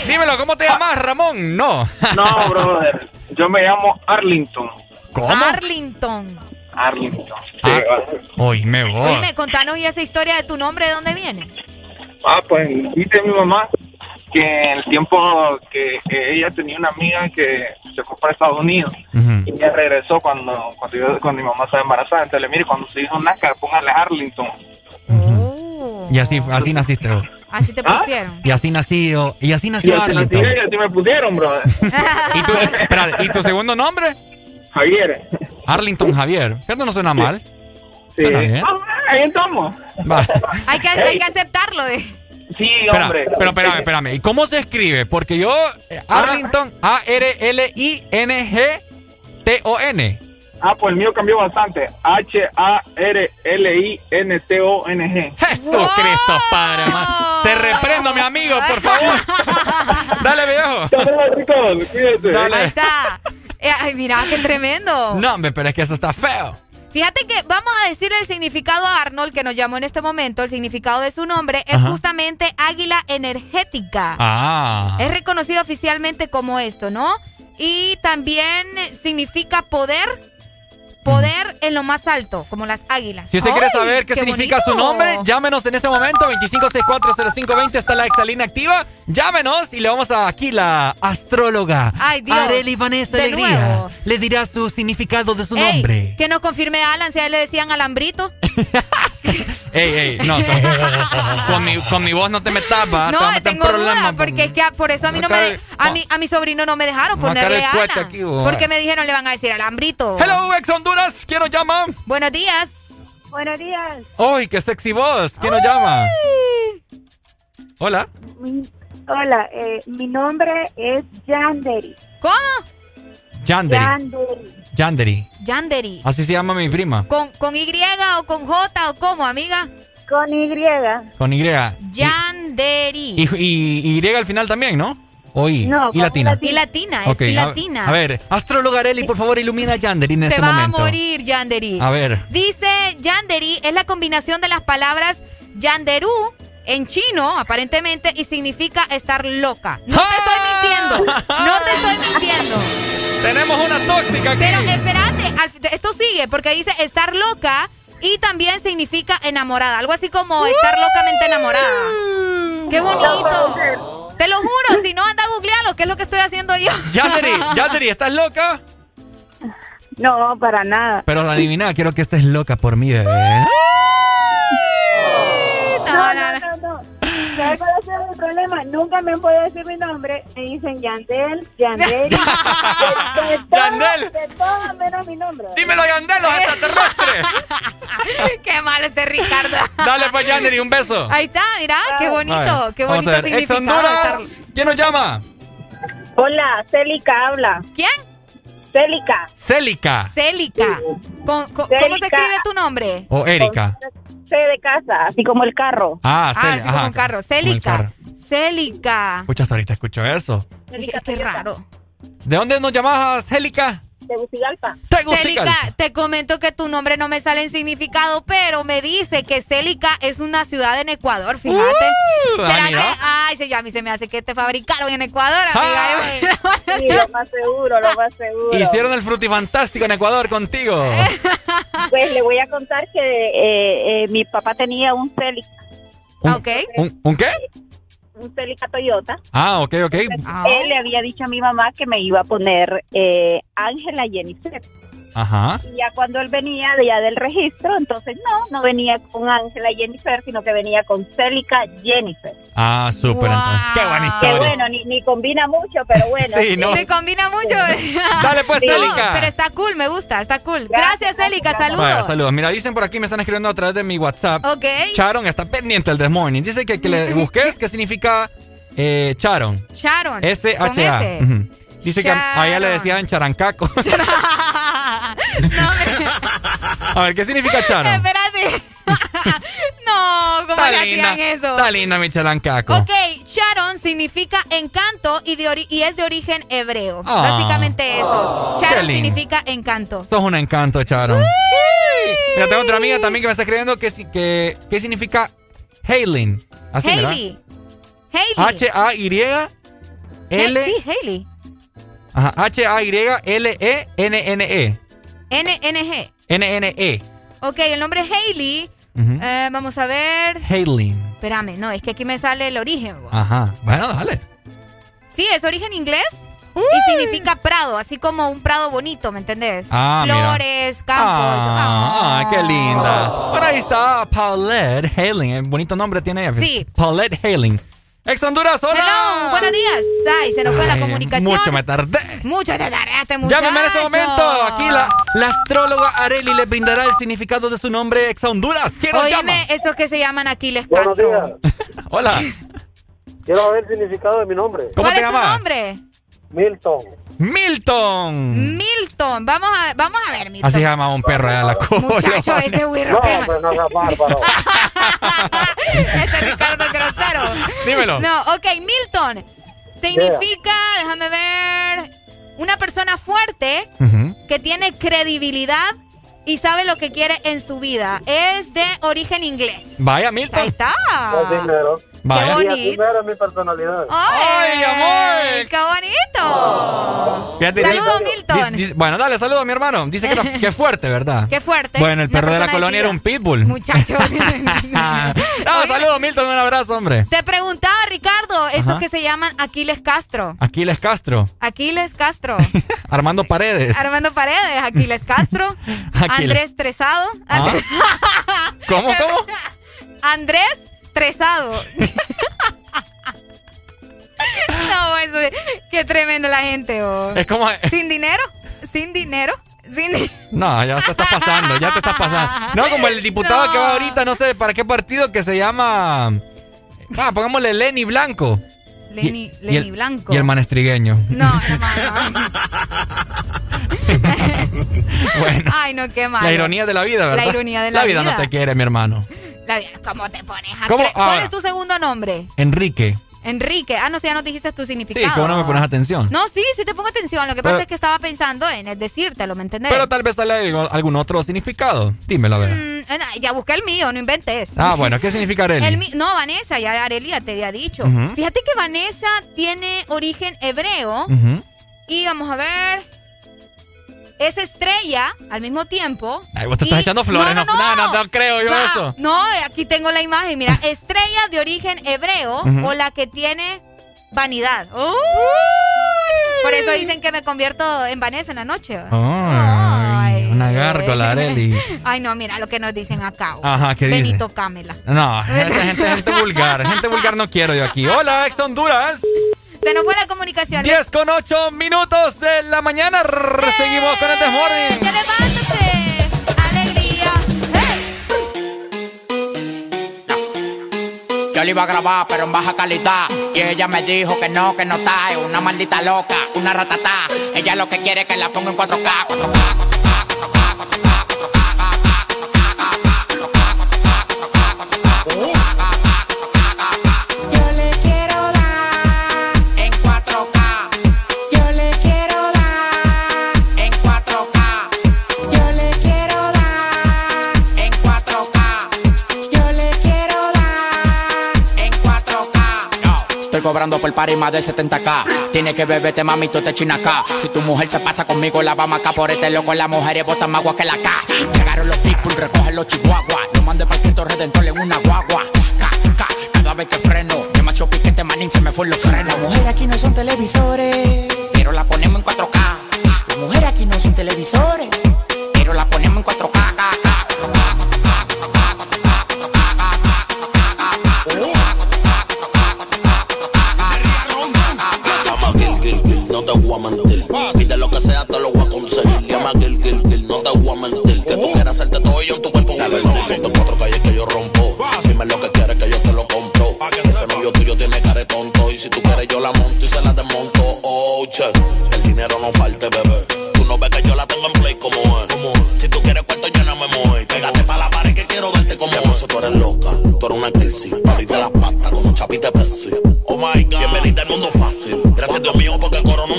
Dímelo, ¿cómo te llamas, Ramón? No. No, brother. Yo me llamo Arlington. ¿Cómo? Arlington. Arlington. Ah, hoy me voy. Oíme, contanos y esa historia de tu nombre, ¿de dónde viene? Ah, pues dice mi mamá que en el tiempo que, que ella tenía una amiga que se fue para Estados Unidos y ella regresó cuando cuando, yo- cuando mi mamá estaba embarazada. Entonces le mire, cuando se hizo Naca, póngale Arlington. Y así, así naciste vos. Así te ¿Ah? pusieron. Y así nació, y así Y nació así, Arlington. y así me pusieron, brother. ¿Y tu, espera, ¿y tu segundo nombre? Javier. Arlington Javier. Fíjate, no suena mal. Sí. Suena bien. Ah, ahí estamos. Va. Hay que, hay que aceptarlo. De... Sí, Espera, hombre. pero espérame, espérame. ¿Y cómo se escribe? Porque yo, eh, Arlington, A-R-L-I-N-G-T-O-N. Ah, pues el mío cambió bastante. H-A-R-L-I-N-T-O-N-G. Jesucristo, Padre, ma- Te reprendo, mi amigo, por favor. Dale, viejo. Dale. Ahí está. Eh, Ay, mira, qué tremendo. No, hombre, pero es que eso está feo. Fíjate que vamos a decir el significado a Arnold, que nos llamó en este momento. El significado de su nombre es Ajá. justamente águila energética. Ah. Es reconocido oficialmente como esto, ¿no? Y también significa poder, poder en lo más alto, como las águilas. Si usted quiere ¡Ay, saber qué, significa su nombre, llámenos en este momento, 25640520, está la exalina activa. Llámenos y le vamos a aquí la astróloga. Ay, Dios. Areli Vanessa De Alegría. nuevo. Le dirá su significado de su Ey, nombre. que nos confirme Alan, si a él le decían alambrito. Ey, ey, no, con, mi, con mi voz no te metas, va. te No, en tengo problemas, duda, porque es que a- por eso a mí no me... De- a, mi, a mi sobrino no me dejaron ponerle Alan. aquí, porque me dijeron, le van a decir alambrito. Hello, ex Honduras, ¿quién nos llama? Buenos días. Buenos días. ¡Uy, qué sexy voz! ¿Quién nos llama? Hola. Mi- hola, eh, mi nombre es Yanderi. ¿Cómo? Yanderi. Yanderi. Yanderi. Así se llama mi prima. ¿Con, ¿Con Y o con J o cómo, amiga? Con Y. Con Y. Yanderi. Y, y, y al final también, ¿no? O I. No, y con latina. Y latina, es y a- latina. A, ver, astróloga Areli, por favor, ilumina a Yanderi en Te este va momento. a morir, Yanderi. A ver. Dice Yanderi es la combinación de las palabras Yanderu en chino, aparentemente, y significa estar loca. No te estoy mintiendo. No te estoy mintiendo. Tenemos una tóxica aquí. Pero espérate, esto sigue, porque dice estar loca y también significa enamorada. Algo así como estar locamente enamorada. ¡Qué bonito! Te lo juro, si no anda googlealo, que es lo que estoy haciendo yo. Yanderi, Yanderi, ¿estás loca? No, para nada. Pero adivina, quiero que estés loca por mí, bebé. No, no, no. ¿Sabes cuál es el problema? Nunca me han podido decir mi nombre. Me dicen Yandel, Yandel. de, de todo, Yandel. De todo menos mi nombre. Dímelo, Yandel, los extraterrestres. qué mal este Ricardo. Dale, pues, Yanderi, un beso. Ahí está, mira, qué bonito, qué bonito significado. Honduras, ¿Quién nos llama? Hola, Célica habla. ¿Quién? Célica. Célica. Célica. Con- con- ¿Cómo se escribe tu nombre? O Erika. C de casa, así como el carro. Ah, Ah, Célica. así como un carro. Célica. Célica. Escucha, hasta ahorita escucho eso. Qué, qué raro. ¿De dónde nos llamabas, Célica? Tegucigalpa. Tegucigalpa. Célica, te comento que tu nombre no me sale en significado, pero me dice que Célica es una ciudad en Ecuador, fíjate. Uh, ¿Será ah, que, mira. ay, a mí se me hace que te fabricaron en Ecuador, amiga. Sí, lo más seguro, lo más seguro. Hicieron el frutifantástico en Ecuador contigo. Pues le voy a contar que eh, eh, mi papá tenía un Celica, ¿Un, un qué? Un Celica Toyota. Ah, ok, ok. Él le había dicho a mi mamá que me iba a poner eh, Ángela Jennifer. Ajá. Y ya cuando él venía de allá del registro, entonces no, no venía con Ángela Jennifer, sino que venía con Celica Jennifer. Ah, súper entonces. Qué buena Que historia. bueno, ni, ni combina mucho, pero bueno. Sí, no. Se combina mucho. Dale, pues, No, Célica. pero está cool, me gusta, está cool. Gracias, Célica, saludos. Vaya, saludos. Mira, dicen por aquí, me están escribiendo a través de mi WhatsApp. Ok. Charon está pendiente el This Morning. Dice que, que le busques qué significa eh, Charon. Sharon. S-H-A. Dice que a, ella le Charon. decían charancaco. a ver, ¿qué significa Charon? Espérate. no, ¿cómo Está le linda, hacían eso? está linda mi charancaco. Ok, Sharon significa encanto y, de ori- y es de origen hebreo. Ah. Básicamente eso. Lindo. significa encanto. Sos un encanto, Charon. Mira, tengo otra amiga también que me está escribiendo que, que, ¿qué significa Hailing. Hailey. Hailey. H-A-Y-L. Sí, Hailey. Ajá, H-A-Y-L-E-N-N-E. N-N-G. N-N-E. Ok, el nombre es Hailey. Ujú. Eh, vamos a ver. Hailing. Espérame, no, es que aquí me sale el origen. Ajá. Bueno, dale. Sí, es origen inglés. Y significa prado, así como un prado bonito, ¿me entendés? Ah. Flores, campos. Ah, qué linda. Bueno, ahí está Paulette Hailing. El bonito nombre tiene ella. Sí. Paulette Hailing. Ex Honduras, hola. Hello, buenos días. Ay, se nos fue la Ay, comunicación. Mucho me tardé. Mucho te tardaste, muchacho. Llámeme en este momento. Aquí la, la astróloga Areli le brindará el significado de su nombre, Ex Honduras. ¿Quién nos llama? Óyeme, esos que se llaman Aquiles Buenos Castro. Hola. Quiero saber el significado de mi nombre. ¿Cómo ¿Cuál te es tu llamas? nombre? Milton. Milton. Milton. Vamos a, vamos a ver, Milton. Así se llama un perro allá en la colonia. Muchacho, este güiro. No, pues no seas bárbaro. este Ricardo Grosero. Dímelo. No, ok, Milton. Significa, déjame ver, una persona fuerte que tiene credibilidad y sabe lo que quiere en su vida. Es de origen inglés. Vaya, Milton. Ahí está. Es dinero. Vaya. Qué bonito. mi personalidad. ¡Ay, amor! ¡Qué bonito! Fíjate, Saludos, Milton. dice- dice- bueno, dale, saludos a mi hermano. Dice que, no- que fuerte, ¿verdad? Qué fuerte. Bueno, el perro de la colonia era un pitbull. Muchacho. no, saludos, Milton. Un abrazo, hombre. Te preguntaba, Ricardo, estos Ajá. que se llaman Aquiles Castro. Aquiles Castro. Aquiles Castro. Armando Paredes. Armando Paredes, Aquiles Castro. Aquiles. Andrés Tresado. Ah. ¿Cómo, cómo? Andrés Tresado. no, eso es- qué tremendo la gente. oh. Es como... Sin dinero, sin dinero, sin No, ya te estás pasando, ya te estás pasando. No, como el diputado No. que va ahorita, no sé para qué partido, que se llama... Ah, pongámosle Lenny Blanco. Lenny, Y- y Lenny el- Blanco. Y el manestrigueño. No, hermano. Bueno, Ay, no, qué mal. la ironía de la vida, ¿verdad? La ironía de la vida. vida. no te quiere, mi hermano. ¿Cómo te pones? a ¿Cómo? ¿Cuál es tu segundo nombre? Enrique. Enrique. Ah, no sé, ya no dijiste tu Sí, significado. ¿cómo no me pones atención? No, sí, sí te pongo atención. Lo que Pero- pasa es que estaba pensando en decírtelo, ¿me entendés? Pero tal vez sale algún otro significado. Dímelo, a ver. Mm, ya busqué el mío, no inventes. Ah, bueno, ¿qué significa Areli? El no, Vanessa, ya Arelia te había dicho. Fíjate que Vanessa tiene origen hebreo. Y vamos a ver. Es estrella al mismo tiempo. Ay, vos te estás echando flores. No, no, no, no, creo yo eso. No, aquí tengo la imagen. Mira, estrella de origen hebreo o la que tiene vanidad. Por eso dicen que me convierto en Vanessa en la noche. Ay, una gárgola, Areli. Ay, no, mira lo que nos dicen acá. Ajá, ¿qué dice? Benito Cámela. No, gente, gente, gente vulgar. Gente vulgar no quiero yo aquí. Hola, ex Honduras. Se nos fue la comunicación. 10 con 8 minutos de la mañana. Seguimos con el Desmorning. ¡Levántate! ¡Alegría! Yo le iba a grabar, pero en baja calidad. Y ella me dijo que no, que no está. Es una maldita loca, una ratata. Ella lo que quiere es que la ponga en 4K, 4K, 4K, 4K, 4K. Cobrando por par y más de 70k. Tiene que beberte, mami, tú te china acá. Si tu mujer se pasa conmigo, la vamos acá por este loco. La mujer y botan más agua que la K. Llegaron los people, recogen los chihuahuas. No mande para Cristo Redentor en una guagua. cada vez que freno. Demasiado piquete, manín, se me fue los frenos. Las mujeres aquí no son televisores, pero la ponemos en 4K. Las mujeres aquí no son televisores, pero la ponemos en 4K. Pide lo que sea, te lo voy a conseguir. Llama Gil, Gil, Gil, no te voy a mentir. Que tú quieras hacerte todo yo en tu cuerpo.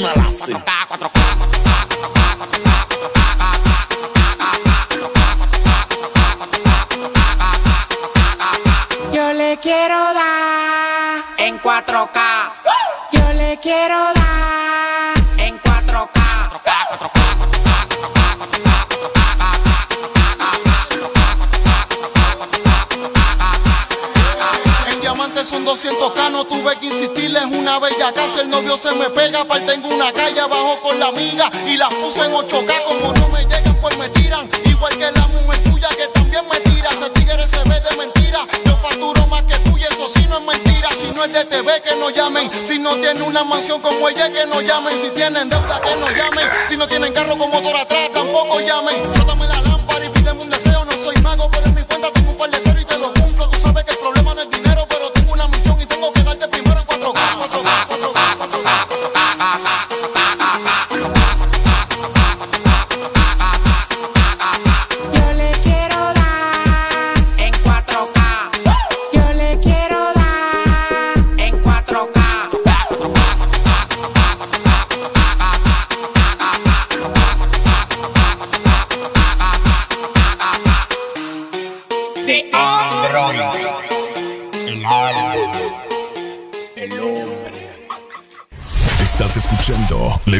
Porque corona una lazi. Casa, el novio se me pega, aparte tengo una calle abajo con la amiga y las puse en 8k, como no me llegan pues me tiran, igual que la mujer tuya que también me tira, ese tigre se ve de mentira, yo facturo más que tú eso sí no es mentira, si no es de TV que nos llamen, si no tiene una mansión como ella que nos llamen, si tienen deuda que nos llamen, si no tienen carro con motor atrás tampoco llamen,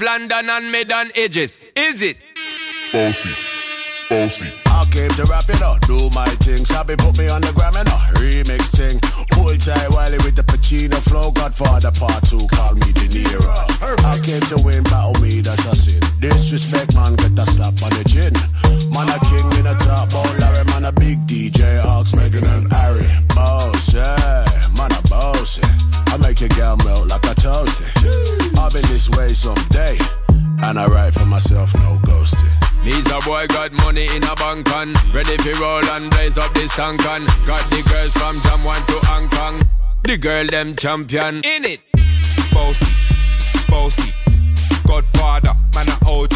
Base, London and mid on edges. Is it? Bossy, bossy. I came to rap it up, do my thing. Sabi put me on the gram and a remix thing. Hold tight Wiley with the Pacino flow. Godfather part two, call me De Niro. I came to win, battle me, that's a sin. Disrespect, man, get a slap on the chin. Man, a king in a top, oh Larry, man, a big DJ, Ox, Megan and Harry. Boss, yeah, man, a boss, yeah. I make your girl melt like a toasty. I've been this way someday. And I write for myself, no ghosting. Needs a boy got money in a bank on Ready for roll and blaze up this tank on Got the girls from Jamwan to Hong Kong. The girl them champion. In it. Bossy, bossy. Godfather, man a OG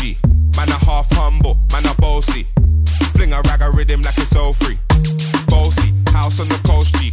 Man a half humble, man a bossy. Fling a rag a rhythm like it's all free. Bossy, house on the coast G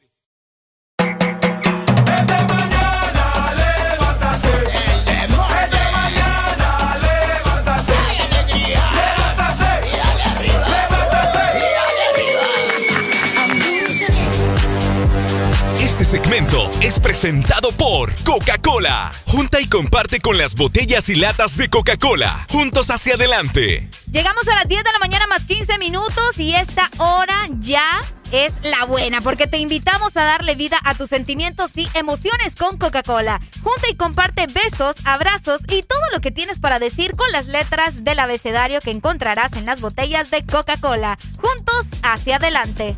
segmento es presentado por Coca-Cola. Junta y comparte con las botellas y latas de Coca-Cola. Juntos hacia adelante. Llegamos a las 10 de la mañana más 15 minutos y esta hora ya es la buena porque te invitamos a darle vida a tus sentimientos y emociones con Coca-Cola. Junta y comparte besos, abrazos y todo lo que tienes para decir con las letras del abecedario que encontrarás en las botellas de Coca-Cola. Juntos hacia adelante.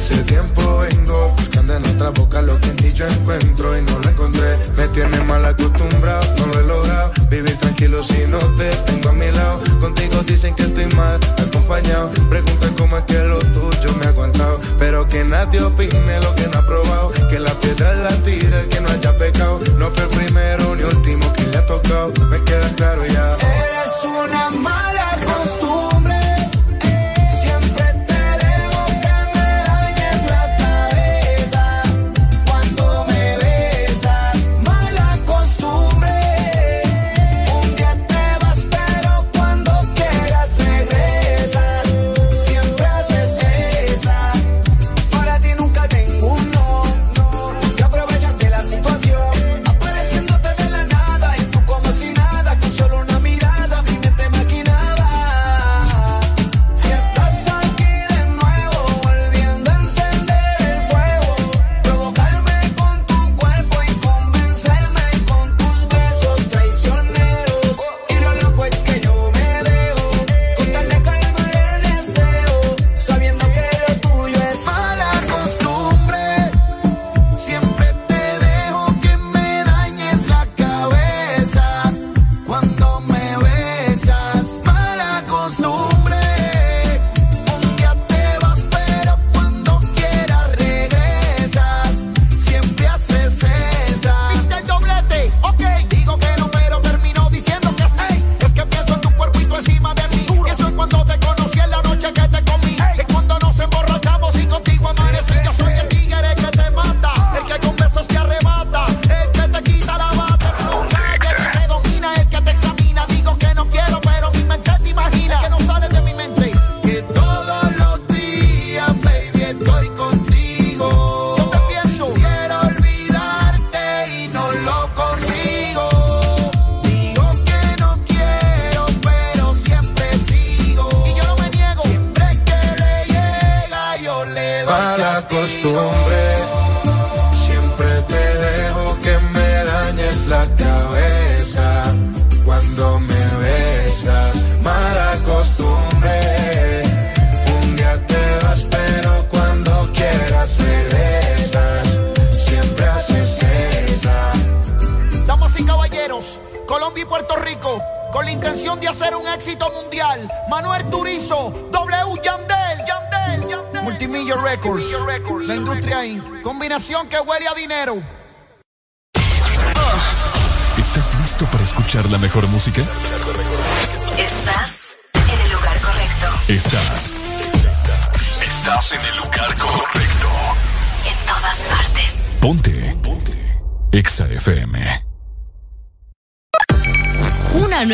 Hace tiempo vengo buscando en otra boca lo que en ti yo encuentro y no lo encontré. Me tienes mal acostumbrado, no lo he logrado. Vivir tranquilo si no te tengo a mi lado. Contigo dicen que estoy mal acompañado. Preguntan cómo es que lo tuyo me ha aguantado. Pero que nadie opine lo que no ha probado. Que la piedra la tira que no haya pecado. No fue el primero ni último que le ha tocado. Me queda claro ya. eres una mala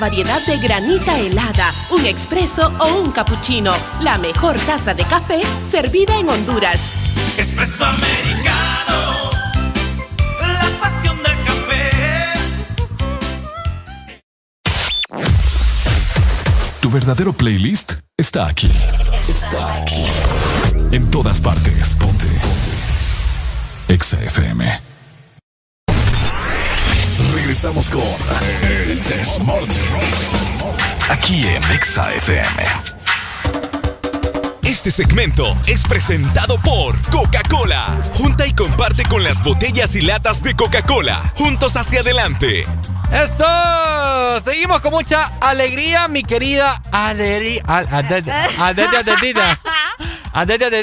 Variedad de granita helada, un expreso o un cappuccino. La mejor taza de café servida en Honduras. Espresso americano, la pasión del café. Tu verdadero playlist está aquí. Está aquí. En todas partes. Ponte. Ponte. Exa FM. Regresamos con El Desmorning. Aquí en Exa FM. Este segmento es presentado por Coca-Cola. Junta y comparte con las botellas y latas de Coca-Cola. Juntos hacia adelante. ¡Eso! Seguimos con mucha alegría, mi querida Aleri... Adelia de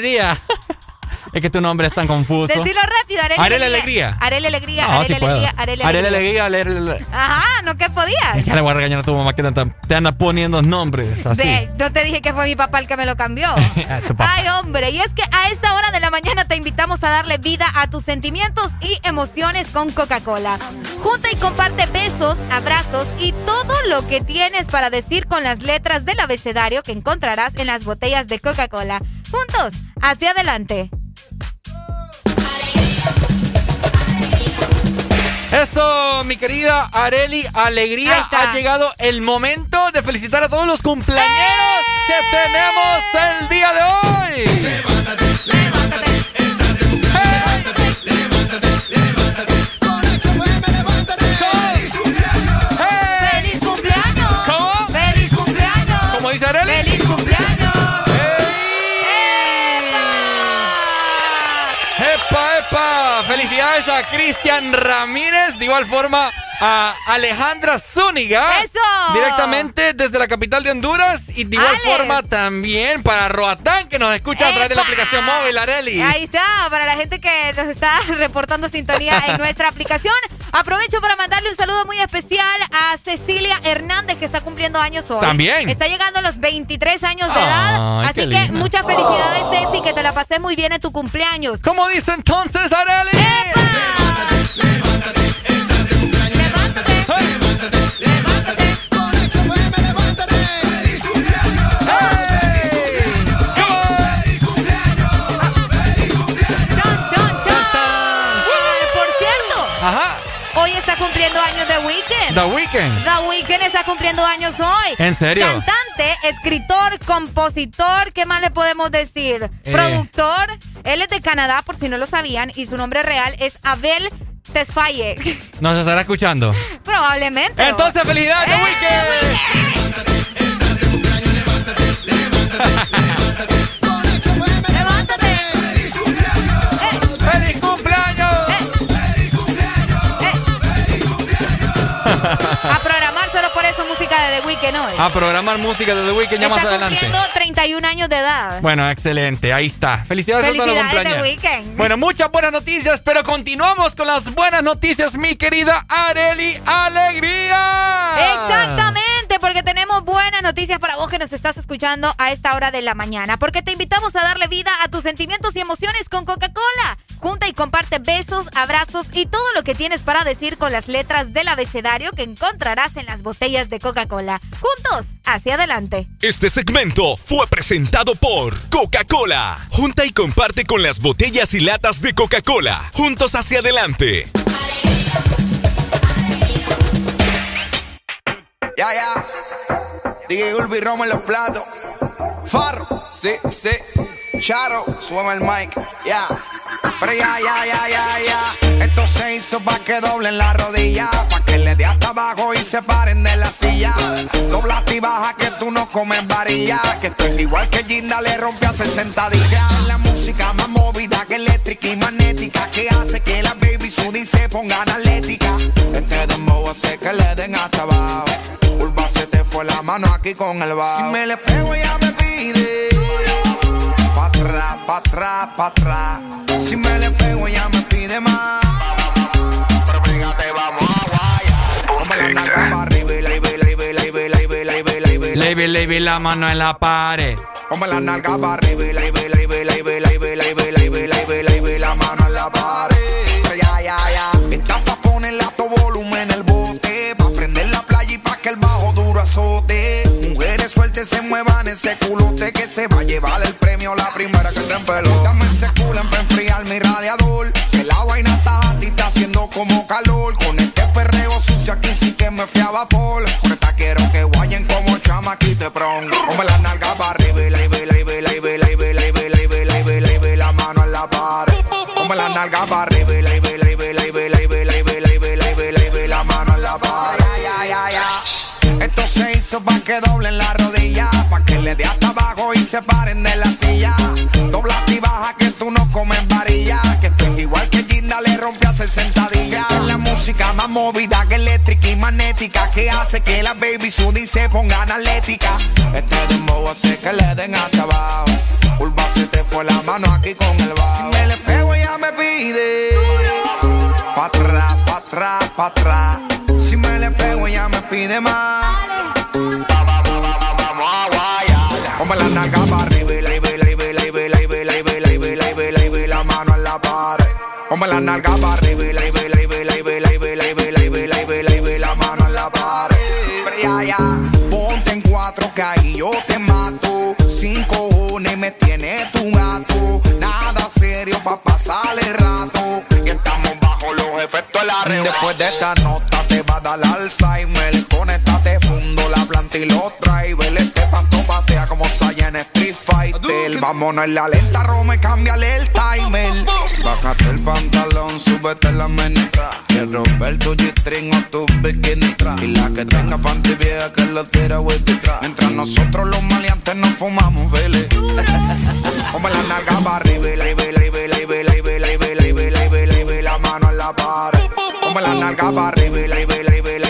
Es que tu nombre es tan confuso. Decilo rápido, Arely. Arely Alegría. Arely Alegría, No, sí puedo. Alegría, Arely Arely Alegría. Alegría, Arely- Ajá, no que podías. Ya le voy a regañar a tu mamá que te anda, poniendo nombres así. Ve, no te dije que fue mi papá el que me lo cambió. Ay, hombre, y es que a esta hora de la mañana te invitamos a darle vida a tus sentimientos y emociones con Coca-Cola. Junta y comparte besos, abrazos y todo lo que tienes para decir con las letras del abecedario que encontrarás en las botellas de Coca-Cola. Juntos, hacia adelante. Eso, mi querida Areli Alegría. Ha llegado el momento de felicitar a todos los cumpleañeros que tenemos el día de hoy. A Cristian Ramírez, de igual forma a Alejandra Zúñiga. ¡Eso! Directamente desde la capital de Honduras y de igual Ale. forma también para Roatán que nos escucha a través de la aplicación móvil, Areli. Ahí está, para la gente que nos está reportando sintonía en nuestra aplicación. Aprovecho para mandarle un saludo muy especial a Cecilia Hernández, que está cumpliendo años hoy. También. Está llegando a los 23 años de Ay, edad. Así qué que linda. muchas felicidades, Ceci, que te la pases muy bien en tu cumpleaños. ¿Cómo dice entonces, Areli? Por The Weeknd. The Weeknd está cumpliendo años hoy. ¿En serio? Cantante, escritor, compositor, ¿qué más le podemos decir? Eh. Productor. Él es de Canadá, por si no lo sabían, y su nombre real es Abel Tesfaye. Nos estará escuchando. Probablemente. Entonces, felicidades, The Weeknd. A música de The Weeknd. Hoy. A programar música de The Weeknd ya más adelante. Está 31 años de edad. Bueno, excelente, ahí está. Felicidades, a todos los cumpleaños. Weeknd. Bueno, muchas buenas noticias, pero continuamos con las buenas noticias, mi querida Areli Alegría. Exactamente, porque tenemos buenas noticias para vos que nos estás escuchando a esta hora de la mañana, porque te invitamos a darle vida a tus sentimientos y emociones con Coca-Cola. Junta y comparte besos, abrazos y todo lo que tienes para decir con las letras del abecedario que encontrarás en las botellas de Coca-Cola. Juntos, hacia adelante. Este segmento fue presentado por Coca-Cola. Junta y comparte con las botellas y latas de Coca-Cola. Juntos hacia adelante. Ya, ya. DJ Ulvi Romo en los platos. Farro, sí, sí. Charo, súbeme el mic. Ya. Pero ya, ya, ya, ya, ya. Esto se hizo pa' que doblen la rodilla. Pa' que le dé hasta abajo y se paren de la silla. Dobla y baja que tú no comes varilla. Que esto es igual que Ginda le rompe a 60 días. La música más movida que eléctrica y magnética. Que hace que la baby Sudi se pongan atlética. Este dembow hace que le den hasta abajo. Urba se te fue la mano aquí con el bajo. Si me le pego ya me pide. Atrás, pa' atrás, pa' atrás. Si me le pego ella me pide más. Pero fíjate, vamos a guayar. Ponme la nalga pa' arriba y la y la y la y la y la y la y la y la y la Levy, levy la mano en la pared. Ponme la nalga para arriba y la y la y la y la y la mano en la pared. Ya, ya, ya. Está pa' ponerle a todo volumen el bote. Pa' prender la playa y pa' que el bajo duro azote se muevan ese culote que se va a llevar el premio la primera que se pelo. Dame ese culo para enfriar mi radiador. Que la vaina está a ti, está haciendo como calor. Con este perreo sucio aquí sí que me fui a vapor. Por esta quiero que guayen como chamaquito de pron. Come la nalga para arriba y la la mano en la pared. Come la nalga para arriba y vela y vela y vela y vela y vela y vela y vela y la mano en la pared. Esto se hizo para quedar se paren de la silla. Dobla y baja que tú no comes varilla, que esto es igual que Ginda le rompe a 60 días. Es la música más movida que eléctrica y magnética, que hace que la baby Sudi se pongan atlética. Este dembow hace que le den hasta abajo. Urba se te fue la mano aquí con el bajo. Si me le pego ella me pide. Pa' atrás, pa' atrás, pa' atrás. Si me le pego ella me pide más. la nalga para arriba y la y la y la y la y la y la y la mano en la pared. Ya, ya, ponte en cuatro que ahí yo te mato. Cinco cojones me tiene tu gato. Nada serio pa' pasar el rato. Y estamos bajo los efectos de la red. Después de esta nota te va a dar Alzheimer. Con esta te fundo la planta y los drive Vámonos en la lenta, Rome, cámbiale el timer. Bájate el pantalón, súbete la menestra. Quiero ver tu G-string o tu bikini. Y la que tenga panty vieja que lo tira whisky. Mientras nosotros los maleantes nos fumamos, vele. Come la nalga para arriba y la y la y la y la y la mano en la pared. Come la nalga para arriba y la y la y la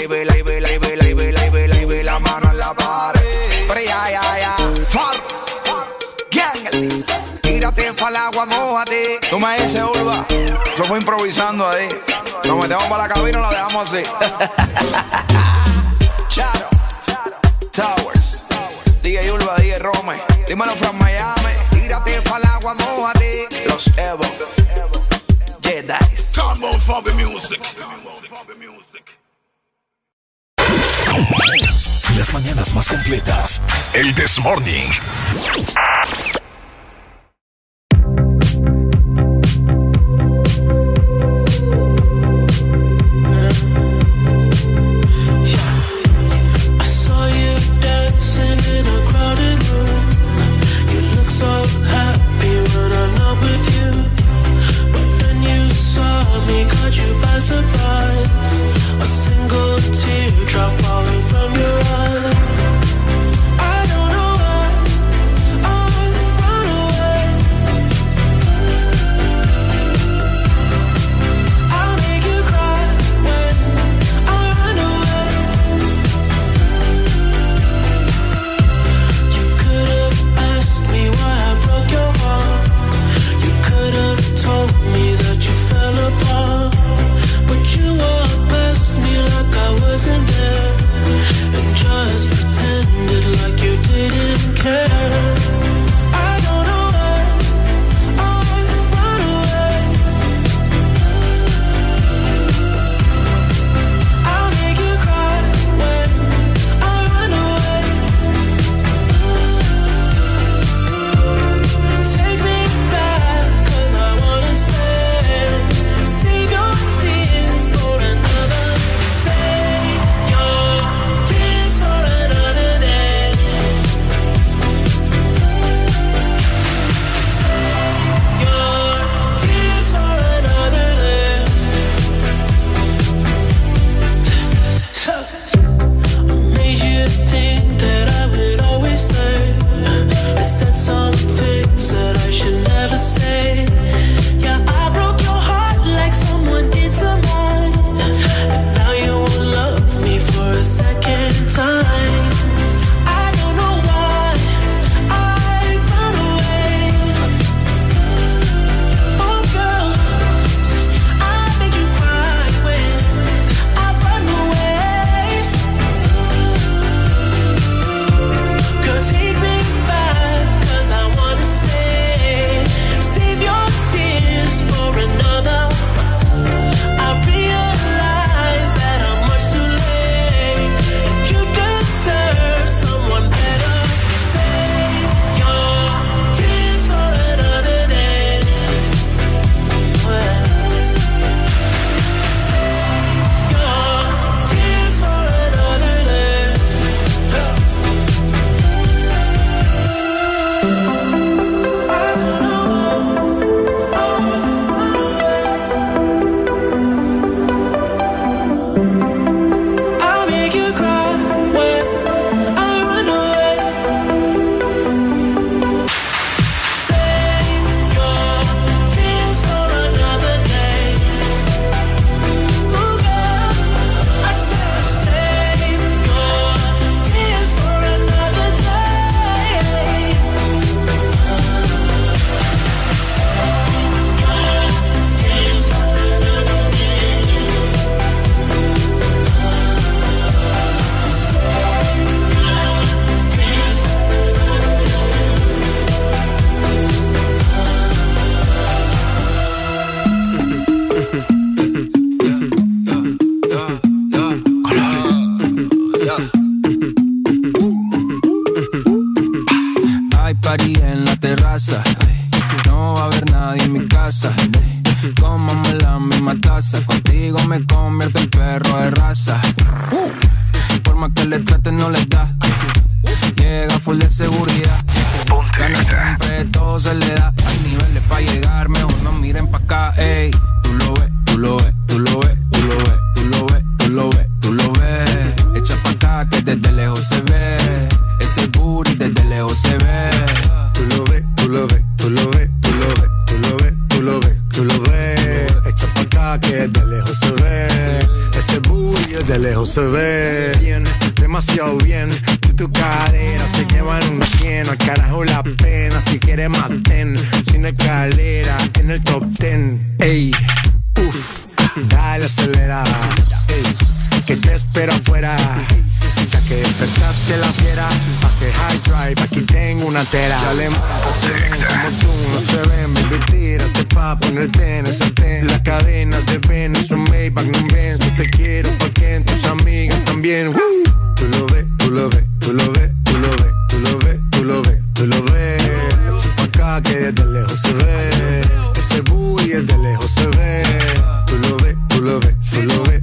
y la mano en la pared. Pero ya, ya, agua, mojate. Tú me dices, Urba. Yo fui improvisando ahí. Nos metemos para la cabina y la dejamos así. Charo. Towers. DJ Urba, DJ Rome. Dímelo from Miami. Tírate para el agua, mojate. Los Evo. Down for the music. Las mañanas más completas. El This Morning. Surprise. A single teardrop falling wasn't there and just pretended like you didn't care. Se ve. Bien, demasiado bien. Tú tu cadera se llevan un cien. Al carajo la pena. Si quieres maten. Sin escalera en el top ten. Ey, uff, dale acelera. Ey, que te espera afuera. Ya que despertaste la fiera, pase high drive, aquí tengo una tera. Dale como tú no se ven, baby, tírate pa' ponerte en el sartén. La cadena de Venus, un Maybach, no ven, yo te quiero pa' que tus amigas también. Tú lo ves, tú lo ves, tú lo ves, tú lo ves, tú lo ves, tú lo ves, tú lo ves. Pa' acá que desde lejos se ve. Ese booty desde lejos se ve. Tú lo ves, tú lo ves, tú lo ves,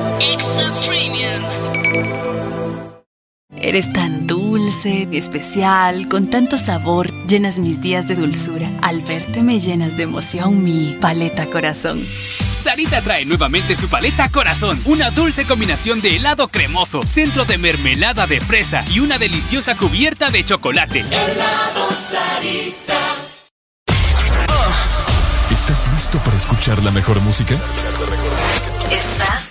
Extra Premium. Eres tan dulce, especial, con tanto sabor, llenas mis días de dulzura. Al verte me llenas de emoción mi paleta corazón. Sarita trae nuevamente su paleta corazón, una dulce combinación de helado cremoso, centro de mermelada de fresa y una deliciosa cubierta de chocolate. Helado Sarita. ¿Estás listo para escuchar la mejor música? Estás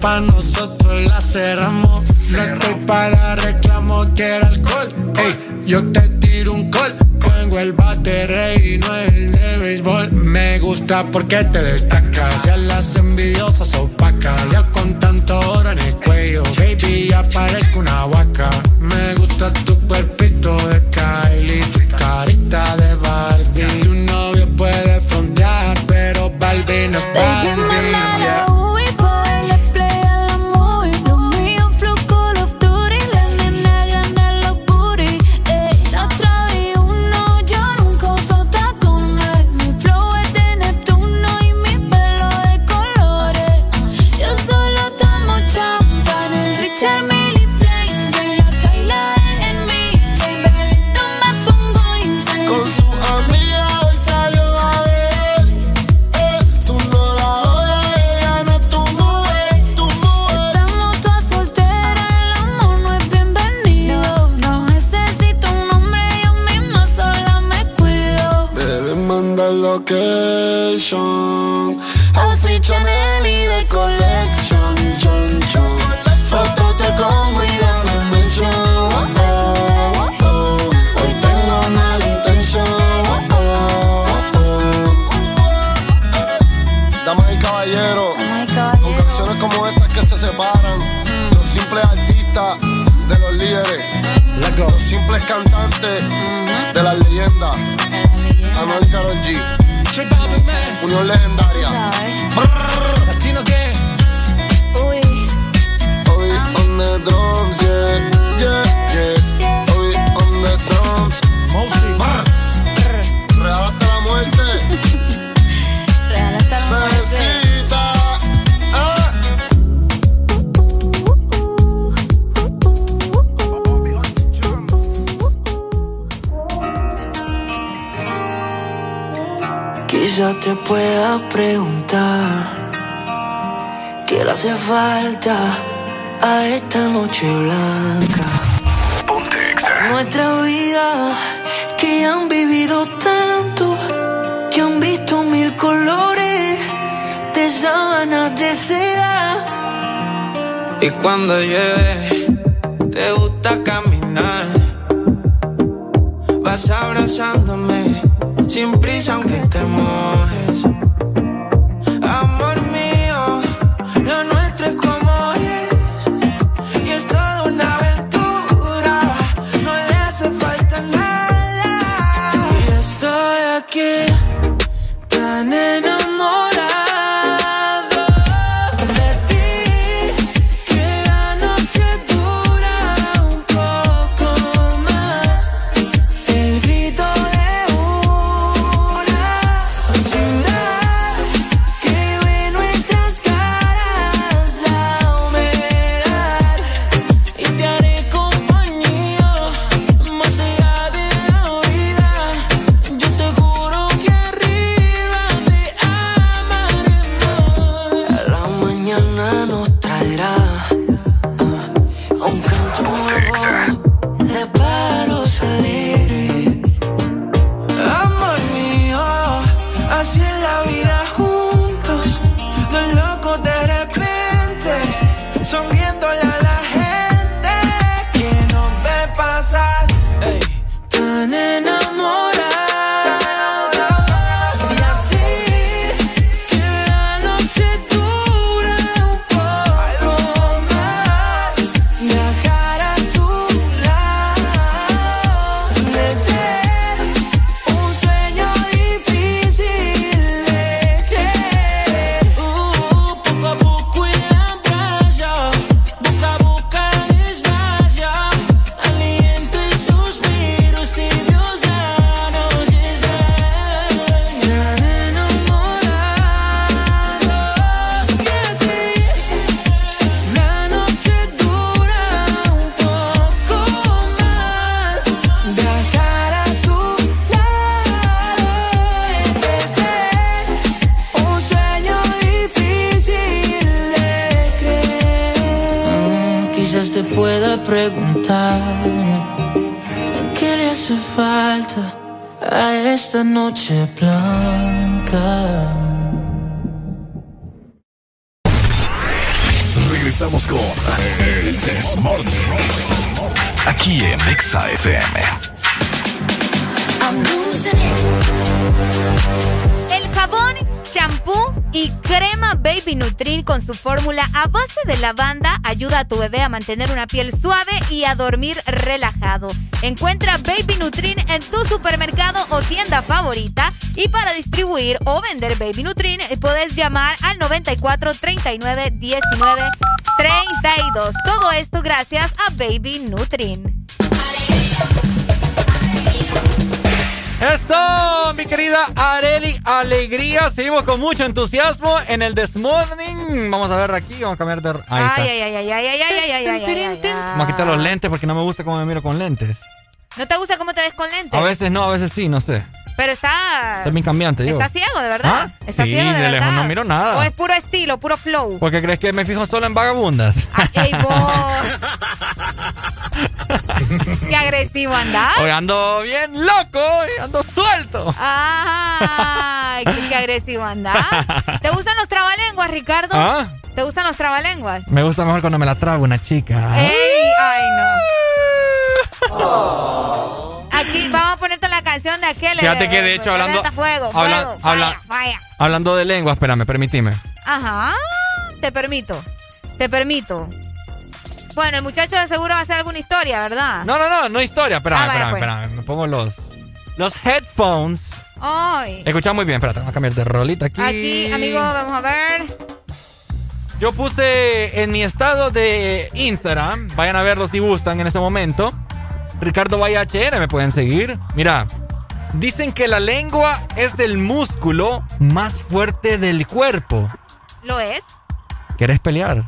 pa' nosotros la cerramos. No estoy para reclamo, quiero alcohol. Ey, yo te tiro un call. Tengo el baterey y no el de béisbol. Me gusta porque te destacas. Ya las envidiosas son a esta noche blanca. Ponte extra. Nuestra vida que han vivido tanto, que han visto mil colores de sábanas de seda. Y cuando llueve una piel suave y a dormir relajado. Encuentra Baby Nutrin en tu supermercado o tienda favorita y para distribuir o vender Baby Nutrin eh, puedes llamar al 94 39 19 32. Todo esto gracias a Baby Nutrin. Eso, mi querida Areli Alegría. Seguimos con mucho entusiasmo en el This Morning. Vamos a ver aquí, vamos a cambiar de. Ahí está. Ay, ay, ay, ay, ay, ay, ay, ay, ay, ay, ay, ay. Vamos a quitar los lentes porque no me gusta cómo me miro con lentes. ¿No te gusta cómo te ves con lentes? A veces no, a veces sí, no sé. Pero está. Es bien cambiante, digo. Está ciego, de verdad. ¿Ah? Está sí, ciego, de, de verdad. lejos no miro nada. O es puro estilo, puro flow. ¿Por qué crees que me fijo solo en vagabundas? Ey, vos. Qué agresivo andás. Hoy ando bien loco, hoy ando suelto. Ay, qué, qué agresivo andás. ¿Te gustan los trabalenguas, Ricardo? ¿Ah? ¿Te gustan los trabalenguas? Me gusta mejor cuando me la trago una chica. ¡Ey! ¡Ay, no! Aquí vamos a ponerte la canción de aquel. Fíjate eh, que de hecho hablando, Fuego, habla- fuego, habla- vaya, vaya. hablando de lengua, espérame, permitime. Ajá, te permito, te permito. Bueno, el muchacho de seguro va a hacer alguna historia, ¿verdad? No, no, no, no historia, espérame, Ah, espérame, pues. espérame. Me pongo los los headphones. Ay. Escucha muy bien, espérate, vamos a cambiar de rolita aquí. Aquí, amigo, vamos a ver. Yo puse en mi estado de Instagram, vayan a verlo si gustan en este momento. Ricardo Valle me pueden seguir. Mira, dicen que la lengua es el músculo más fuerte del cuerpo. ¿Lo es? ¿Quieres pelear?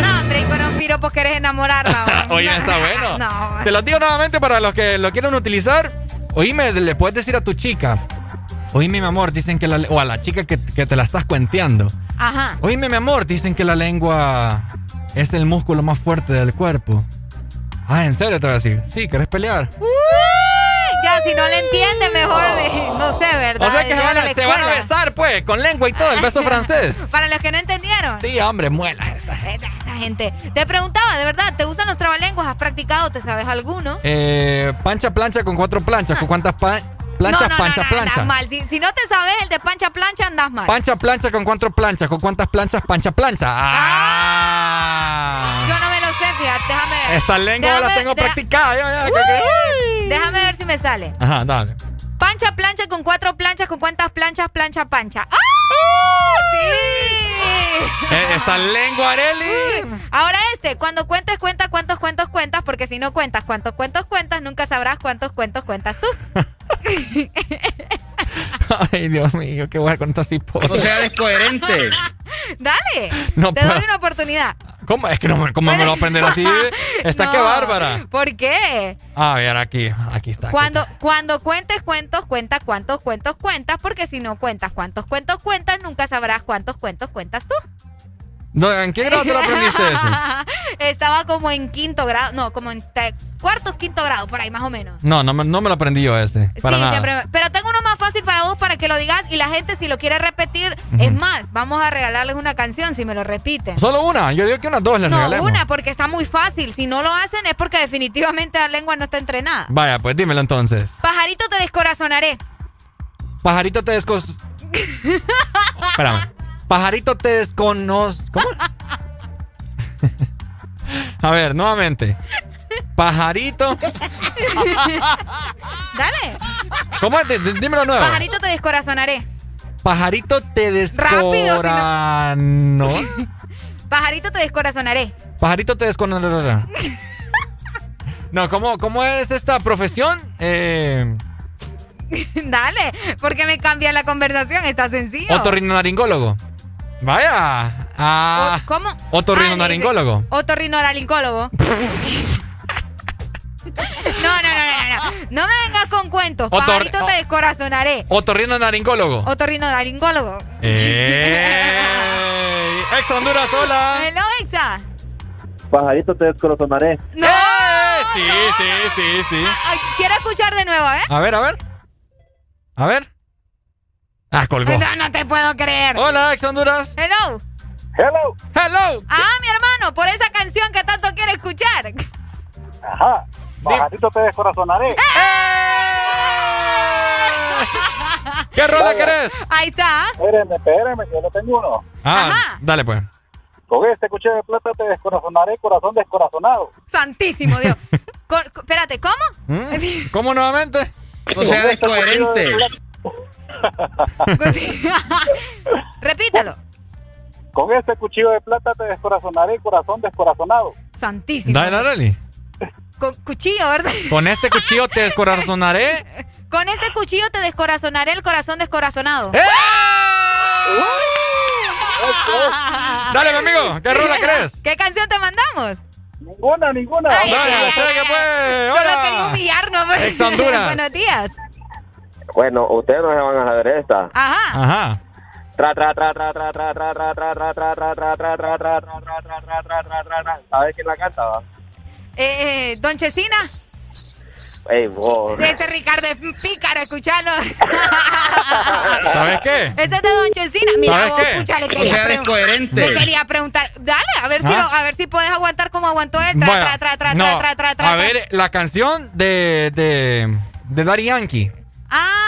No, hombre, y con un piropo querés enamorarla. Oye, está bueno. No. Te lo digo nuevamente para los que lo quieran utilizar. Oíme, le puedes decir a tu chica. Oíme, mi amor, dicen que la... O a la chica que, que te la estás cuenteando. Ajá. Oíme, mi amor, dicen que la lengua es el músculo más fuerte del cuerpo. Ah, ¿en serio te voy a decir? Sí, ¿querés pelear? Ya, si no le entiende, mejor, eh, no sé, ¿verdad? O sea que se van, a, Llévala se van a escuela. besar, pues, con lengua y todo, el beso francés. Para los que no entendieron. Sí, hombre, muela. Esta, esta gente. Te preguntaba, de verdad, ¿te gustan los trabalenguas? ¿Has practicado? ¿Te sabes alguno? Eh, pancha plancha con cuatro planchas. ¿Con cuántas pa- planchas? no, no, pancha no, plancha. andas mal. Si, si no te sabes el de pancha plancha, andas mal. Pancha plancha con cuatro planchas. ¿Con cuántas planchas? Pancha plancha. Ah. Yo no me lo sé, fíjate, déjame ver. Esta lengua la tengo practicada. ya, ya, Uy, que- Déjame ver si me sale. Ajá, dale. Pancha plancha con cuatro planchas, ¿con cuántas planchas? Plancha pancha. ¡Ah! ¡Sí! Eh, esta lengua, Areli. Ahora este, cuando cuentes, cuenta cuántos cuentos cuentas, porque si no cuentas cuántos cuentos cuentas, nunca sabrás cuántos cuentos cuentas tú. Ay, Dios mío, qué bueno con estas hipotas. O sea, descoherente. Dale, No te puedo. doy una oportunidad. ¿Cómo? Es que no, me- ¿cómo me lo aprender así? Está No, que bárbara. ¿Por qué? A ver, aquí, aquí está. aquí Cuando, está. cuando cuentes cuentos, cuenta cuántos cuentos cuentas, porque si no cuentas cuántos cuentos cuentas, nunca sabrás cuántos cuentos cuentas tú. No, ¿En qué grado te lo aprendiste eso? Estaba como en quinto grado, no, como en cuarto, quinto grado, por ahí más o menos. No, no me, no me lo aprendí yo ese. Para sí, nada. siempre. Pero tengo uno más fácil para vos para que lo digas y la gente si lo quiere repetir, es más, vamos a regalarles una canción si me lo repiten. Solo una. Yo digo que unas dos les No, regalemos. una, porque está muy fácil. Si no lo hacen es porque definitivamente la lengua no está entrenada. Vaya, pues dímelo entonces. Pajarito te descorazonaré. Pajarito te descos... Espérame. Pajarito te desconoz... ¿Cómo? A ver, nuevamente. Pajarito... Dale. ¿Cómo es? Dímelo nuevo. Pajarito te descorazonaré. Pajarito te Rápido, si. No. Pajarito te descorazonaré. Pajarito te descora... No, ¿cómo, ¿cómo es esta profesión? Eh, Dale, porque me cambia la conversación, está sencillo. otorrinolaringólogo. Vaya. Ah, O- ¿Cómo? Otorrinolaringólogo. Otorrinolaringólogo. no, no, no, no, no me vengas con cuentos. Otor- Pajarito te descorazonaré. Otorrino naringólogo. Otorrino laringólogo. ¡Ey! Ex Honduras, hola. Hello, Exa. Pajarito te descorazonaré. No. ¡Eh! Sí, sí, sí, sí. Ay, quiero escuchar de nuevo, ¿eh? A ver, a ver. A ver. Ah, colgó. No, no te puedo creer. Hola, Ex Honduras. Hello. Hello. Hello. Ah, mi hermano, por esa canción que tanto quiere escuchar. Ajá. Pajarito te descorazonaré. ¿Qué rola querés? Ahí está. Espéreme, que yo le tengo uno. Ah, dale pues. Con este cuchillo de plata te descorazonaré, corazón descorazonado. Santísimo Dios. Co- espérate, ¿cómo? ¿Mm? ¿Cómo nuevamente? O sea, descoherente. Repítalo. Con este cuchillo de plata te descorazonaré, corazón descorazonado. Santísimo. Dale, dale. Con cuchillo, ¿verdad? Con este cuchillo te descorazonaré. Con este cuchillo te descorazonaré el corazón descorazonado. ¡Eh! Dale, mi amigo. ¿Qué rola crees? ¿Qué canción te mandamos? Ninguna, ninguna. Ay, Dale, ay, ay, ay. pues. Solo Hola. quería humillarnos. pues. Ex Honduras. Buenos días. Bueno, ustedes no se van a saber esta. Ajá. Ajá. ¿Sabes quién la cantaba? Eh, Don Chesina. Ey. Este Ricardo es pícaro, escuchalo. ¿Sabes qué? Este es de Don Chesina. Mira, vos, escúchale que. Sea, eres coherente. Quería preguntar. Dale, a ver, si a ver si puedes aguantar como aguantó el tra, tra, tra, tra, tra, tra, tra, A ver, la canción de, de, de Yankee. Ah,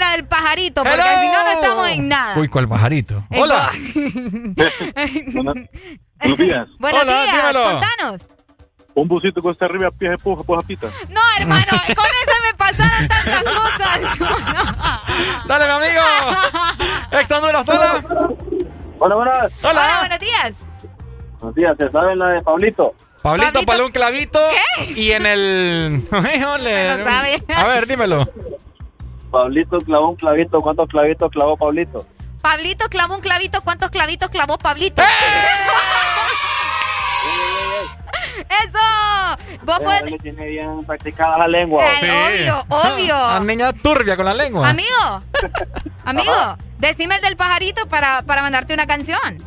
del pajarito, porque si no, no estamos en nada. Uy, ¿cuál pajarito? Hola. Buenos días. Buenos Hola, días, dímelo. contanos. Un busito con este arriba, pies de puja, puja pita. No, hermano, con eso me pasaron tantas cosas. Dale, mi amigo. Ex Honduras, hola. Hola, buenas. Hola, buenos días. Buenos días, ¿se saben la de Pablito? Pablito, Pablito. para un clavito. Y en el. No sabe. A ver, dímelo. Pablito clavó un clavito. ¿Cuántos clavitos clavó Pablito? Pablito clavó un clavito. ¿Cuántos clavitos clavó Pablito? ¡Eso! Vos podés... Tiene bien practicada la lengua. Ay, Obvio, obvio. La niña turbia con la lengua. Amigo, amigo, decime el del pajarito para, para mandarte una canción.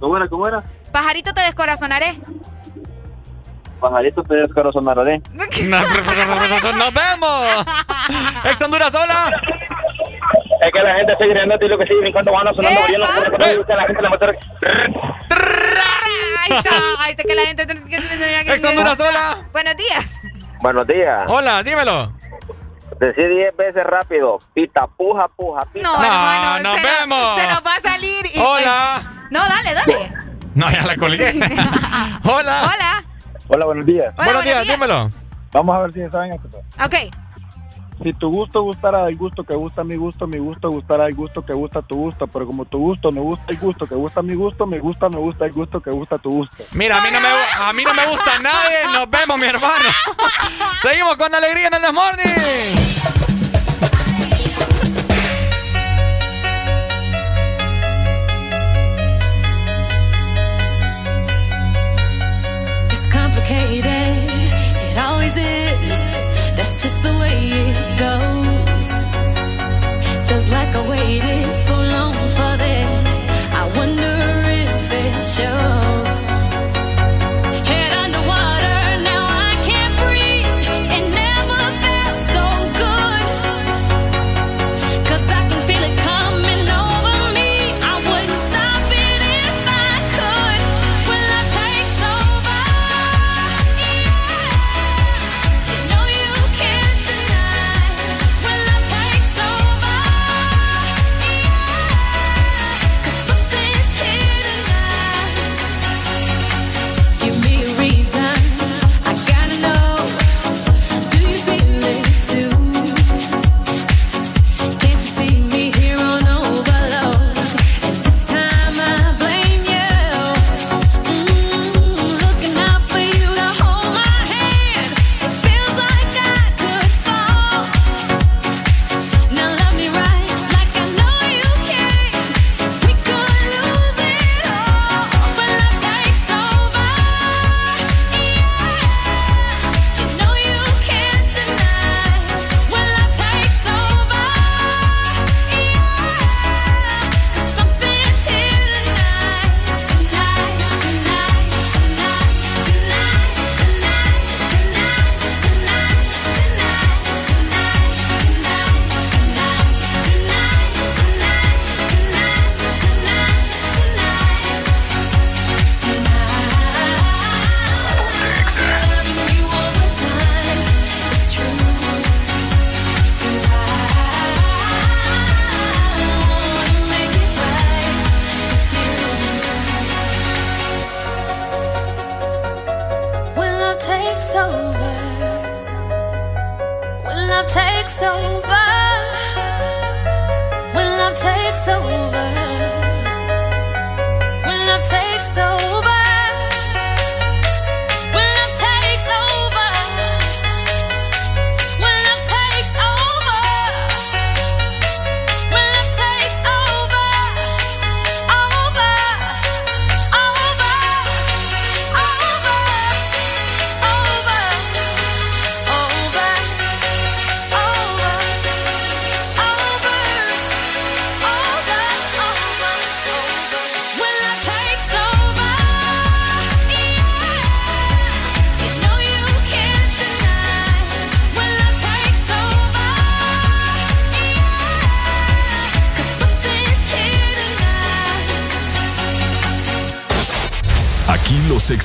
¿Cómo era? ¿Cómo era? Pajarito te descorazonaré. Pajarito te descorazonaré. ¡Nos vemos! ¡Ex Honduras, hola! Es que la gente sigue riendo y lo que sigue brincando van sonando bien los que la gente. Ahí está, ahí está que la gente... Ex Honduras, hola. Buenos días. Buenos días. Hola, dímelo. Decí 10 veces rápido. Pita, puja, puja, pita. No, hermano, nos se nos- vemos. se nos va a salir. y- Hola. No, dale, dale. No, ya la colgué. Hola. Hola. Hola, buenos días. Hola, Buenos días, días. dímelo. Vamos a ver si saben esto. Ok. Si tu gusto gustara del gusto que gusta mi gusto, mi gusto gustará el gusto que gusta tu gusto. Pero como tu gusto me gusta el gusto que gusta mi gusto, mi gusto me gusta el gusto que gusta tu gusto. Mira, a mí no me, a mí no me gusta nadie. Nos vemos, mi hermano. Seguimos con alegría en el Morning.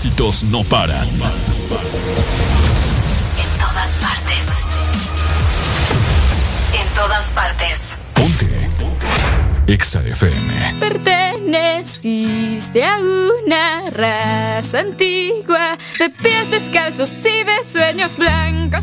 Éxitos no paran. En todas partes. En todas partes. Ponte. Exa FM. Perteneciste a una raza antigua de pies descalzos y de sueños blancos.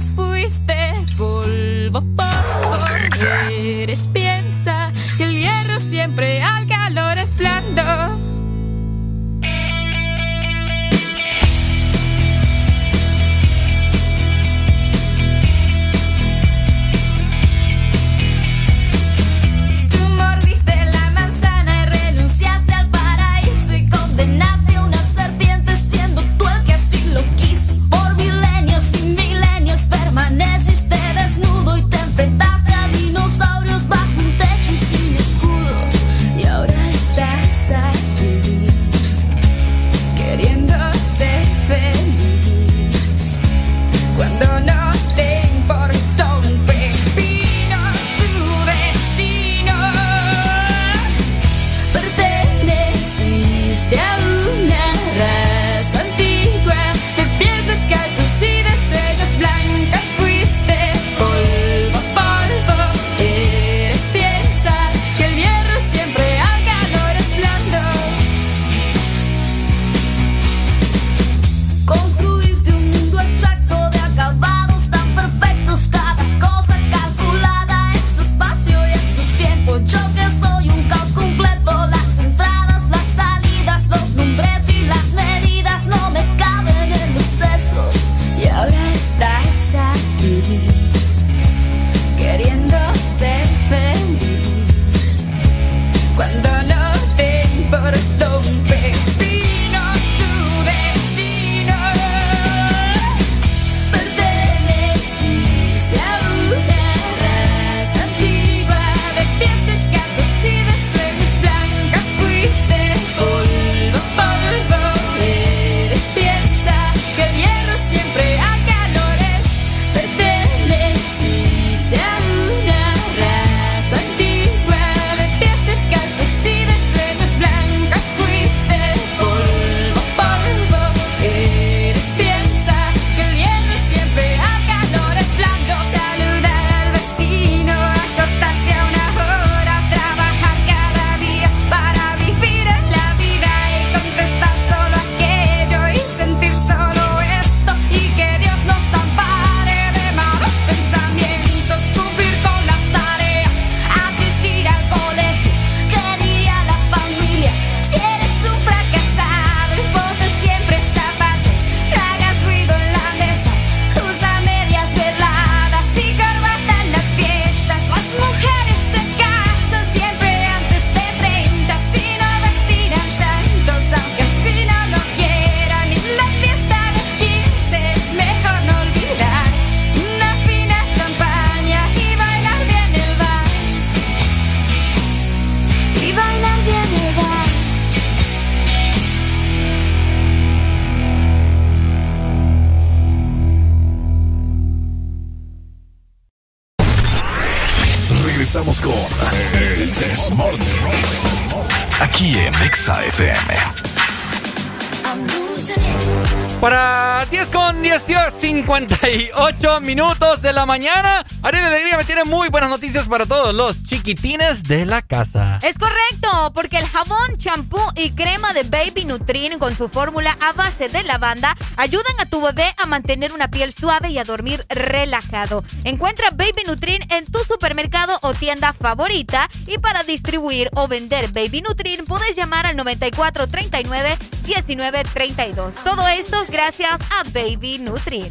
Muy buenas noticias para todos los chiquitines de la casa. Es correcto, porque el jabón, champú y crema de Baby Nutrin con su fórmula a base de lavanda ayudan a tu bebé a mantener una piel suave y a dormir relajado. Encuentra Baby Nutrin en tu supermercado o tienda favorita y para distribuir o vender Baby Nutrin puedes llamar al 9439 1932. Todo esto gracias a Baby Nutri.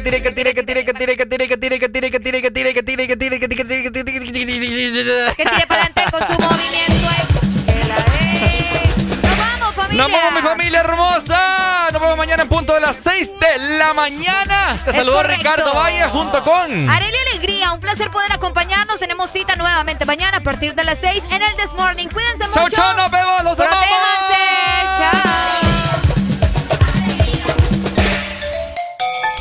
la mañana. Te saludo. Ricardo Valle junto con. Arely Alegría, un placer poder acompañarnos. Tenemos cita nuevamente mañana a partir de las 6 en el This Morning. Cuídense Chau, mucho. chau, nos vemos,